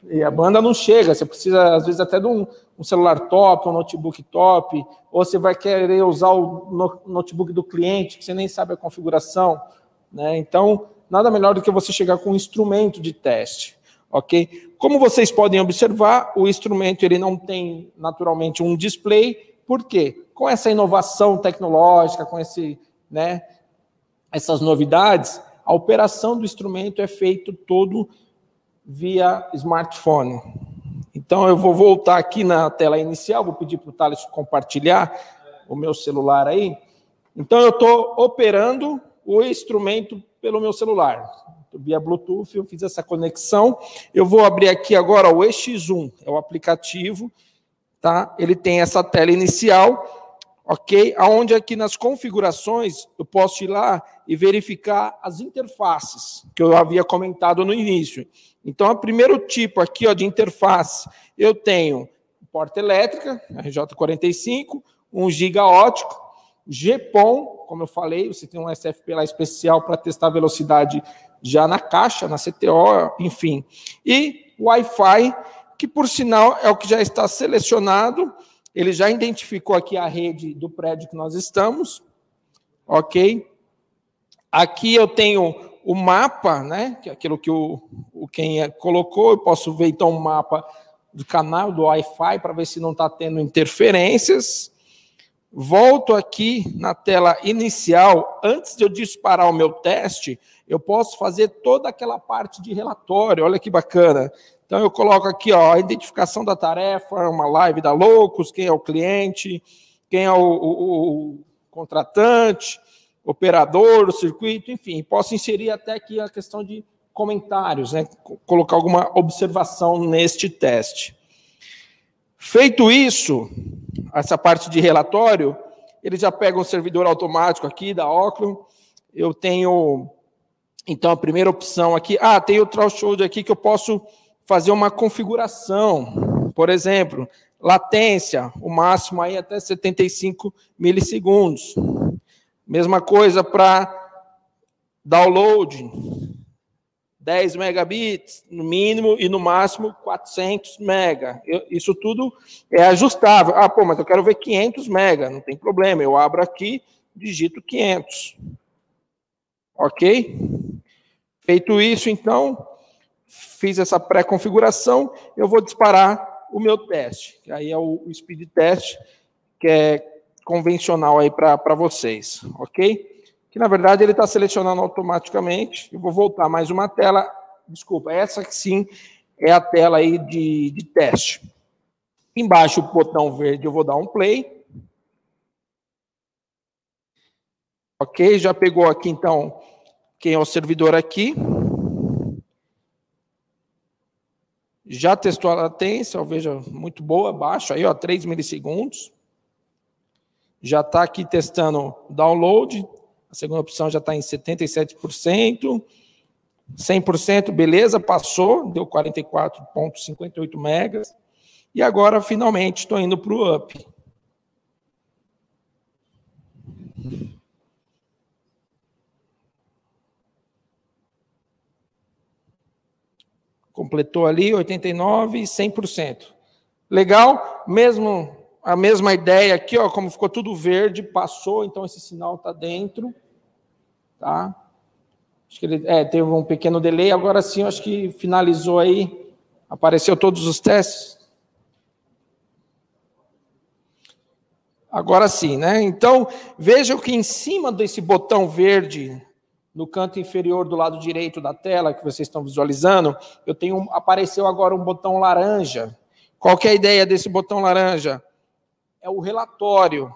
E a banda não chega, você precisa, às vezes, até de um, um celular top, um notebook top, ou você vai querer usar o no- notebook do cliente, que você nem sabe a configuração. Né? Então, nada melhor do que você chegar com um instrumento de teste. ok? Como vocês podem observar, o instrumento ele não tem naturalmente um display, por quê? Com essa inovação tecnológica, com esse, né, essas novidades, a operação do instrumento é feito todo via smartphone. Então, eu vou voltar aqui na tela inicial, vou pedir para o Thales compartilhar o meu celular aí. Então, eu estou operando o instrumento pelo meu celular. Via Bluetooth, eu fiz essa conexão. Eu vou abrir aqui agora o EX1, é o aplicativo, tá? Ele tem essa tela inicial, ok? Aonde aqui nas configurações eu posso ir lá e verificar as interfaces que eu havia comentado no início. Então, o primeiro tipo aqui ó, de interface, eu tenho porta elétrica, RJ45, 1 giga ótico, GPON, como eu falei, você tem um SFP lá especial para testar a velocidade já na caixa, na CTO, enfim. E Wi-Fi, que por sinal é o que já está selecionado, ele já identificou aqui a rede do prédio que nós estamos, ok? Aqui eu tenho o mapa, né? Que é aquilo que o, o quem é- colocou. Eu posso ver então o mapa do canal do Wi-Fi para ver se não está tendo interferências. Volto aqui na tela inicial. Antes de eu disparar o meu teste, eu posso fazer toda aquela parte de relatório. Olha que bacana. Então eu coloco aqui ó, a identificação da tarefa, uma live da Loucos, quem é o cliente, quem é o, o- o contratante, operador, o circuito, enfim, posso inserir até aqui a questão de comentários, né? co- colocar alguma observação neste teste. Feito isso, essa parte de relatório, ele já pega um servidor automático aqui da Oclo. Eu tenho, então, a primeira opção aqui. Ah, tem o threshold aqui que eu posso fazer uma configuração. Por exemplo, latência, o máximo aí até 75 milissegundos. Mesma coisa para download, 10 megabits no mínimo e no máximo 400 mega. Eu- isso tudo é ajustável. Ah, pô, mas eu quero ver 500 mega, não tem problema. Eu abro aqui, digito 500. Ok? Feito isso, então, fiz essa pré-configuração, eu vou disparar o meu teste, que aí é o speed test, que é convencional aí para vocês, ok? Que na verdade ele está selecionando automaticamente. Eu vou voltar mais uma tela. Desculpa, essa sim é a tela aí de, de teste. Embaixo o botão verde eu vou dar um play. Ok, já pegou aqui então quem é o servidor aqui. Já testou a latência, veja, muito boa, baixo aí, ó, 3 milissegundos. Já está aqui testando download. A segunda opção já está em 77%. 100%, beleza, passou, deu 44,58 megas. E agora, finalmente, estou indo para o up. Completou ali 89, 100%. Legal? Mesmo a mesma ideia aqui, ó, como ficou tudo verde, passou, então esse sinal está dentro, tá? Acho que ele é, teve um pequeno delay, agora sim, acho que finalizou aí, apareceu todos os testes. Agora sim, né? Então, veja que em cima desse botão verde no canto inferior do lado direito da tela que vocês estão visualizando, eu tenho apareceu agora um botão laranja. Qual é a ideia desse botão laranja? É o relatório.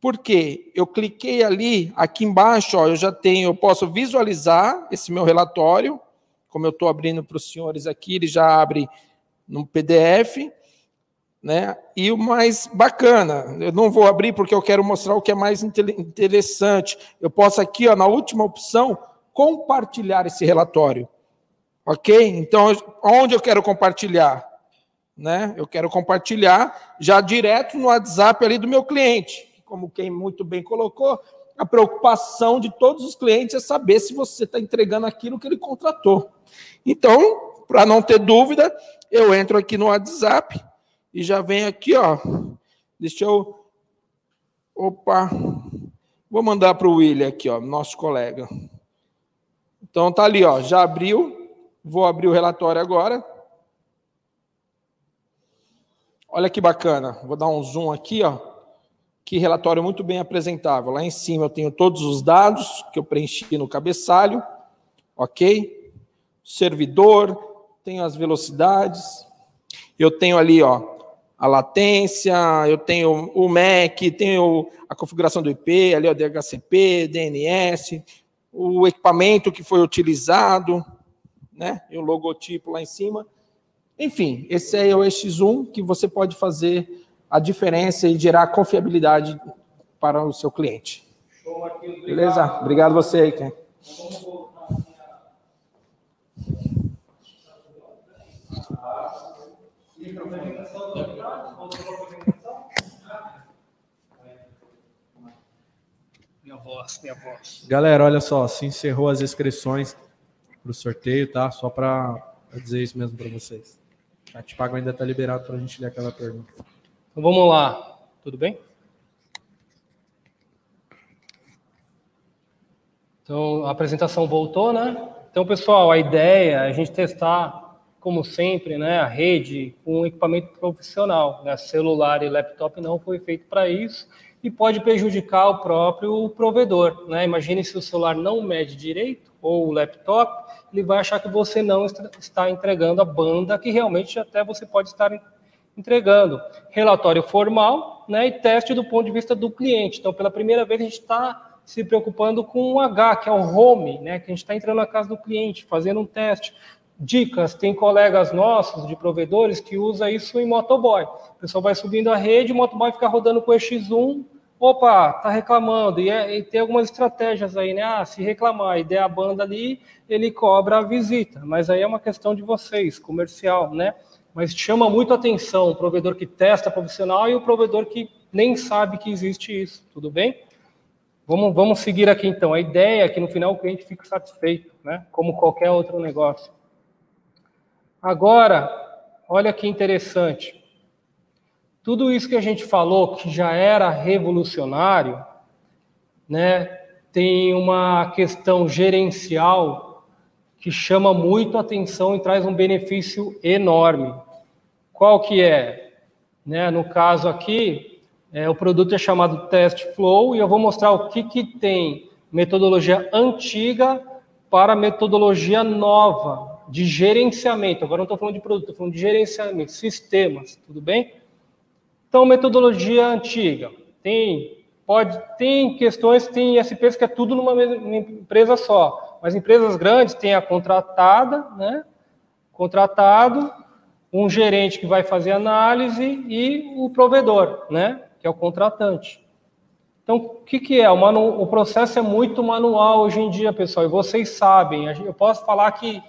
Por quê? Eu cliquei ali, aqui embaixo, ó, eu já tenho, eu posso visualizar esse meu relatório, como eu estou abrindo para os senhores aqui, ele já abre no PDF. Né? E o mais bacana, eu não vou abrir porque eu quero mostrar o que é mais interessante. Eu posso aqui, ó, na última opção, compartilhar esse relatório. Ok? Então, onde eu quero compartilhar? Né? Eu quero compartilhar já direto no WhatsApp ali do meu cliente. Como quem muito bem colocou, a preocupação de todos os clientes é saber se você está entregando aquilo que ele contratou. Então, para não ter dúvida, eu entro aqui no WhatsApp e já vem aqui, ó. Deixa eu. Opa! Vou mandar para o William aqui, ó, nosso colega. Então tá ali, ó. Já abriu. Vou abrir o relatório agora. Olha que bacana. Vou dar um zoom aqui, ó. Que relatório muito bem apresentável. Lá em cima eu tenho todos os dados que eu preenchi no cabeçalho, ok? Servidor, tenho as velocidades. Eu tenho ali, ó, a latência, eu tenho o MAC, tenho a configuração do IP, ali o DHCP, DNS, o equipamento que foi utilizado, né? E o logotipo lá em cima. Enfim, esse é o X1 que você pode fazer a diferença e gerar confiabilidade para o seu cliente. Beleza? Obrigado você aí, Ken. Minha voz, minha voz. Galera, olha só, se encerrou as inscrições para o sorteio, tá? Só para dizer isso mesmo para vocês. A te pago ainda está liberado para a gente ler aquela pergunta. Então vamos lá, tudo bem? Então a apresentação voltou, né? Então pessoal, a ideia é a gente testar como sempre, né, a rede com um equipamento profissional. Né, celular e laptop não foi feito para isso e pode prejudicar o próprio provedor. Né? Imagine se o celular não mede direito, ou o laptop, ele vai achar que você não está entregando a banda que realmente até você pode estar entregando. Relatório formal né, e teste do ponto de vista do cliente. Então, pela primeira vez, a gente está se preocupando com o H, que é o home, né, que a gente está entrando na casa do cliente, fazendo um teste dicas, tem colegas nossos de provedores que usa isso em motoboy. O pessoal vai subindo a rede, o motoboy fica rodando com o X1, opa, tá reclamando, e, é, e, tem algumas estratégias aí, né? Ah, se reclamar e der a banda ali, ele cobra a visita, mas aí é uma questão de vocês, comercial, né? Mas chama muito atenção o provedor que testa profissional e o provedor que nem sabe que existe isso, tudo bem? Vamos, vamos seguir aqui então. A ideia é que no final o cliente fique satisfeito, né? Como qualquer outro negócio. Agora, olha que interessante. Tudo isso que a gente falou, que já era revolucionário, né, tem uma questão gerencial que chama muito atenção e traz um benefício enorme. Qual que é? Né, no caso aqui, é, o produto é chamado Test Flow e eu vou mostrar o que, que tem metodologia antiga para metodologia nova de gerenciamento. Agora não estou falando de produto, estou falando de gerenciamento, sistemas, tudo bem? Então, metodologia antiga. Tem, pode, tem questões, tem ISPs que é tudo numa empresa só. Mas empresas grandes têm a contratada, né? Contratado, um gerente que vai fazer análise e o provedor, né? Que é o contratante. Então, o que, que é? O, manu... o processo é muito manual hoje em dia, pessoal, e vocês sabem. Eu posso falar que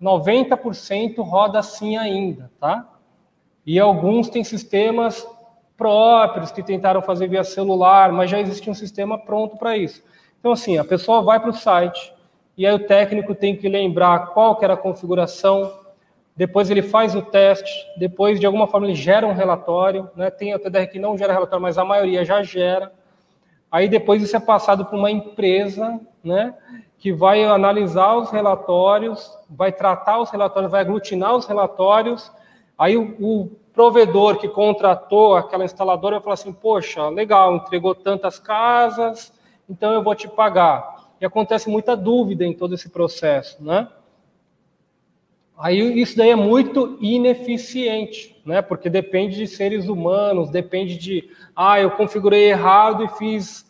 90% roda assim ainda, tá? E alguns têm sistemas próprios que tentaram fazer via celular, mas já existe um sistema pronto para isso. Então, assim, a pessoa vai para o site, e aí o técnico tem que lembrar qual que era a configuração, depois ele faz o teste, depois, de alguma forma, ele gera um relatório, né? tem a TDR que não gera relatório, mas a maioria já gera, aí depois isso é passado para uma empresa, né? Que vai analisar os relatórios, vai tratar os relatórios, vai aglutinar os relatórios, aí o, o provedor que contratou aquela instaladora vai falar assim, poxa, legal, entregou tantas casas, então eu vou te pagar. E acontece muita dúvida em todo esse processo, né? Aí isso daí é muito ineficiente, né? Porque depende de seres humanos, depende de, ah, eu configurei errado e fiz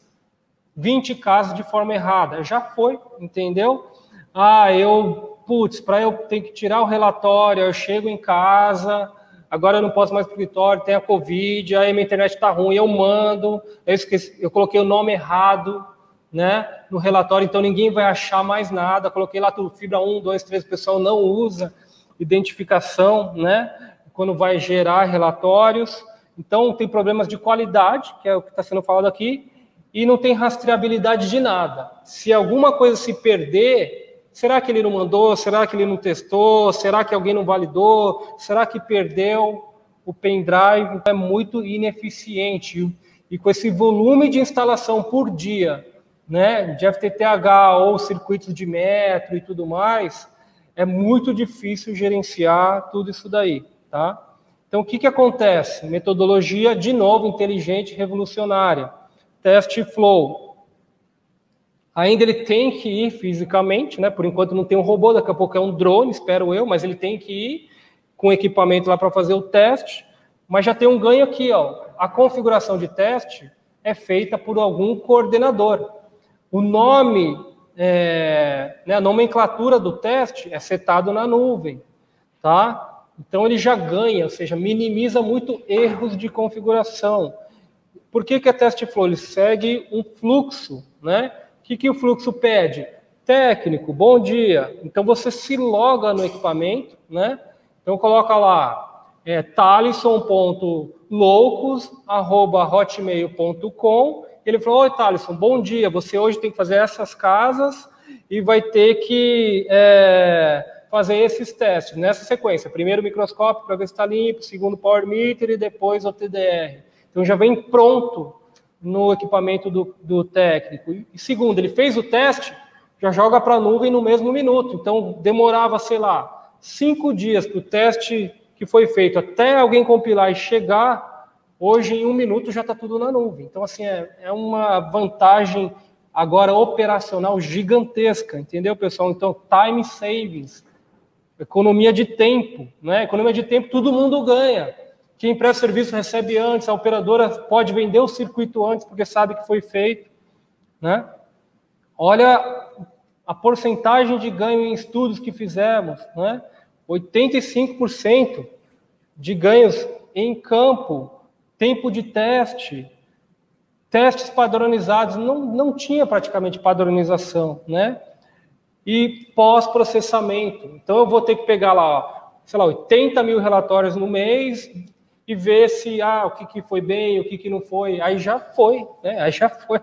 20 casas de forma errada. Já foi, entendeu? Ah, eu, putz, para eu ter que tirar o relatório, eu chego em casa, agora eu não posso mais para o escritório, tem a Covid, aí minha internet está ruim, eu mando, eu, esqueci, eu coloquei o nome errado né, no relatório, então ninguém vai achar mais nada, coloquei lá tudo, fibra 1, 2, 3, o pessoal não usa identificação, né, quando vai gerar relatórios, então tem problemas de qualidade, que é o que está sendo falado aqui, e não tem rastreabilidade de nada. Se alguma coisa se perder, Será que ele não mandou? Será que ele não testou? Será que alguém não validou? Será que perdeu o pendrive? É muito ineficiente. E com esse volume de instalação por dia, né, de FTTH ou circuitos de metro e tudo mais, é muito difícil gerenciar tudo isso daí, tá? Então, o que, que acontece? Metodologia, de novo, inteligente, revolucionária. Teste flow. Ainda ele tem que ir fisicamente, né? Por enquanto não tem um robô, daqui a pouco é um drone, espero eu, mas ele tem que ir com equipamento lá para fazer o teste. Mas já tem um ganho aqui, ó. A configuração de teste é feita por algum coordenador. O nome, é, né, a nomenclatura do teste é setado na nuvem, tá? Então ele já ganha, ou seja, minimiza muito erros de configuração. Por que, que é teste flow? Ele segue um fluxo, né? que, que o fluxo pede? Técnico, bom dia. Então você se loga no equipamento, né? Então coloca lá é, talisson.loucos@hotmail.com. Ele falou: Oi, Talisson, bom dia. Você hoje tem que fazer essas casas e vai ter que é, fazer esses testes nessa sequência. Primeiro microscópio para ver se está limpo, segundo power meter e depois o TDR. Então já vem pronto no equipamento do, do técnico. E segundo, ele fez o teste, já joga para a nuvem no mesmo minuto. Então, demorava, sei lá, cinco dias para o teste que foi feito até alguém compilar e chegar. Hoje, em um minuto, já está tudo na nuvem. Então, assim, é, é uma vantagem agora operacional gigantesca, entendeu, pessoal? Então, time savings, economia de tempo, né? Economia de tempo, todo mundo ganha. Quem presta serviço recebe antes, a operadora pode vender o circuito antes porque sabe que foi feito, né? Olha a porcentagem de ganho em estudos que fizemos, né? 85% de ganhos em campo, tempo de teste, testes padronizados, não, não tinha praticamente padronização, né? E pós-processamento. Então eu vou ter que pegar lá, sei lá, 80 mil relatórios no mês, e ver se ah, o que, que foi bem, o que, que não foi. Aí já foi, né? Aí já foi.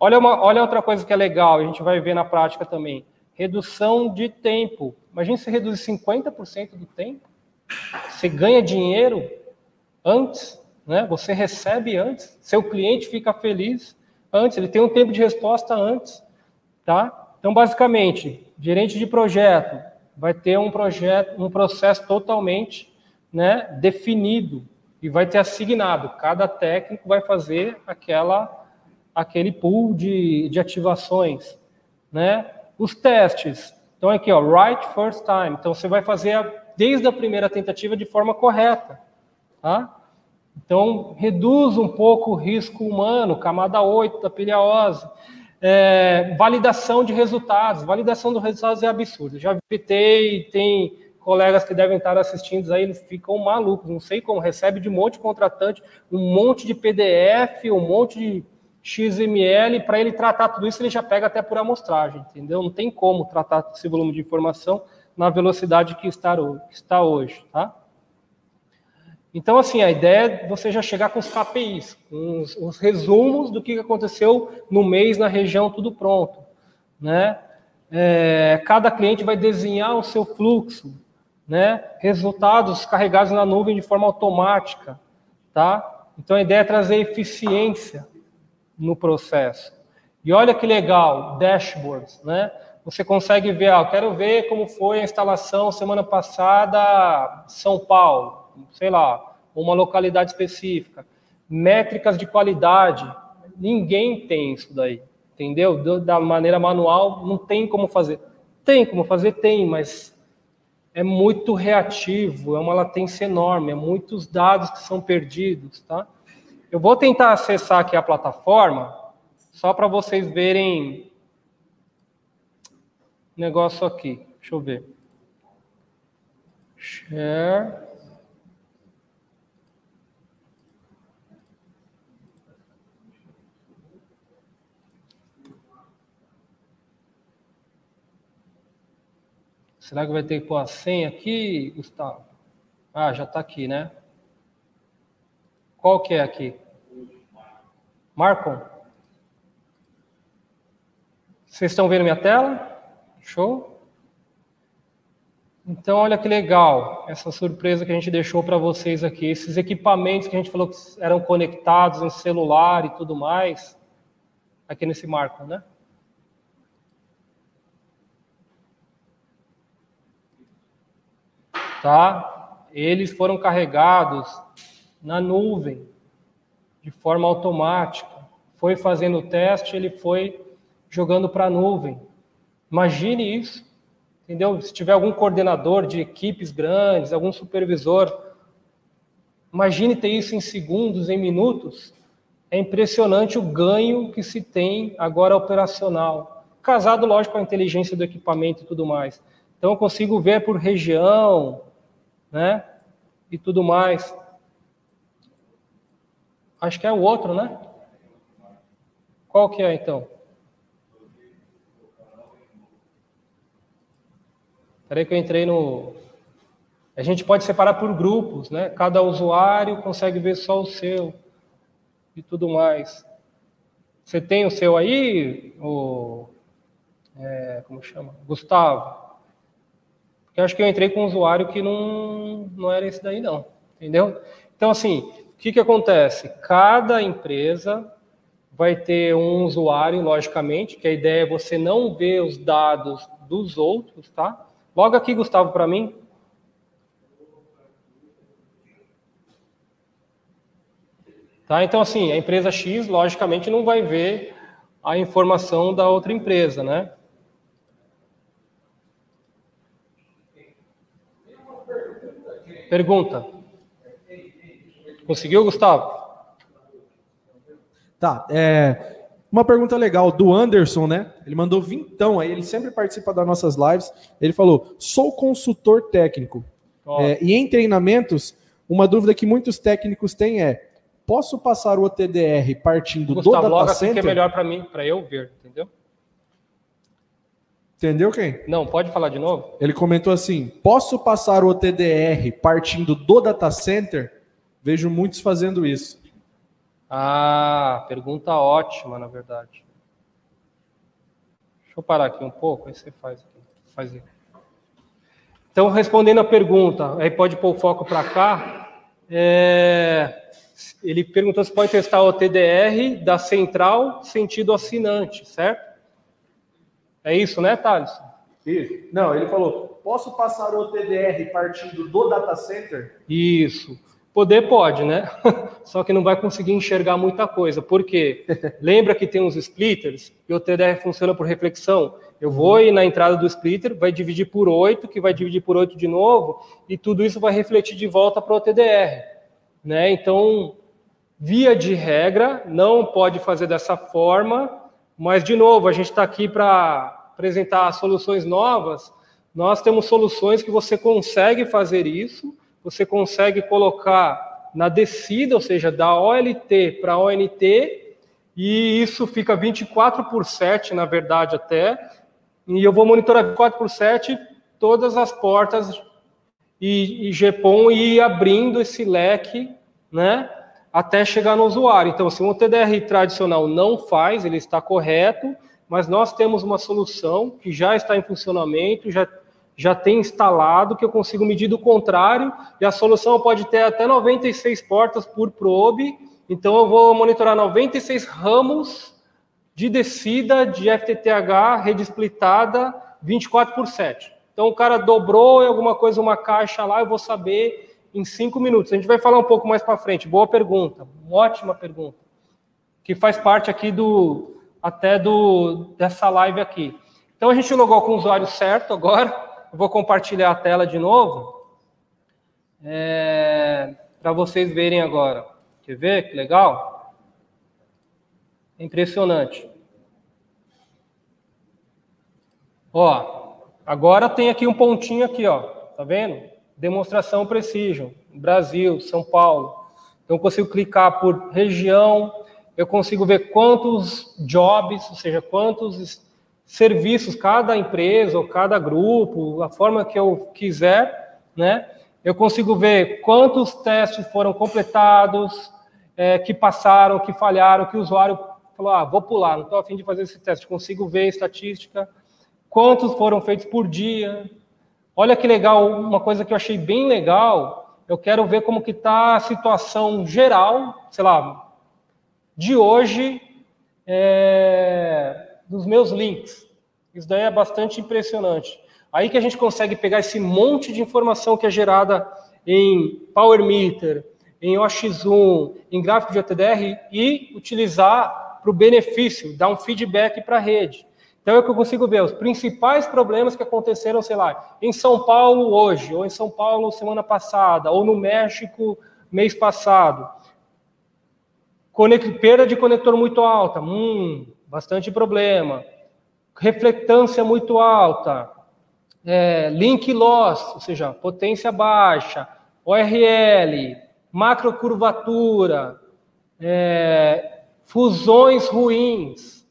Olha, uma, olha outra coisa que é legal, a gente vai ver na prática também. Redução de tempo. Imagina se reduzir 50% do tempo. Você ganha dinheiro antes, né? Você recebe antes, seu cliente fica feliz antes, ele tem um tempo de resposta antes, tá? Então, basicamente, gerente de projeto vai ter um projeto, um processo totalmente né, definido e vai ter assignado. Cada técnico vai fazer aquela, aquele pool de, de ativações. Né? Os testes. Então, aqui, ó, right first time. Então, você vai fazer a, desde a primeira tentativa de forma correta. Tá? Então, reduz um pouco o risco humano, camada 8 da piliose. É, validação de resultados. Validação dos resultados é absurdo. Já vitei, tem colegas que devem estar assistindo aí, ficam malucos, não sei como, recebe de um monte de contratante, um monte de PDF, um monte de XML, para ele tratar tudo isso, ele já pega até por amostragem, entendeu? Não tem como tratar esse volume de informação na velocidade que está, está hoje, tá? Então, assim, a ideia é você já chegar com os KPIs, com os, os resumos do que aconteceu no mês na região, tudo pronto, né? É, cada cliente vai desenhar o seu fluxo, né? Resultados carregados na nuvem de forma automática, tá? Então a ideia é trazer eficiência no processo. E olha que legal, dashboards, né? Você consegue ver, ah, quero ver como foi a instalação semana passada São Paulo, sei lá, uma localidade específica. Métricas de qualidade, ninguém tem isso daí, entendeu? Da maneira manual, não tem como fazer. Tem como fazer, tem, mas é muito reativo, é uma latência enorme, é muitos dados que são perdidos, tá? Eu vou tentar acessar aqui a plataforma, só para vocês verem negócio aqui. Deixa eu ver. Share. Será que vai ter que pôr a senha aqui, Gustavo? Ah, já está aqui, né? Qual que é aqui? Marcon? Vocês estão vendo minha tela? Show? Então, olha que legal essa surpresa que a gente deixou para vocês aqui. Esses equipamentos que a gente falou que eram conectados em celular e tudo mais, aqui nesse Marco, né? Tá? Eles foram carregados na nuvem, de forma automática. Foi fazendo o teste, ele foi jogando para a nuvem. Imagine isso, entendeu? Se tiver algum coordenador de equipes grandes, algum supervisor, imagine ter isso em segundos, em minutos. É impressionante o ganho que se tem agora operacional. Casado, lógico, com a inteligência do equipamento e tudo mais. Então, eu consigo ver por região, né? E tudo mais. Acho que é o outro, né? Qual que é então? Peraí que eu entrei no. A gente pode separar por grupos, né? Cada usuário consegue ver só o seu e tudo mais. Você tem o seu aí, o é, como chama? Gustavo. Eu acho que eu entrei com um usuário que não, não era esse daí, não. Entendeu? Então, assim, o que, que acontece? Cada empresa vai ter um usuário, logicamente, que a ideia é você não ver os dados dos outros, tá? Logo aqui, Gustavo, para mim. Tá? Então, assim, a empresa X, logicamente, não vai ver a informação da outra empresa, né? Pergunta. Conseguiu, Gustavo? Tá. É, uma pergunta legal do Anderson, né? Ele mandou vintão aí, ele sempre participa das nossas lives. Ele falou: sou consultor técnico. É, e em treinamentos, uma dúvida que muitos técnicos têm é: posso passar o OTDR partindo Gustavo, do data logo center? Assim que é melhor para mim, para eu ver, entendeu? Entendeu quem? Não, pode falar de novo? Ele comentou assim: posso passar o TDR partindo do data center? Vejo muitos fazendo isso. Ah, pergunta ótima, na verdade. Deixa eu parar aqui um pouco, aí você faz aqui. Faz aqui. Então, respondendo a pergunta, aí pode pôr o foco para cá. É, ele perguntou se pode testar o TDR da central sentido assinante, certo? É isso, né, Thales? Isso. Não, ele falou, posso passar o TDR partindo do data center? Isso. Poder pode, né? Só que não vai conseguir enxergar muita coisa. Por quê? Lembra que tem uns splitters e o TDR funciona por reflexão? Eu vou ir na entrada do splitter, vai dividir por 8, que vai dividir por 8 de novo, e tudo isso vai refletir de volta para o TDR. Né? Então, via de regra, não pode fazer dessa forma, mas, de novo, a gente está aqui para apresentar soluções novas. Nós temos soluções que você consegue fazer isso, você consegue colocar na descida, ou seja, da OLT para ONT, e isso fica 24 por 7, na verdade, até, e eu vou monitorar 24 por 7 todas as portas e, e GPON e ir abrindo esse leque, né, até chegar no usuário. Então, se um TDR tradicional não faz, ele está correto, mas nós temos uma solução que já está em funcionamento, já já tem instalado que eu consigo medir do contrário, e a solução pode ter até 96 portas por probe, então eu vou monitorar 96 ramos de descida de FTTH rede splitada 24 por 7. Então o cara dobrou alguma coisa, uma caixa lá, eu vou saber em cinco minutos. A gente vai falar um pouco mais para frente. Boa pergunta, ótima pergunta, que faz parte aqui do até do dessa live aqui. Então a gente logou com o usuário certo agora. Eu vou compartilhar a tela de novo é, para vocês verem agora. Quer ver que legal? Impressionante. Ó, agora tem aqui um pontinho aqui, ó. Tá vendo? Demonstração Precision, Brasil, São Paulo. Então consigo clicar por região, eu consigo ver quantos jobs, ou seja, quantos serviços, cada empresa ou cada grupo, a forma que eu quiser, né? Eu consigo ver quantos testes foram completados, é, que passaram, que falharam, que o usuário falou, ah, vou pular, não estou afim de fazer esse teste. Consigo ver estatística, quantos foram feitos por dia. Olha que legal, uma coisa que eu achei bem legal, eu quero ver como que está a situação geral, sei lá, de hoje, é, dos meus links. Isso daí é bastante impressionante. Aí que a gente consegue pegar esse monte de informação que é gerada em Power Meter, em OXZoom, em gráfico de OTDR e utilizar para o benefício, dar um feedback para a rede. Então é que eu consigo ver os principais problemas que aconteceram, sei lá, em São Paulo hoje, ou em São Paulo semana passada, ou no México mês passado. Perda de conector muito alta, hum, bastante problema. Reflectância muito alta, é, link loss, ou seja, potência baixa, ORL, macrocurvatura, é, fusões ruins.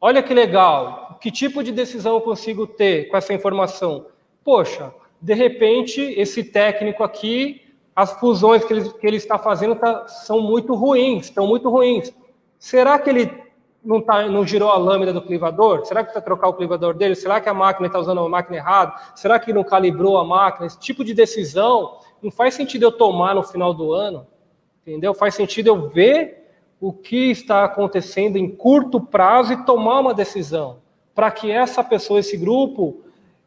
Olha que legal. Que tipo de decisão eu consigo ter com essa informação? Poxa, de repente, esse técnico aqui, as fusões que ele, que ele está fazendo tá, são muito ruins, estão muito ruins. Será que ele não, tá, não girou a lâmina do clivador? Será que está trocar o clivador dele? Será que a máquina está usando a máquina errada? Será que não calibrou a máquina? Esse tipo de decisão não faz sentido eu tomar no final do ano, entendeu? Faz sentido eu ver o que está acontecendo em curto prazo e tomar uma decisão para que essa pessoa, esse grupo,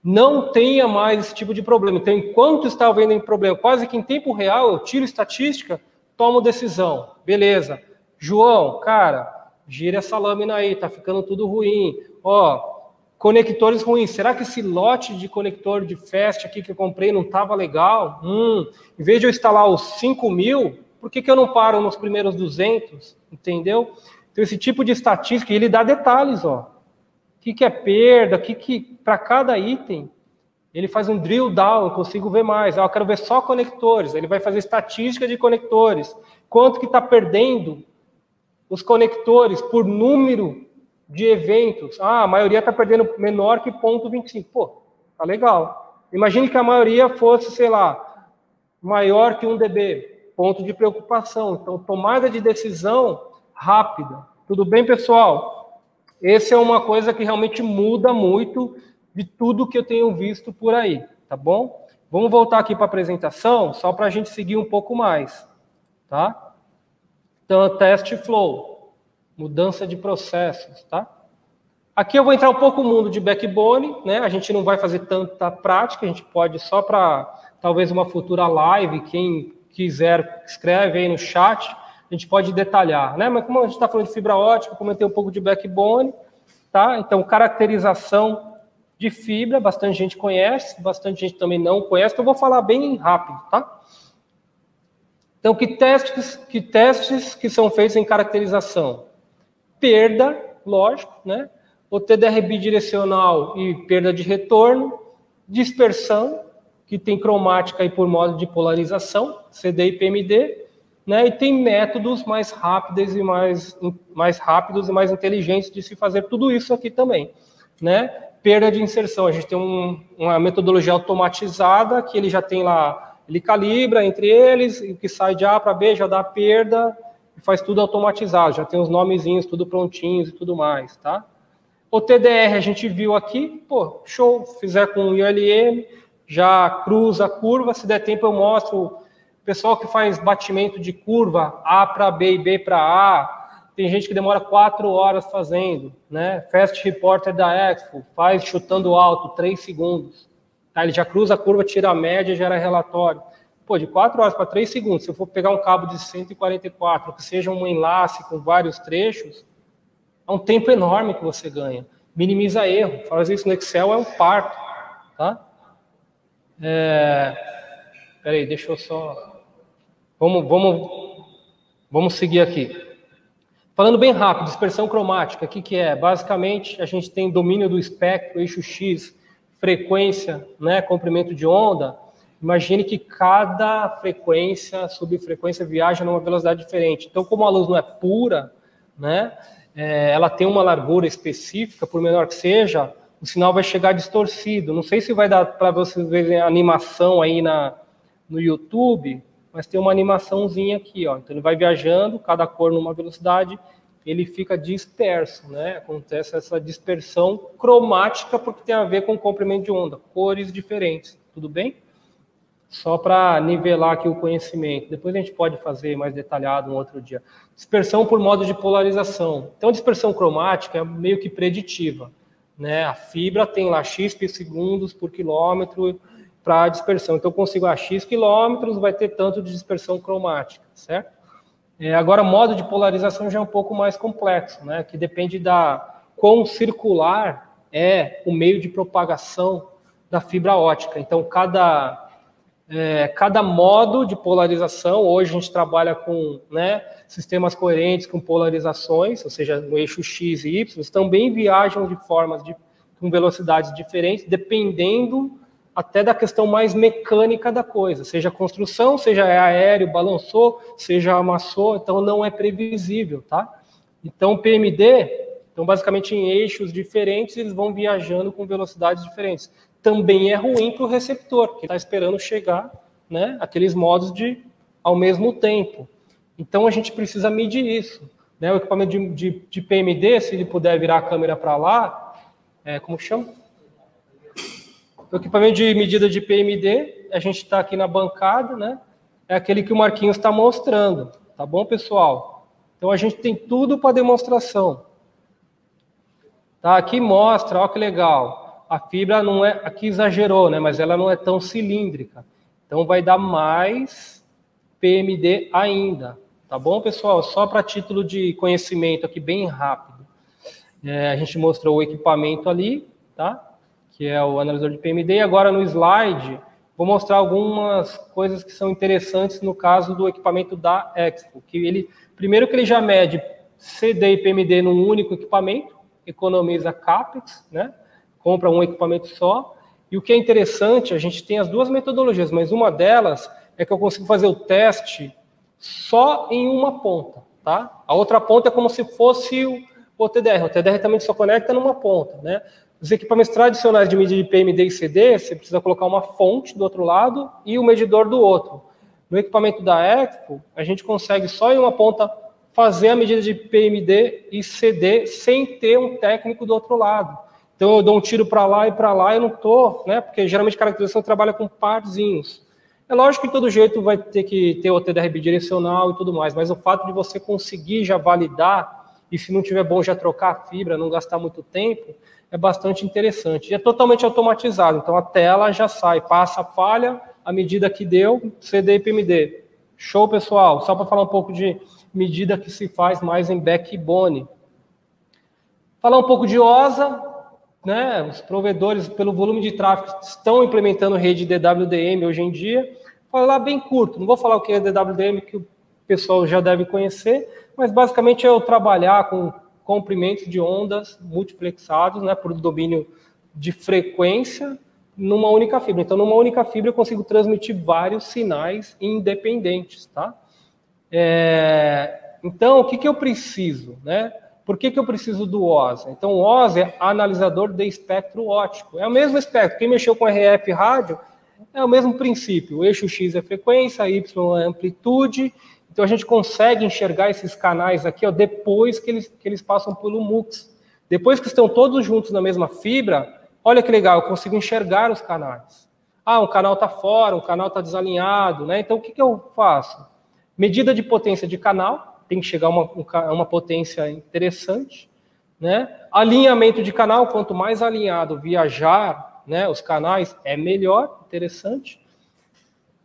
não tenha mais esse tipo de problema. Então, enquanto está havendo problema, quase que em tempo real, eu tiro estatística, tomo decisão. Beleza. João, cara, gira essa lâmina aí, tá ficando tudo ruim. Ó, conectores ruins. Será que esse lote de conector de fast aqui que eu comprei não estava legal? Hum, em vez de eu instalar os 5 mil, por que, que eu não paro nos primeiros 200? Entendeu? Então, esse tipo de estatística, ele dá detalhes, ó. O que, que é perda, o que, que para cada item, ele faz um drill down, eu consigo ver mais. Ah, eu quero ver só conectores, ele vai fazer estatística de conectores. Quanto que está perdendo os conectores por número de eventos. Ah, a maioria está perdendo menor que ponto 25. Pô, tá legal. Imagine que a maioria fosse, sei lá, maior que 1 dB. Ponto de preocupação. Então, tomada de decisão rápida. Tudo bem, pessoal? Essa é uma coisa que realmente muda muito de tudo que eu tenho visto por aí, tá bom? Vamos voltar aqui para a apresentação, só para a gente seguir um pouco mais, tá? Então, teste flow, mudança de processos, tá? Aqui eu vou entrar um pouco no mundo de backbone, né? A gente não vai fazer tanta prática, a gente pode só para talvez uma futura live, quem quiser escreve aí no chat, a gente pode detalhar, né? Mas como a gente está falando de fibra ótica, comentei um pouco de backbone, tá? Então, caracterização de fibra, bastante gente conhece, bastante gente também não conhece, então eu vou falar bem rápido, tá? Então, que testes, que testes que são feitos em caracterização? Perda, lógico, né? O TDR bidirecional e perda de retorno, dispersão, que tem cromática e por modo de polarização, CD e PMD, né? E tem métodos mais rápidos e mais, mais rápidos e mais inteligentes de se fazer tudo isso aqui também, né? Perda de inserção, a gente tem um, uma metodologia automatizada que ele já tem lá, ele calibra entre eles, o que sai de A para B já dá perda, e faz tudo automatizado, já tem os nomezinhos tudo prontinhos e tudo mais, tá? O TDR a gente viu aqui, pô, show, fizer com o ULM, já cruza a curva, se der tempo eu mostro. Pessoal que faz batimento de curva A para B e B para A, tem gente que demora quatro horas fazendo, né? Fast Reporter da Expo faz chutando alto, três segundos. Tá? Ele já cruza a curva, tira a média, gera relatório. Pô, de quatro horas para três segundos, se eu for pegar um cabo de 144, que seja um enlace com vários trechos, é um tempo enorme que você ganha. Minimiza erro. Fazer isso no Excel é um parto, tá? É... Peraí, deixa eu só... Vamos, vamos, vamos seguir aqui. Falando bem rápido, dispersão cromática, o que, que é? Basicamente, a gente tem domínio do espectro, eixo X, frequência, né, comprimento de onda. Imagine que cada frequência, subfrequência, viaja numa velocidade diferente. Então, como a luz não é pura, né, é, ela tem uma largura específica, por menor que seja, o sinal vai chegar distorcido. Não sei se vai dar para vocês verem a animação aí na, no YouTube, mas tem uma animaçãozinha aqui, ó. Então ele vai viajando, cada cor numa velocidade, ele fica disperso, né? Acontece essa dispersão cromática porque tem a ver com comprimento de onda, cores diferentes, tudo bem? Só para nivelar aqui o conhecimento. Depois a gente pode fazer mais detalhado um outro dia. Dispersão por modo de polarização. Então, dispersão cromática é meio que preditiva. Né? A fibra tem lá x segundos por quilômetro, para a dispersão. Então, eu consigo a X quilômetros, vai ter tanto de dispersão cromática, certo? É, agora, modo de polarização já é um pouco mais complexo, né? Que depende da quão circular é o meio de propagação da fibra ótica. Então, cada, é, cada modo de polarização, hoje a gente trabalha com né, sistemas coerentes com polarizações, ou seja, no eixo X e Y, também viajam de formas de, com velocidades diferentes, dependendo até da questão mais mecânica da coisa, seja construção, seja aéreo, balançou, seja amassou, então não é previsível, tá? Então, PMD, então basicamente em eixos diferentes, eles vão viajando com velocidades diferentes. Também é ruim para o receptor, que está esperando chegar, né, aqueles modos de ao mesmo tempo. Então a gente precisa medir isso. Né? O equipamento de, de, de PMD, se ele puder virar a câmera para lá, é, como chama? O equipamento de medida de PMD, a gente está aqui na bancada, né? É aquele que o Marquinhos está mostrando, tá bom, pessoal? Então a gente tem tudo para demonstração. Tá, aqui mostra, ó que legal. A fibra não é, aqui exagerou, né? Mas ela não é tão cilíndrica. Então vai dar mais PMD ainda. Tá bom, pessoal? Só para título de conhecimento aqui, bem rápido. É, a gente mostrou o equipamento ali, tá? Que é o analisador de PMD. E agora no slide, vou mostrar algumas coisas que são interessantes no caso do equipamento da Expo. Que ele, primeiro que ele já mede CD e PMD num único equipamento, economiza CAPEX, né? compra um equipamento só. E o que é interessante, a gente tem as duas metodologias, mas uma delas é que eu consigo fazer o teste só em uma ponta. Tá? A outra ponta é como se fosse o TDR. O TDR também só conecta numa ponta. Né? Os equipamentos tradicionais de medida de PMD e CD, você precisa colocar uma fonte do outro lado e o medidor do outro. No equipamento da Expo, a gente consegue só em uma ponta fazer a medida de PMD e CD sem ter um técnico do outro lado. Então eu dou um tiro para lá e para lá e não estou, né? Porque geralmente caracterização trabalha com parzinhos. É lógico que todo jeito vai ter que ter o TDR bidirecional e tudo mais, mas o fato de você conseguir já validar e se não tiver bom já trocar a fibra, não gastar muito tempo, é bastante interessante. E é totalmente automatizado, então a tela já sai, passa a falha, a medida que deu, CD e PMD. Show, pessoal. Só para falar um pouco de medida que se faz mais em backbone. Falar um pouco de OSA, né? Os provedores, pelo volume de tráfego, estão implementando rede DWDM hoje em dia. Falar bem curto, não vou falar o que é DWDM, que o pessoal já deve conhecer, mas basicamente é eu trabalhar com comprimentos de ondas multiplexados, né, por domínio de frequência numa única fibra. Então, numa única fibra eu consigo transmitir vários sinais independentes, tá? É, então, o que, que eu preciso, né? Por que, que eu preciso do OSA? Então, o OSA é analisador de espectro óptico. É o mesmo espectro. Quem mexeu com RF rádio é o mesmo princípio. O eixo X é frequência, Y é amplitude. Então, a gente consegue enxergar esses canais aqui ó, depois que eles, que eles passam pelo MUX. Depois que estão todos juntos na mesma fibra, olha que legal, eu consigo enxergar os canais. Ah, um canal está fora, um canal está desalinhado. Né? Então, o que, que eu faço? Medida de potência de canal, tem que chegar a uma, uma potência interessante. Né? Alinhamento de canal, quanto mais alinhado viajar né, os canais, é melhor, interessante.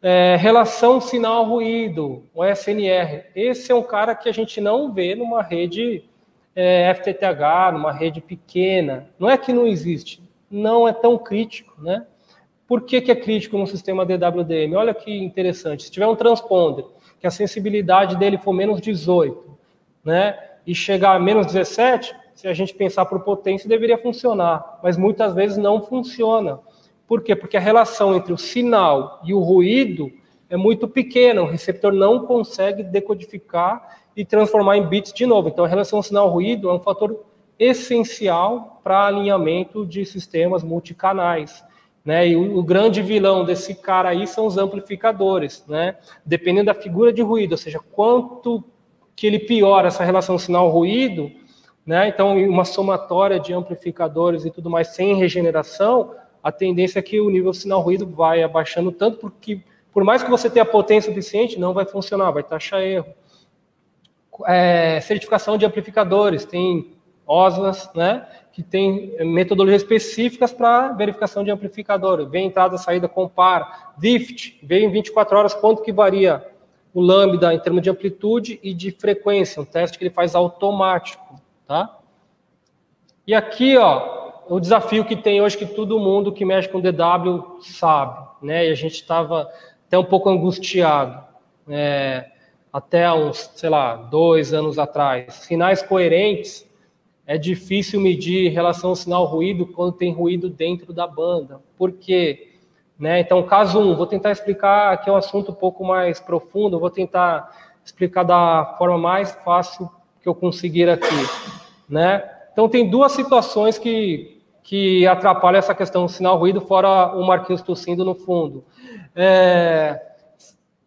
É, relação sinal-ruído, o SNR. Esse é um cara que a gente não vê numa rede é, FTTH, numa rede pequena. Não é que não existe, não é tão crítico. Né? Por que, que é crítico no sistema DWDM? Olha que interessante. Se tiver um transponder que a sensibilidade dele for menos 18, né, e chegar a menos 17, se a gente pensar por potência, deveria funcionar, mas muitas vezes não funciona. Por quê? Porque a relação entre o sinal e o ruído é muito pequena, o receptor não consegue decodificar e transformar em bits de novo. Então, a relação sinal-ruído é um fator essencial para alinhamento de sistemas multicanais. Né? E o, o, grande vilão desse cara aí são os amplificadores, né? Dependendo da figura de ruído, ou seja, quanto que ele piora essa relação sinal-ruído, né? Então, uma somatória de amplificadores e tudo mais sem regeneração, a tendência é que o nível sinal-ruído vai abaixando tanto porque, por mais que você tenha potência suficiente, não vai funcionar, vai taxar erro. É, certificação de amplificadores, tem OSLAS, né? que tem metodologias específicas para verificação de amplificador. Vem entrada, saída, compara. DIFT, veio em 24 horas quanto que varia o lambda em termos de amplitude e de frequência, um teste que ele faz automático, tá? E aqui, ó, o desafio que tem hoje que todo mundo que mexe com DW sabe, né? E a gente estava até um pouco angustiado, é, até uns, sei lá, dois anos atrás. Sinais coerentes é difícil medir relação sinal-ruído quando tem ruído dentro da banda. Por quê? Né? Então, caso 1, um, vou tentar explicar que é um assunto um pouco mais profundo, vou tentar explicar da forma mais fácil que eu conseguir aqui. Né? Então, tem duas situações que, que atrapalham essa questão do sinal-ruído, fora o Marquinhos tossindo no fundo. É,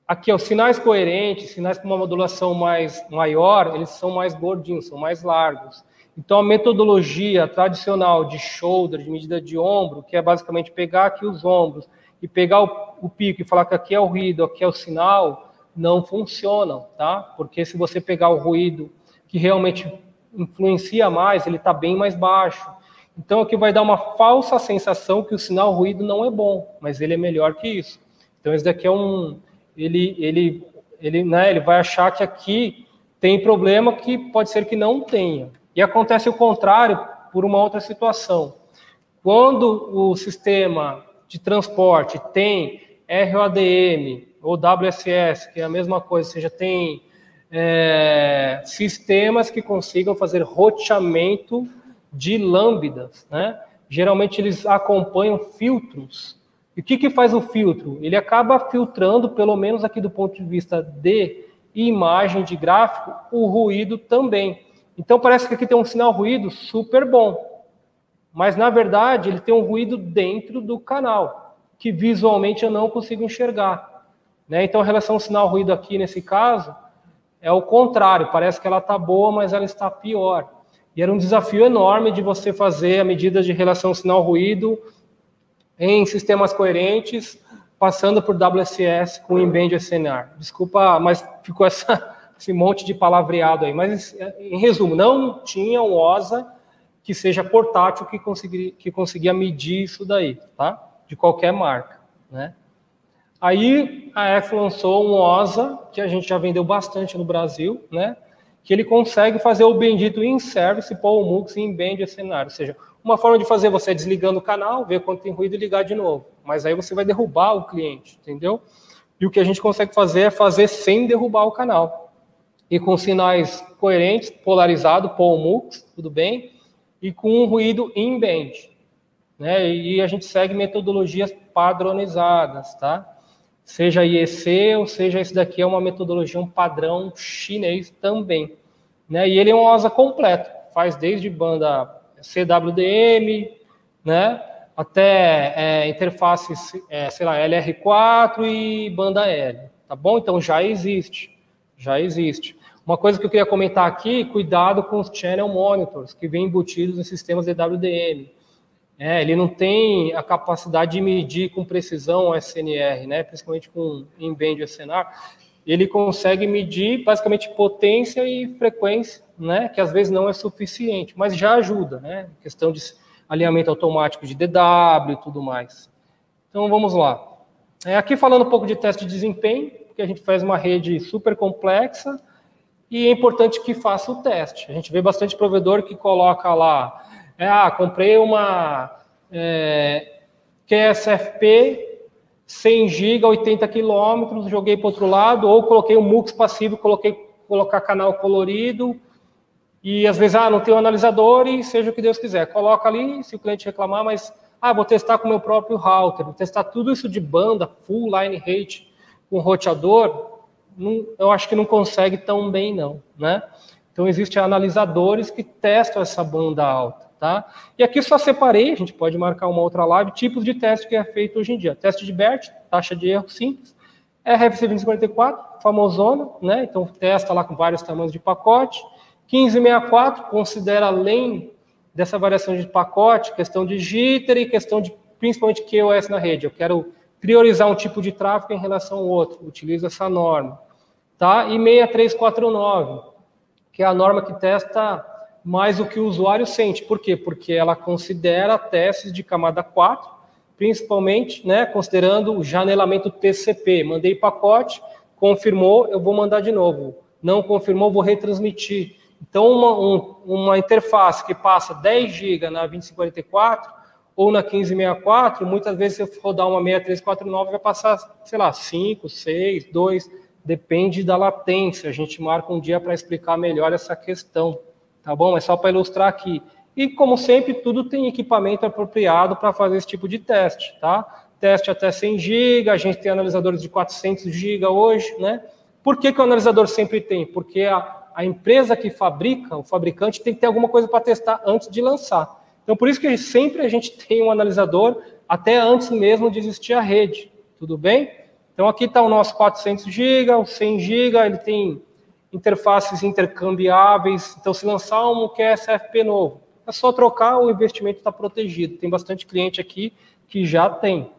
aqui, os sinais coerentes, sinais com uma modulação mais maior, eles são mais gordinhos, são mais largos. Então, a metodologia tradicional de shoulder, de medida de ombro, que é basicamente pegar aqui os ombros e pegar o, o pico e falar que aqui é o ruído, aqui é o sinal, não funcionam, tá? Porque se você pegar o ruído que realmente influencia mais, ele está bem mais baixo. Então, aqui vai dar uma falsa sensação que o sinal ruído não é bom, mas ele é melhor que isso. Então, esse daqui é um... Ele, ele, ele, né, ele vai achar que aqui tem problema que pode ser que não tenha. E acontece o contrário por uma outra situação. Quando o sistema de transporte tem ROADM ou WSS, que é a mesma coisa, ou seja, tem é, sistemas que consigam fazer roteamento de lambdas, né? Geralmente eles acompanham filtros. E o que, que faz o filtro? Ele acaba filtrando, pelo menos aqui do ponto de vista de imagem de gráfico, o ruído também. Então parece que aqui tem um sinal ruído super bom, mas na verdade ele tem um ruído dentro do canal, que visualmente eu não consigo enxergar. Né? Então a relação sinal-ruído aqui nesse caso é o contrário, parece que ela está boa, mas ela está pior. E era um desafio enorme de você fazer a medida de relação sinal-ruído em sistemas coerentes, passando por WSS com embed SNR. Desculpa, mas ficou essa esse monte de palavreado aí. Mas, em resumo, não tinha um OSA que seja portátil que conseguia, que conseguia medir isso daí, tá? De qualquer marca, né? Aí a F lançou um OSA, que a gente já vendeu bastante no Brasil, né? Que ele consegue fazer o bendito in-service, pôr o MUX em band cenário. Ou seja, uma forma de fazer você é desligando o canal, ver quando tem ruído e ligar de novo. Mas aí você vai derrubar o cliente, entendeu? E o que a gente consegue fazer é fazer sem derrubar o canal. E com sinais coerentes, polarizado, pôr o MUX, tudo bem? E com um ruído in-band. Né? E a gente segue metodologias padronizadas, tá? Seja IEC ou seja esse daqui é uma metodologia, um padrão chinês também. Né? E ele é um OSA completo, faz desde banda CWDM, né? até é, interfaces, é, sei lá, LR4 e banda L, tá bom? Então já existe, já existe. Uma coisa que eu queria comentar aqui, cuidado com os channel monitors que vêm embutidos em sistemas de WDM. É, ele não tem a capacidade de medir com precisão o SNR, né? principalmente com embed SNR. Ele consegue medir basicamente potência e frequência, né? que às vezes não é suficiente, mas já ajuda, né? questão de alinhamento automático de DW e tudo mais. Então vamos lá. É, aqui falando um pouco de teste de desempenho, porque a gente faz uma rede super complexa e é importante que faça o teste. A gente vê bastante provedor que coloca lá é, ah, comprei uma é, QSFP 100 GB, 80 km, joguei para outro lado, ou coloquei um MUX passivo, coloquei colocar canal colorido, e às vezes, ah, não tem um analisador e seja o que Deus quiser. Coloca ali, se o cliente reclamar, mas, ah, vou testar com o meu próprio router, vou testar tudo isso de banda, full line rate, com roteador, não, eu acho que não consegue tão bem, não, né? Então, existem analisadores que testam essa banda alta. Tá? E aqui só separei, a gente pode marcar uma outra live, tipos de teste que é feito hoje em dia. Teste de BERT, taxa de erro simples, RFC 2044, famosona, né? então testa lá com vários tamanhos de pacote. 1564 considera além dessa variação de pacote, questão de jitter e questão de principalmente QoS na rede. Eu quero priorizar um tipo de tráfego em relação ao outro, utilizo essa norma. Tá? E 6349, que é a norma que testa mais o que o usuário sente. Por quê? Porque ela considera testes de camada 4, principalmente né, considerando o janelamento TCP. Mandei pacote, confirmou, eu vou mandar de novo. Não confirmou, vou retransmitir. Então, uma, um, uma interface que passa 10 GB na 2044 ou na 1564, muitas vezes se eu rodar uma 6349 vai passar, sei lá, 5, 6, 2, depende da latência. A gente marca um dia para explicar melhor essa questão tá bom? É só para ilustrar aqui. E, como sempre, tudo tem equipamento apropriado para fazer esse tipo de teste, tá? Teste até 100 GB, a gente tem analisadores de 400 GB hoje, né? Por que, que o analisador sempre tem? Porque a, a empresa que fabrica, o fabricante, tem que ter alguma coisa para testar antes de lançar. Então, por isso que sempre a gente tem um analisador até antes mesmo de existir a rede, tudo bem? Então, aqui está o nosso 400 GB, o 100 GB, ele tem interfaces intercambiáveis. Então, se lançar um QSFP novo, é só trocar, o investimento está protegido. Tem bastante cliente aqui que já tem.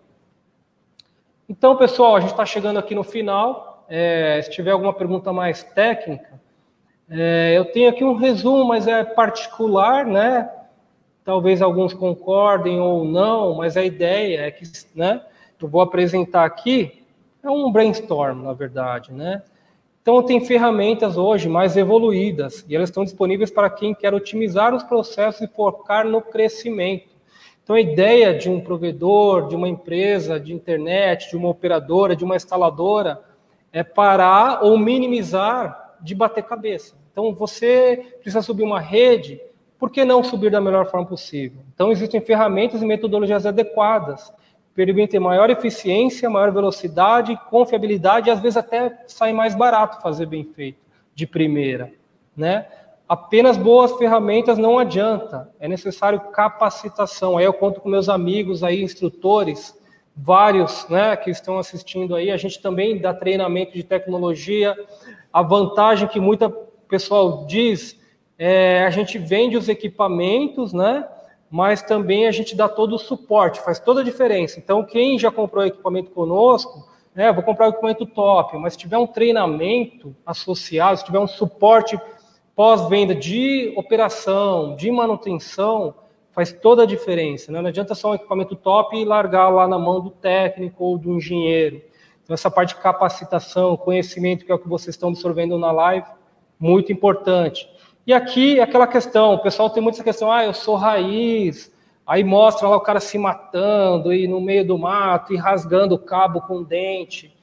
Então, pessoal, a gente está chegando aqui no final. É, se tiver alguma pergunta mais técnica, é, eu tenho aqui um resumo, mas é particular, né? Talvez alguns concordem ou não, mas a ideia é que, né? Eu vou apresentar aqui é um brainstorm, na verdade, né? Então, tem ferramentas hoje mais evoluídas e elas estão disponíveis para quem quer otimizar os processos e focar no crescimento. Então, a ideia de um provedor, de uma empresa de internet, de uma operadora, de uma instaladora, é parar ou minimizar de bater cabeça. Então, você precisa subir uma rede, por que não subir da melhor forma possível? Então, existem ferramentas e metodologias adequadas permitem maior eficiência, maior velocidade, confiabilidade e às vezes até sai mais barato fazer bem feito de primeira, né? Apenas boas ferramentas não adianta, é necessário capacitação. Aí eu conto com meus amigos aí, instrutores, vários, né, que estão assistindo aí. A gente também dá treinamento de tecnologia. A vantagem que muita pessoal diz é a gente vende os equipamentos, né? Mas também a gente dá todo o suporte, faz toda a diferença. Então, quem já comprou equipamento conosco né, vou comprar o equipamento top, mas se tiver um treinamento associado, se tiver um suporte pós-venda de operação, de manutenção, faz toda a diferença. Né? Não adianta só um equipamento top e largar lá na mão do técnico ou do engenheiro. Então, essa parte de capacitação, conhecimento, que é o que vocês estão absorvendo na live, muito importante. E aqui, aquela questão, o pessoal tem muito essa questão, ah, eu sou raiz, aí mostra lá o cara se matando, e no meio do mato, e rasgando o cabo com o dente,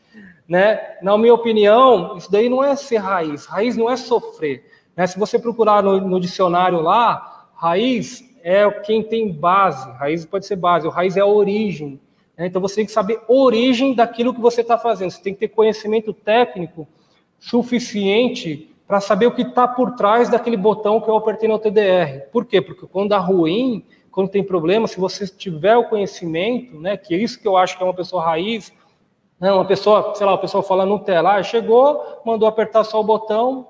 né? Na minha opinião, isso daí não é ser raiz, raiz não é sofrer. Né? Se você procurar no, no dicionário lá, raiz é quem tem base, raiz pode ser base, o raiz é a origem. Né? Então você tem que saber origem daquilo que você está fazendo, você tem que ter conhecimento técnico suficiente para saber o que está por trás daquele botão que eu apertei no TDR. Por quê? Porque quando dá ruim, quando tem problema, se você tiver o conhecimento, né, que é isso que eu acho que é uma pessoa raiz, né, uma pessoa, sei lá, o pessoal fala Nutella, ah, chegou, mandou apertar só o botão,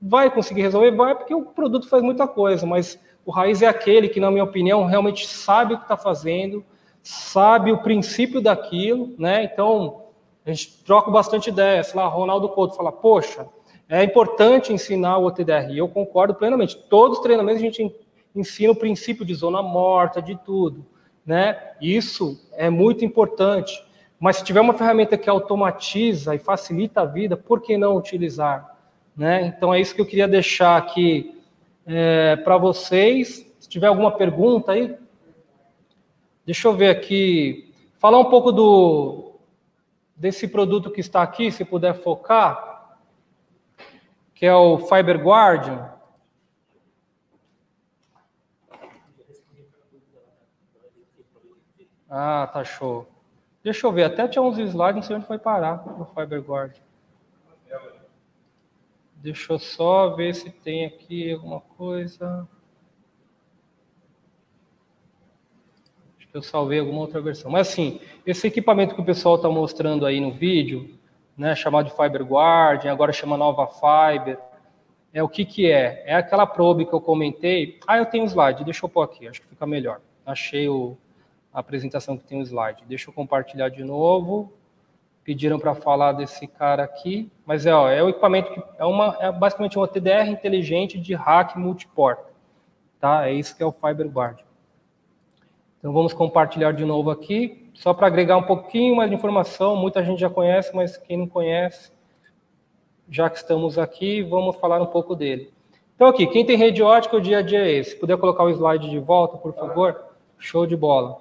vai conseguir resolver? Vai, porque o produto faz muita coisa, mas o raiz é aquele que, na minha opinião, realmente sabe o que está fazendo, sabe o princípio daquilo, né? Então, a gente troca bastante ideia. Sei lá, Ronaldo Couto fala, poxa, é importante ensinar o OTDR. E eu concordo plenamente. Todos os treinamentos a gente ensina o princípio de zona morta, de tudo, né? Isso é muito importante. Mas se tiver uma ferramenta que automatiza e facilita a vida, por que não utilizar? Né? Então é isso que eu queria deixar aqui é, para vocês. Se tiver alguma pergunta aí, deixa eu ver aqui. Falar um pouco do desse produto que está aqui, se puder focar, que é o Fiber Guardian. Ah, tá show. Deixa eu ver, até tinha uns slides, não sei onde foi parar o Fiber Guardian. Deixa eu só ver se tem aqui alguma coisa. Acho que eu salvei alguma outra versão. Mas assim, esse equipamento que o pessoal está mostrando aí no vídeo, né, chamado de Fiber Guardian, agora chama Nova Fiber, é o que que é? É aquela probe que eu comentei. Ah, eu tenho um slide, deixa eu pôr aqui, acho que fica melhor. Achei o, a apresentação que tem o um slide. Deixa eu compartilhar de novo pediram para falar desse cara aqui, mas é, ó, é o equipamento que é uma é basicamente uma TDR inteligente de hack multiporta, tá? É isso que é o FiberGuard. Então vamos compartilhar de novo aqui, só para agregar um pouquinho mais de informação. Muita gente já conhece, mas quem não conhece, já que estamos aqui, vamos falar um pouco dele. Então aqui, quem tem rede ótica, o dia a dia é esse. Se puder colocar o slide de volta, por favor. Show de bola.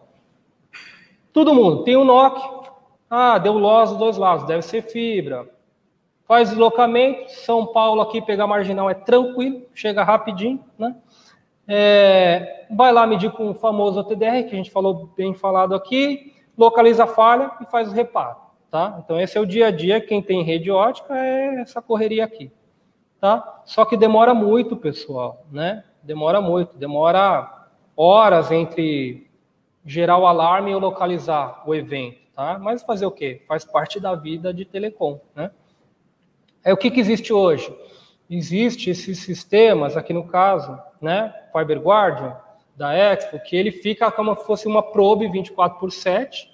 Todo mundo tem um NOC, ah, deu loss dos dois lados, deve ser fibra. Faz deslocamento, São Paulo aqui pegar marginal é tranquilo, chega rapidinho, né? É, vai lá medir com o famoso OTDR, que a gente falou bem falado aqui, localiza a falha e faz o reparo, tá? Então esse é o dia a dia, quem tem rede ótica é essa correria aqui, tá? Só que demora muito, pessoal, né? Demora muito, demora horas entre gerar o alarme e localizar o evento tá? Mas fazer o quê? Faz parte da vida de telecom, né? É o que, que existe hoje? Existe esses sistemas, aqui no caso, né? Fiber Guardian, da Expo, que ele fica como se fosse uma probe 24 por 7.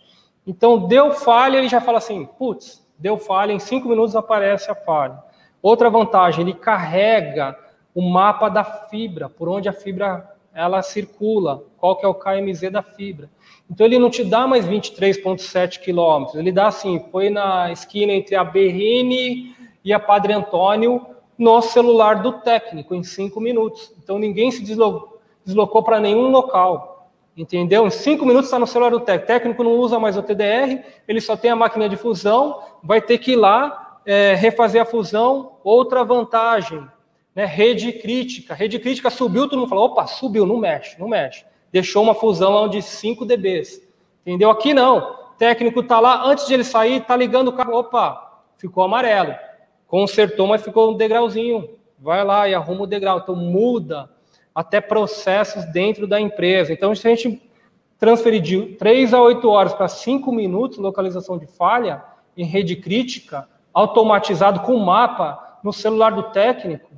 Então, deu falha, ele já fala assim, putz, deu falha, em cinco minutos aparece a falha. Outra vantagem, ele carrega o mapa da fibra, por onde a fibra ela circula, qual que é o KMZ da fibra. Então ele não te dá mais 23,7 quilômetros, ele dá assim, foi na esquina entre a Berrine e a Padre Antônio no celular do técnico, em cinco minutos. Então ninguém se deslocou, para nenhum local, entendeu? Em cinco minutos está no celular do técnico. O técnico não usa mais o TDR, ele só tem a máquina de fusão, vai ter que ir lá é, refazer a fusão. Outra vantagem, né, rede crítica. Rede crítica subiu, todo mundo falou, opa, subiu, não mexe, não mexe deixou uma fusão de 5 dBs. Entendeu? Aqui não. O técnico está lá, antes de ele sair, está ligando o carro. Opa, ficou amarelo. Consertou, mas ficou um degrauzinho. Vai lá e arruma o degrau. Então muda até processos dentro da empresa. Então, se a gente transferir de 3 a 8 horas para 5 minutos, localização de falha, em rede crítica, automatizado com mapa no celular do técnico,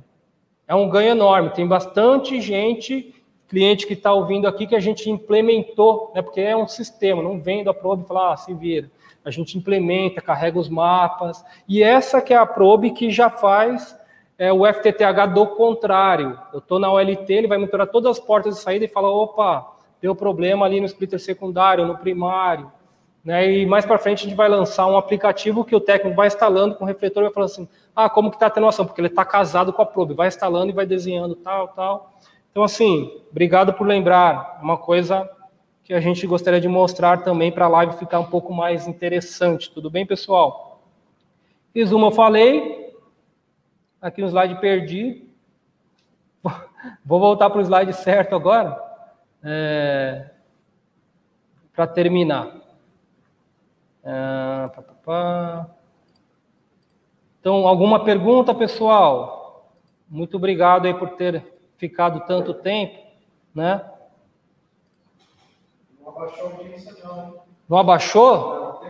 é um ganho enorme. Tem bastante gente cliente que está ouvindo aqui que a gente implementou, né, porque é um sistema, não vem da probe e fala, ah, se vira. A gente implementa, carrega os mapas, e essa que é a probe que já faz é, o FTTH do contrário. Eu estou na OLT, ele vai monitorar todas as portas de saída e fala, opa, deu problema ali no splitter secundário, no primário. Né? E mais para frente a gente vai lançar um aplicativo que o técnico vai instalando com o refletor e vai falando assim, ah, como que está a atenuação? Porque ele está casado com a probe, vai instalando e vai desenhando tal, tal. Então, assim, obrigado por lembrar. Uma coisa que a gente gostaria de mostrar também para a live ficar um pouco mais interessante. Tudo bem, pessoal? Resumo, eu falei. Aqui no slide perdi. Vou voltar para o slide certo agora. É... Para terminar. É... Então, alguma pergunta, pessoal? Muito obrigado aí por ter ficado tanto tempo, né? Não abaixou a audiência, não. Não abaixou?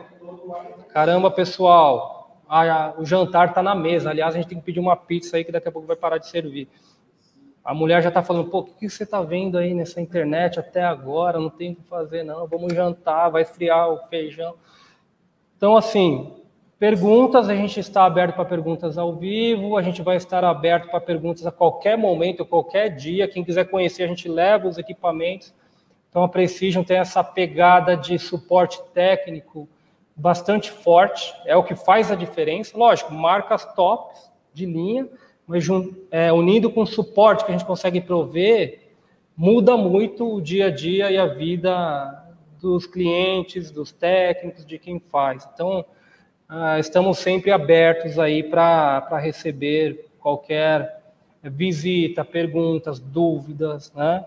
Caramba, pessoal. Ah, o jantar está na mesa. Aliás, a gente tem que pedir uma pizza aí que daqui a pouco vai parar de servir. A mulher já está falando, pô, o que, que você está vendo aí nessa internet até agora? Não tem o que fazer, não. Vamos jantar, vai esfriar o feijão. Então, assim, Perguntas, a gente está aberto para perguntas ao vivo, a gente vai estar aberto para perguntas a qualquer momento, qualquer dia. Quem quiser conhecer, a gente leva os equipamentos. Então, a Precision tem essa pegada de suporte técnico bastante forte, é o que faz a diferença. Lógico, marcas tops de linha, mas é, com o suporte que a gente consegue prover, muda muito o dia a dia e a vida dos clientes, dos técnicos, de quem faz. Então, ah, estamos sempre abertos aí para receber qualquer visita, perguntas, dúvidas, né?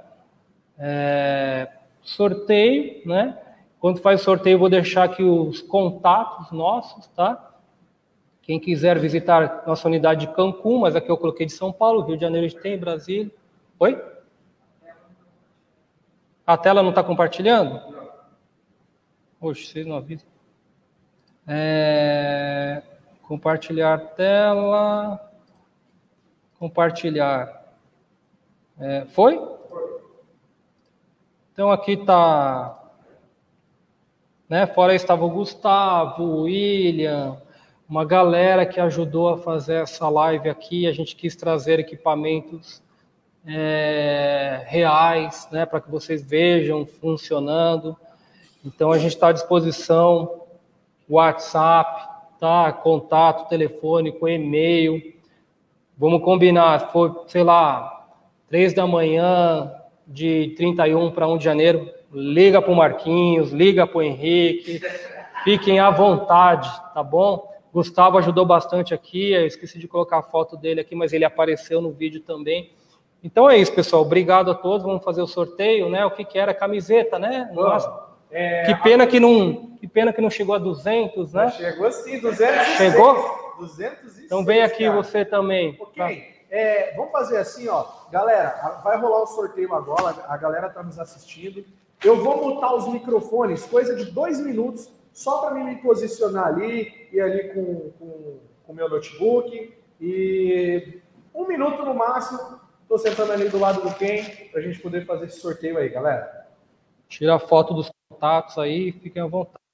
É, sorteio, né? Quando faz sorteio, vou deixar aqui os contatos nossos, tá? Quem quiser visitar nossa unidade de Cancún, mas aqui eu coloquei de São Paulo, Rio de Janeiro tem, Brasília. Oi? A tela não está compartilhando? Oxe, vocês não avisam. É, compartilhar tela. Compartilhar. É, foi? Então aqui está. Né, fora estava o Gustavo, o William, uma galera que ajudou a fazer essa live aqui. A gente quis trazer equipamentos é, reais, né, para que vocês vejam funcionando. Então a gente está à disposição WhatsApp, tá? Contato telefônico, e-mail. Vamos combinar, se for, sei lá, três da manhã de 31 para 1 de janeiro, liga para o Marquinhos, liga para o Henrique, fiquem à vontade, tá bom? Gustavo ajudou bastante aqui, eu esqueci de colocar a foto dele aqui, mas ele apareceu no vídeo também. Então é isso, pessoal. Obrigado a todos. Vamos fazer o sorteio, né? O que, que era? Camiseta, né? Nossa. É, que pena que não, que pena que não chegou a 200, né? Chegou sim, 206. Chegou? 206. Então vem aqui cara. você também. Ok. Tá? É, vamos fazer assim, ó. Galera, vai rolar o sorteio agora. A galera tá nos assistindo. Eu vou mutar os microfones, coisa de dois minutos, só para me posicionar ali e ali com o com, meu notebook. E um minuto no máximo. Estou sentando ali do lado do Ken para a gente poder fazer esse sorteio aí, galera. Tira a foto dos contatos aí, fiquem à vontade.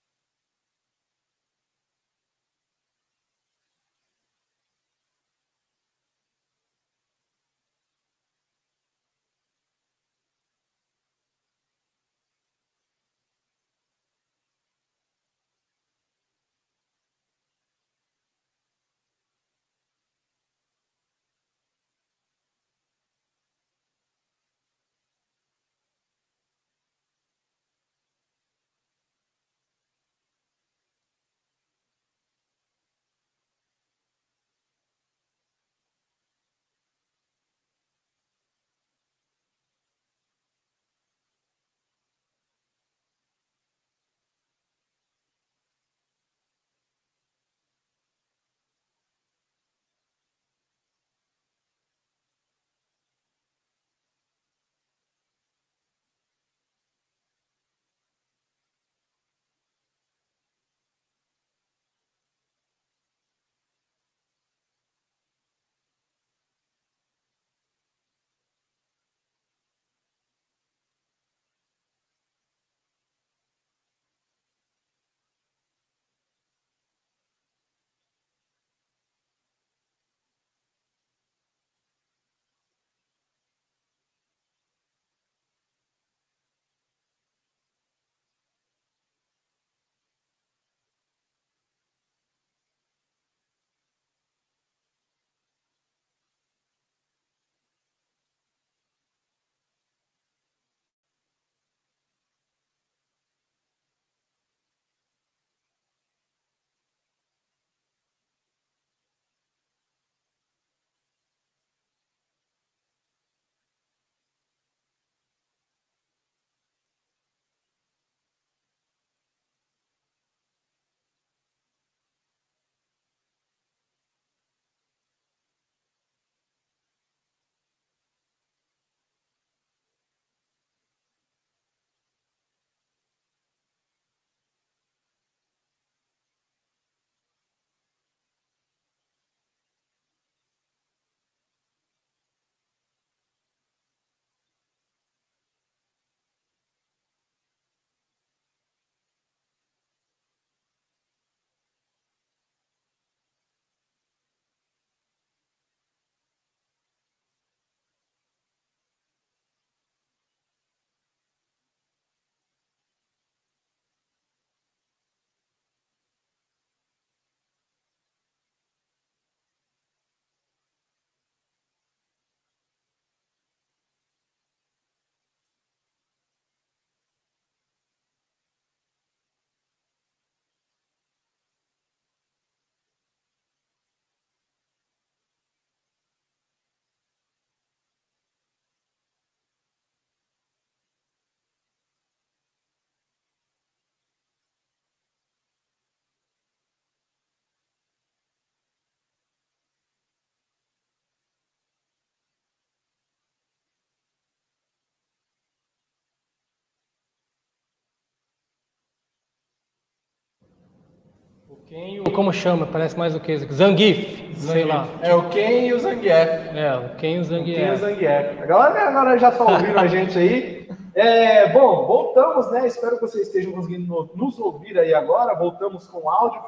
Quem, o- como chama? Parece mais o que? Zangief, sei lá. É o Ken e o Zangief. É, o quem o Ken e o Zangief. Zangief. A galera agora já tá ouvindo a gente aí. É, bom, voltamos, né? Espero que vocês estejam conseguindo no- nos ouvir aí agora. Voltamos com áudio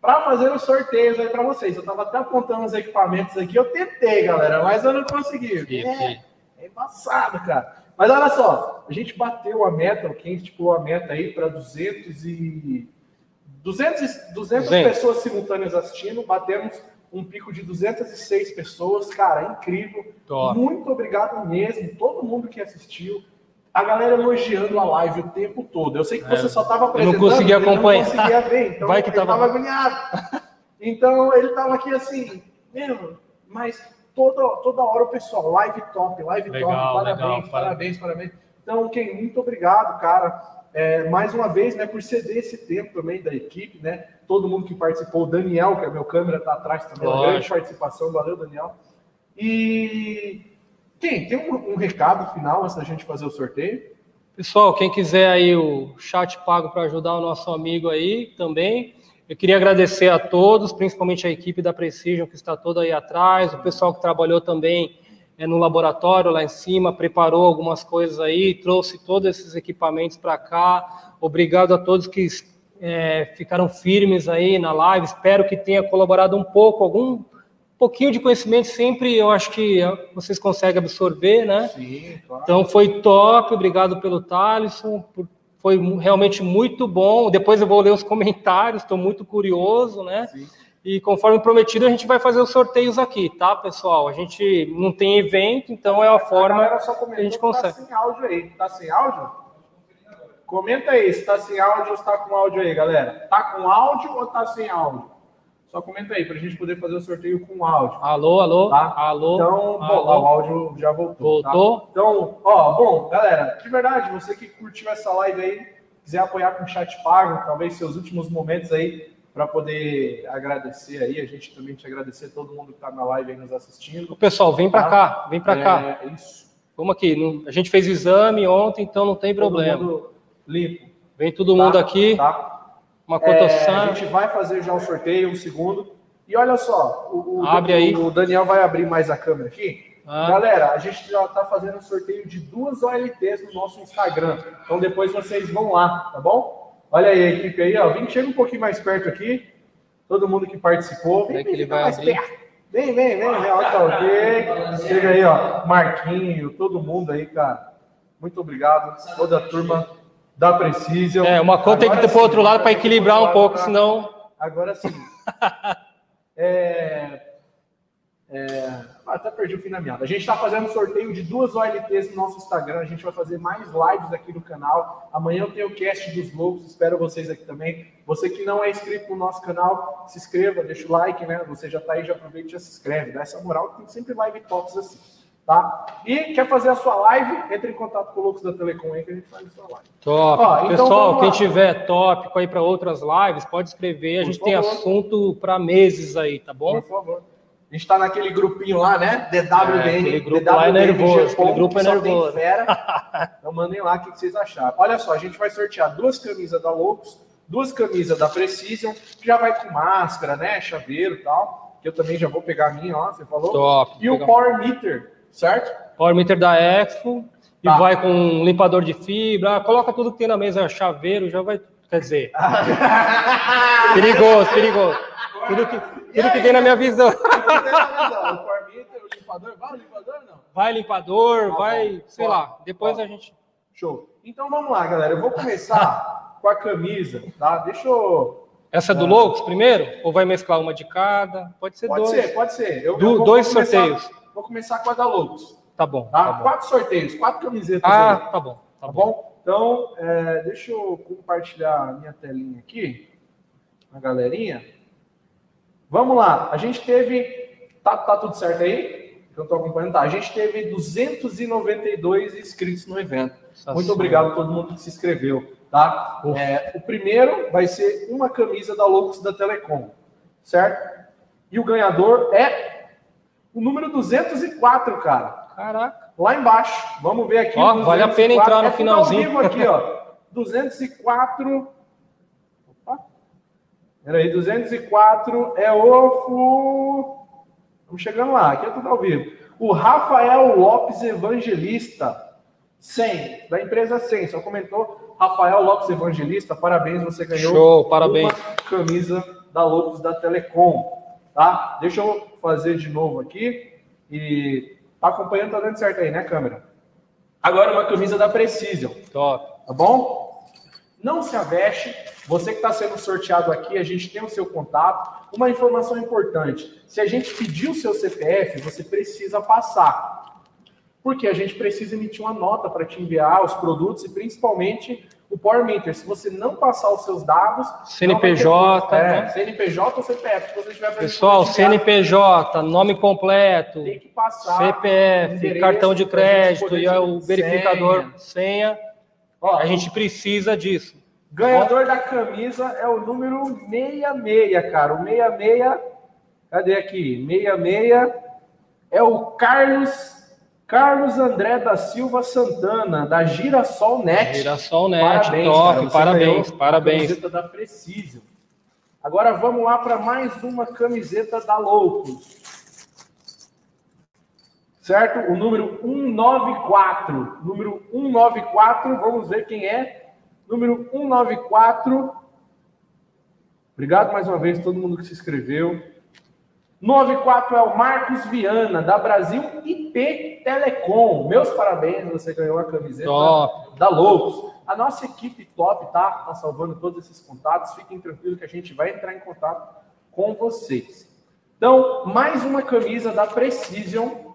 para fazer os sorteios aí para vocês. Eu tava até apontando os equipamentos aqui. Eu tentei, galera, mas eu não consegui. É, é embaçado, cara. Mas olha só, a gente bateu a meta, o Ken estipulou a meta aí para 200 e 200, e- 200 200. pessoas simultâneas assistindo, batemos um pico de 206 pessoas, cara, incrível. Top. Muito obrigado mesmo, todo mundo que assistiu. A galera elogiando a live o tempo todo. Eu sei que você só estava apresentando. consegui ele acompanhar. Não conseguia ver, então Vai que ele tava- estava agoniado. Então ele estava aqui assim, mesmo, mas toda, toda hora o pessoal, live top, live Legal, top, parabéns, legal, parabéns, parabéns. Então, Ken, muito obrigado, cara. É, mais uma vez, né, por ceder esse tempo também da equipe, né? Todo mundo que participou, o Daniel, que é meu câmera, tá atrás também, uma Lógico. grande participação, valeu, Daniel. E quem tem um, um recado final antes da gente fazer o sorteio? Pessoal, quem quiser aí o chat pago para ajudar o nosso amigo aí também. Eu queria agradecer a todos, principalmente a equipe da Precision que está toda aí atrás, o pessoal que trabalhou também é, no laboratório lá em cima, preparou algumas coisas aí, trouxe todos esses equipamentos para cá. Obrigado a todos que é, ficaram firmes aí na live. Espero que tenha colaborado um pouco, algum pouquinho de conhecimento sempre eu acho que vocês conseguem absorver, né? Sim, claro. Então foi top, obrigado pelo Thalisson, por- foi realmente muito bom. Depois eu vou ler os comentários, estou muito curioso, né? Sim. E conforme prometido, a gente vai fazer os sorteios aqui, tá, pessoal? A gente não tem evento, então é uma A forma. comentou que a gente tá consegue. sem áudio aí. Tá sem áudio? Comenta aí se tá sem áudio ou se tá com áudio aí, galera. Tá com áudio ou tá sem áudio? Só comenta aí pra gente poder fazer o sorteio com áudio. Alô, alô, Tá? alô. Então, bom, alô. lá, o áudio já voltou. tá? Voltou? Então, ó, bom, galera, de verdade, você que curtiu essa live aí, quiser apoiar com chat pago, talvez seus últimos momentos aí, para poder agradecer aí, a gente também te agradecer todo mundo que tá na live aí nos assistindo. Ô, Pessoal, vem pra Tá? cá, vem cá. É isso. Vamos aqui. não- a gente fez exame ontem, então não tem Todo problema. limpo. Vem todo tá? mundo aqui, Tá? uma É, cotação. a gente vai fazer já o sorteio, um segundo. E olha só, o, o- Abre aí. o Daniel vai abrir mais a câmera aqui. Ah. Galera, a gente já está fazendo um sorteio de duas OLTs no nosso Instagram. Então depois vocês vão lá, tá bom? Olha aí a equipe aí, ó. Vem, chega um pouquinho mais perto aqui. Todo mundo que participou. Vem, Vem que ele vai mais abrir. perto. Vem, vem, vem. Ó, tá ok. Chega aí, ó. Marquinho, todo mundo aí, cara. Muito obrigado. Toda a turma da Precision. É, uma conta tem que ter pro outro lado para equilibrar um pouco, pra- senão. Agora sim. É, é, até perdi o fim da meada. A gente está fazendo um sorteio de duas OLTs no nosso Instagram. A gente vai fazer mais lives aqui no canal. Amanhã eu tenho o cast dos loucos. Espero vocês aqui também. Você que não é inscrito no nosso canal, se inscreva, deixa o like, né? Você já tá aí, já aproveita e já se inscreve. Dá essa moral que tem sempre live tops assim. Tá? E quer fazer a sua live? Entre em contato com o Loucos da Telecom aí que a gente faz a sua live. Top. Ó, então Pessoal, quem tiver tópico aí para outras lives, pode escrever. A gente tem assunto para meses aí, tá bom? Por favor. A gente tá naquele grupinho lá, né? É, DWDN. aquele grupo lá é nervoso, aquele grupo é nervoso. Fera. Então mandem lá o que vocês acharam. Olha só, a gente vai sortear duas camisas da Loucos, duas camisas da Precision, que já vai com máscara, né? Chaveiro e tal. Que eu também já vou pegar a minha, ó, você falou. Top. E o. Power Meter, certo? Power meter da Expo e Tá. vai com um limpador de fibra. Coloca tudo que tem na mesa, chaveiro, já vai. Quer dizer, perigoso, perigoso. Tudo que, tudo que tem na minha visão. o o limpador, vai o limpador ou não? Vai limpador, Tá vai, bom. sei lá. Depois a gente. Show. Então vamos lá, galera. Eu vou começar com a camisa, tá? Deixa eu. Essa é do Loucos primeiro? Ou vai mesclar uma de cada? Pode ser Pode dois. ser, pode ser. Eu, Du- eu vou dois começar- sorteios. Vou começar com a da Loucos. Tá bom. Tá? Tá bom. Quatro sorteios, quatro camisetas Ah, tá bom. Tá tá bom. bom? Então, é, deixa eu compartilhar a minha telinha aqui, a galerinha. Vamos lá, a gente teve, tá, tá tudo certo aí? Eu tô acompanhando, tá? A gente teve 292 inscritos no evento. Muito obrigado a todo mundo que se inscreveu, tá? É, o primeiro vai ser uma camisa da Loucos da Telecom, certo? E o ganhador é o número 204, cara. Caraca. Lá embaixo. Vamos ver aqui. Ó, vale a pena entrar no é finalzinho. Ao vivo aqui, ó. 204. Peraí, 204 é o. fu- Vamos chegando lá, aqui é tudo ao vivo. O Rafael Lopes Evangelista, 100, da empresa 100, só comentou. Rafael Lopes Evangelista, parabéns, você ganhou Show, parabéns. uma camisa da Lopes da Telecom, tá? Deixa eu fazer de novo aqui e tá acompanhando, tá dando certo aí, né, câmera? Agora uma camisa da Precision, Top. tá bom? Não se aveste. Você que está sendo sorteado aqui, a gente tem o seu contato. Uma informação importante: se a gente pedir o seu CPF, você precisa passar. Porque a gente precisa emitir uma nota para te enviar os produtos e principalmente o Power Meter. Se você não passar os seus dados, CNPJ, ter- é, né? CNPJ ou CPF. Se você tiver Pessoal, CNPJ, nome completo, tem que passar CPF, cartão de crédito e o verificador senha. senha. Ó, A gente precisa disso. Ganhador da camisa é o número 66, cara. O 66, cadê aqui? 66 é o Carlos Carlos André da Silva Santana, da Girassol Net. Girassol Net, Parabéns, top, parabéns, parabéns. Camiseta da Precision. Agora vamos lá para mais uma camiseta da Loucos. Certo? O número 194. Número 194, vamos ver quem é. Número 194. Obrigado mais uma vez todo mundo que se inscreveu. 94 é o Marcos Viana, da Brasil IP Telecom. Meus parabéns, você ganhou a camiseta Top. da Loucos. A nossa equipe top, tá? Tá salvando todos esses contatos. Fiquem tranquilos que a gente vai entrar em contato com vocês. Então, mais uma camisa da Precision.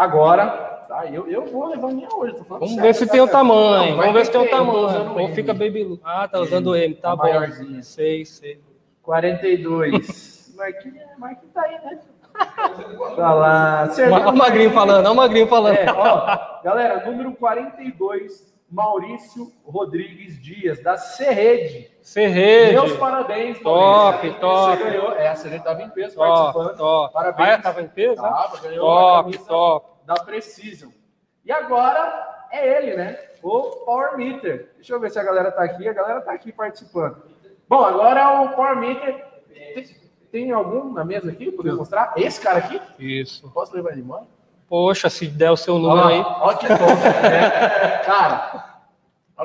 Agora, tá? Eu, eu vou levar a minha hoje. Vamos sério, ver se tá tem o certo? tamanho. Vamos ver se tem o tamanho. Ou fica Baby Lu. Ah, tá usando M, tá a bom. maiorzinha. Sei, sei. 42. Marquinhos, Marquinhos tá aí, né? Tá lá. Olha o Magrinho falando, olha o Magrinho falando. É, ó, galera, número 42, Maurício Rodrigues Dias, da Serrede. Serrede. Meus parabéns, Top, top. Você ganhou. É, a Serrede estava em peso Top, participando. top. Parabéns. Ah, é? tava em peso? né? Tava, ganhou Top, top. da Precision. E agora é ele, né? O Power Meter. Deixa eu ver se a galera tá aqui. A galera tá aqui participando. Bom, agora o Power Meter. Tem, tem algum na mesa aqui? Poder mostrar? Esse cara aqui? Isso. Posso levar ele embora? Poxa, se der o seu número aí. Ó, que top, né? Cara,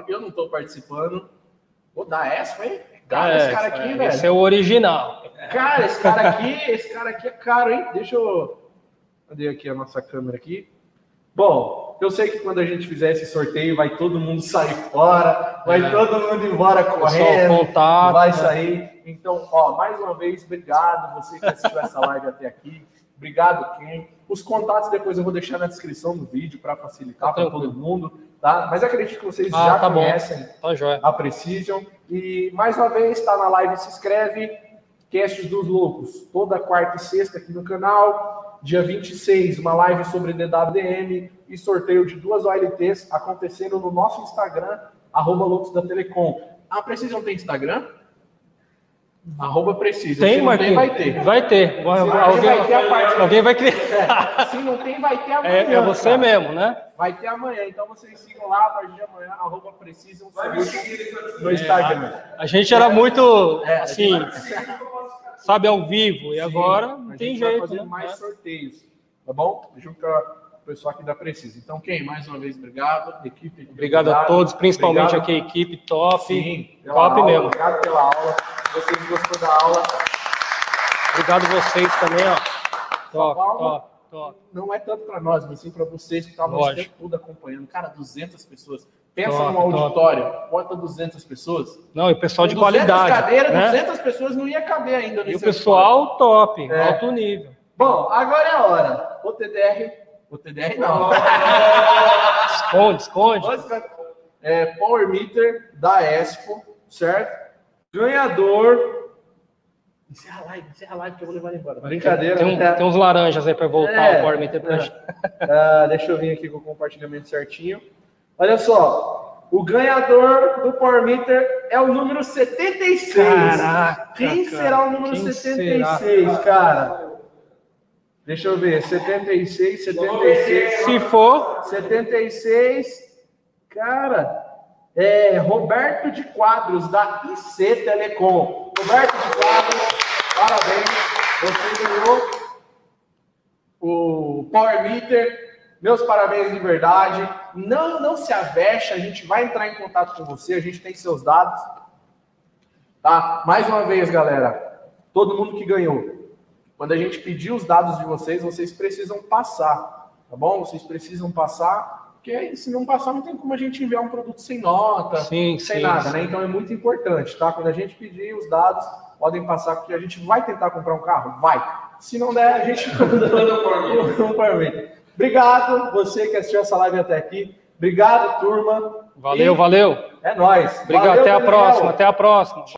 eu não tô participando. Vou dar essa, hein? Cara, É, esse cara aqui, velho. Esse é o original. Cara, esse cara aqui, esse cara aqui é caro, hein? Deixa eu. Cadê aqui a nossa câmera aqui? Bom, eu sei que quando a gente fizer esse sorteio, vai todo mundo sair fora, vai É. todo mundo embora correndo, contato. vai sair. Então, ó, mais uma vez, obrigado você que assistiu essa live até aqui. Obrigado, Ken. Os contatos depois eu vou deixar na descrição do vídeo para facilitar Tá para todo mundo, tá? Mas acredito que vocês Ah, já tá conhecem Tá a Precision. E mais uma vez, está na live, se inscreve. Castes dos Loucos, toda quarta e sexta aqui no canal. Dia 26, uma live sobre DWDM e sorteio de duas OLTs acontecendo no nosso Instagram, arroba Loucos da Telecom. A Precision tem Instagram? Arroba Precision. Tem, Se não Marquinhos? vai ter. Vai ter. Vai- Se não tem, alguém, vai ter a parte. alguém vai criar. É, se não tem, vai ter amanhã. É, é você cara. mesmo, né? Vai ter amanhã. Então vocês sigam lá a partir de amanhã, arroba Precision no Instagram. A gente era muito, É, assim, sabe, ao vivo. E Sim, agora não tem vai jeito, fazer né? mais É. sorteios, tá bom? Junto com o pessoal aqui da Precisa. Então, quem? Mais uma vez, obrigado. Equipe, equipe, Obrigado a todos, principalmente Obrigado. aqui a equipe top. Sim, top aula, mesmo. Obrigado pela aula. Se vocês gostou da aula, Obrigado vocês também, ó. Top, top, top. não é tanto para nós, mas sim para vocês que estavam o tempo todo acompanhando. Cara, 200 pessoas. Pensa Top, num top. auditório, bota 200 pessoas. Não, e o pessoal de Com 200 qualidade. cadeiras, né? 200 pessoas não ia caber ainda E o pessoal top, É. alto nível. Bom, agora é a hora. O TDR. O TDR não. Esconde, esconde. É, Power Meter da Expo, certo? Ganhador. Encerra a live, encerra a live que eu vou levar ele embora. Brincadeira. Tem, um- né? tem uns laranjas aí para voltar É. o Power Meter pra É. gente. Ah, deixa eu vir aqui com o compartilhamento certinho. Olha só. O ganhador do Power Meter é o número 76. Caraca, Quem será o número Quem 76, cara? Deixa eu ver. 76, 76. Se for, 76, cara, é Roberto de Quadros, da IC Telecom. Roberto de Quadros, parabéns. Você ganhou o Power Meter. Meus parabéns de verdade. Não, não se avexe, a gente vai entrar em contato com você, a gente tem seus dados. Tá? Mais uma vez, galera, todo mundo que ganhou. Quando a gente pedir os dados de vocês, vocês precisam passar, tá bom? Vocês precisam passar, porque se não passar, não tem como a gente enviar um produto sem nota, Sim, sem sim, nada, sim. né? Então é muito importante, tá? Quando a gente pedir os dados, podem passar, porque a gente vai tentar comprar um carro? Vai. Se não der, a gente manda um Meter. Obrigado, você que assistiu essa live até aqui. Obrigado, turma. Valeu, E valeu. É nóis. Obrigado, Valeu, até a Daniel. próxima, até a próxima.